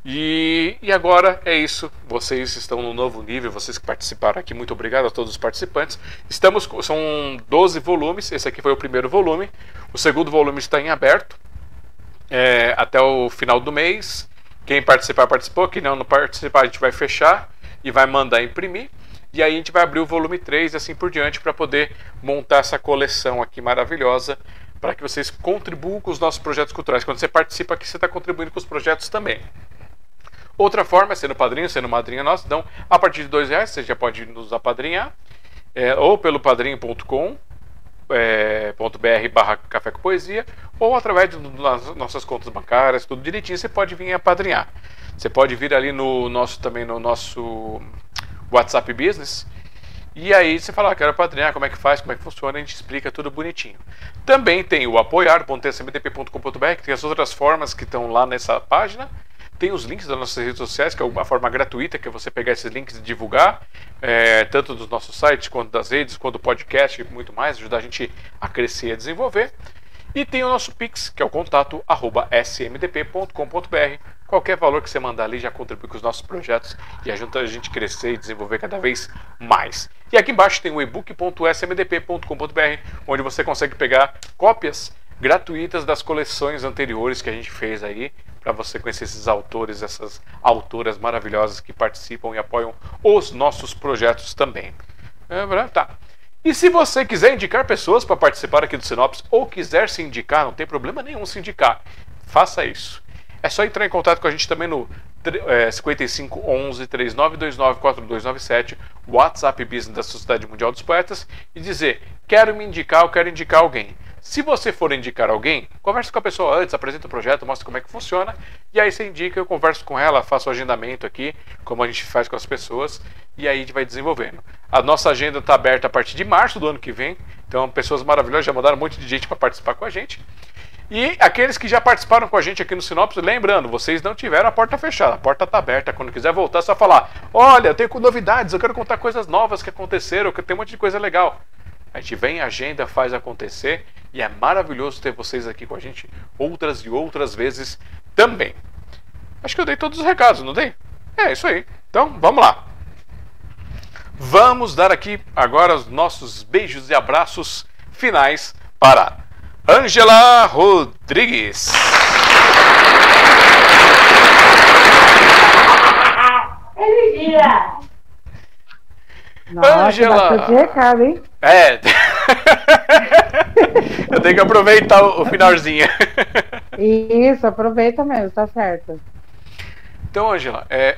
E, e agora é isso. Vocês estão no novo nível, vocês que participaram aqui, muito obrigado a todos os participantes. Estamos são 12 volumes, esse aqui foi o primeiro volume. O segundo volume está em aberto é, até o final do mês. Quem participar, participou. Quem não, não participar, a gente vai fechar e vai mandar imprimir. E aí a gente vai abrir o volume 3 e assim por diante para poder montar essa coleção aqui maravilhosa para que vocês contribuam com os nossos projetos culturais. Quando você participa aqui, você está contribuindo com os projetos também. Outra forma é sendo padrinho, sendo madrinha nossa. Então, a partir de dois reais você já pode nos apadrinhar. É, ou pelo padrinho.com é, .br barra café com poesia ou através das nossas contas bancárias, tudo direitinho, você pode vir apadrinhar. Você pode vir ali no nosso também no nosso WhatsApp Business e aí você fala, ah, quero apadrinhar, como é que faz, como é que funciona, a gente explica tudo bonitinho. Também tem o apoiar.smdp.com.br, que tem as outras formas que estão lá nessa página. Tem os links das nossas redes sociais, que é uma forma gratuita, que você pegar esses links e divulgar, é, tanto dos nossos sites, quanto das redes, quanto do podcast e muito mais, ajudar a gente a crescer e a desenvolver. E tem o nosso Pix, que é o contato arroba smdp.com.br. Qualquer valor que você mandar ali já contribui com os nossos projetos e ajuda a gente crescer e desenvolver cada vez mais. E aqui embaixo tem o ebook.smdp.com.br, onde você consegue pegar cópias gratuitas das coleções anteriores que a gente fez aí para você conhecer esses autores, essas autoras maravilhosas que participam e apoiam os nossos projetos também. É, tá. E se você quiser indicar pessoas para participar aqui do Sinopse ou quiser se indicar, não tem problema nenhum se indicar. Faça isso. É só entrar em contato com a gente também no é, 55 11 3929 4297, WhatsApp Business da Sociedade Mundial dos Poetas, e dizer: quero me indicar, eu quero indicar alguém. Se você for indicar alguém, converse com a pessoa antes, apresenta o projeto, mostra como é que funciona, e aí você indica, eu converso com ela, faço o agendamento aqui, como a gente faz com as pessoas, e aí a gente vai desenvolvendo. A nossa agenda está aberta a partir de março do ano que vem, então pessoas maravilhosas já mandaram um monte de gente para participar com a gente. E aqueles que já participaram com a gente aqui no Sinopse, lembrando, vocês não tiveram a porta fechada, a porta está aberta. Quando quiser voltar, é só falar: Olha, eu tenho novidades, eu quero contar coisas novas que aconteceram, que tem um monte de coisa legal. A gente vem, agenda, faz acontecer e é maravilhoso ter vocês aqui com a gente outras e outras vezes também. Acho que eu dei todos os recados, não dei? É isso aí. Então, vamos lá. Vamos dar aqui agora os nossos beijos e abraços finais para Angela Rodrigues. Nossa, Angela. bastante recado, hein? É. Eu tenho que aproveitar o, finalzinho. Isso, aproveita mesmo, tá certo. Então, Angela, é,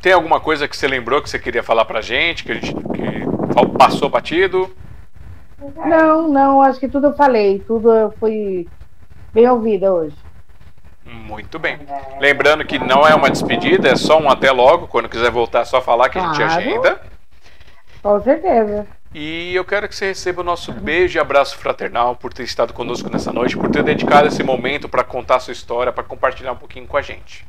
tem alguma coisa que você lembrou que você queria falar pra gente, que a gente que passou batido? Não, não, acho que tudo eu falei, tudo eu fui bem ouvida hoje. Muito bem. Lembrando que não é uma despedida, é só um até logo. Quando quiser voltar, é só falar que claro. a gente agenda. Com certeza. E eu quero que você receba o nosso beijo e abraço fraternal por ter estado conosco nessa noite, por ter dedicado esse momento para contar sua história, para compartilhar um pouquinho com a gente.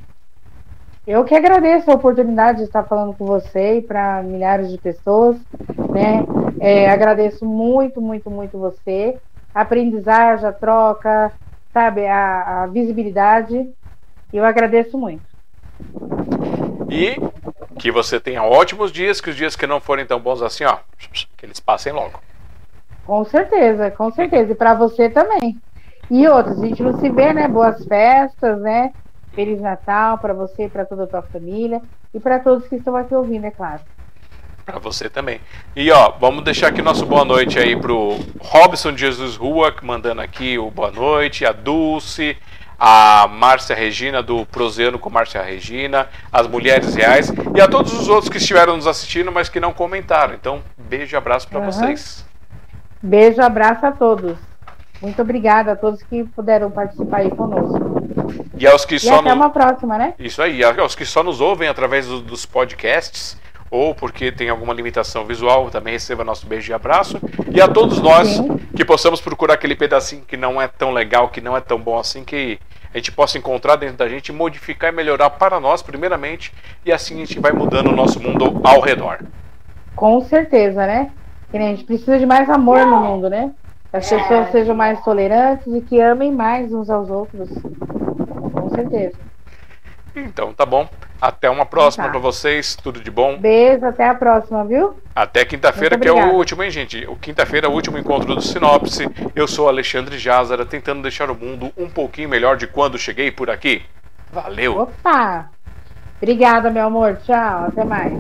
Eu que agradeço a oportunidade de estar falando com você e para milhares de pessoas, né? É, agradeço muito, muito, muito você. A aprendizagem, a troca, sabe, a, a visibilidade. Eu agradeço muito. E que você tenha ótimos dias, que os dias que não forem tão bons assim, ó, que eles passem logo. Com certeza, com certeza. E para você também. E outros, a gente não se vê, né? Boas festas, né? Feliz Natal para você para toda a tua família. E para todos que estão aqui ouvindo, é claro. Para você também. E ó, vamos deixar aqui nosso boa noite aí pro Robson Jesus Rua, mandando aqui o boa noite, a Dulce, a Márcia Regina do Prozeano com Márcia Regina, as Mulheres Reais e a todos os outros que estiveram nos assistindo, mas que não comentaram. Então, beijo e abraço para uhum. vocês. Beijo, abraço a todos. Muito obrigada a todos que puderam participar aí conosco. E aos que e só até uma próxima, né? Isso aí, aos que só nos ouvem através do, dos podcasts ou porque tem alguma limitação visual, também receba nosso beijo e abraço. E a todos nós Sim. que possamos procurar aquele pedacinho que não é tão legal, que não é tão bom assim, que a gente possa encontrar dentro da gente, modificar e melhorar para nós, primeiramente, e assim a gente vai mudando o nosso mundo ao redor. Com certeza, né? Que a gente precisa de mais amor no mundo, né? Que as pessoas sejam mais tolerantes e que amem mais uns aos outros. Com certeza. Então, tá bom. Até uma próxima tá. para vocês. Tudo de bom. Beijo, até a próxima, viu? Até quinta-feira, que é o último, hein, gente? O quinta-feira é o último encontro do Sinopse. Eu sou Alexandre Jázara, tentando deixar o mundo um pouquinho melhor de quando cheguei por aqui. Valeu! Opa! Obrigada, meu amor. Tchau, até mais.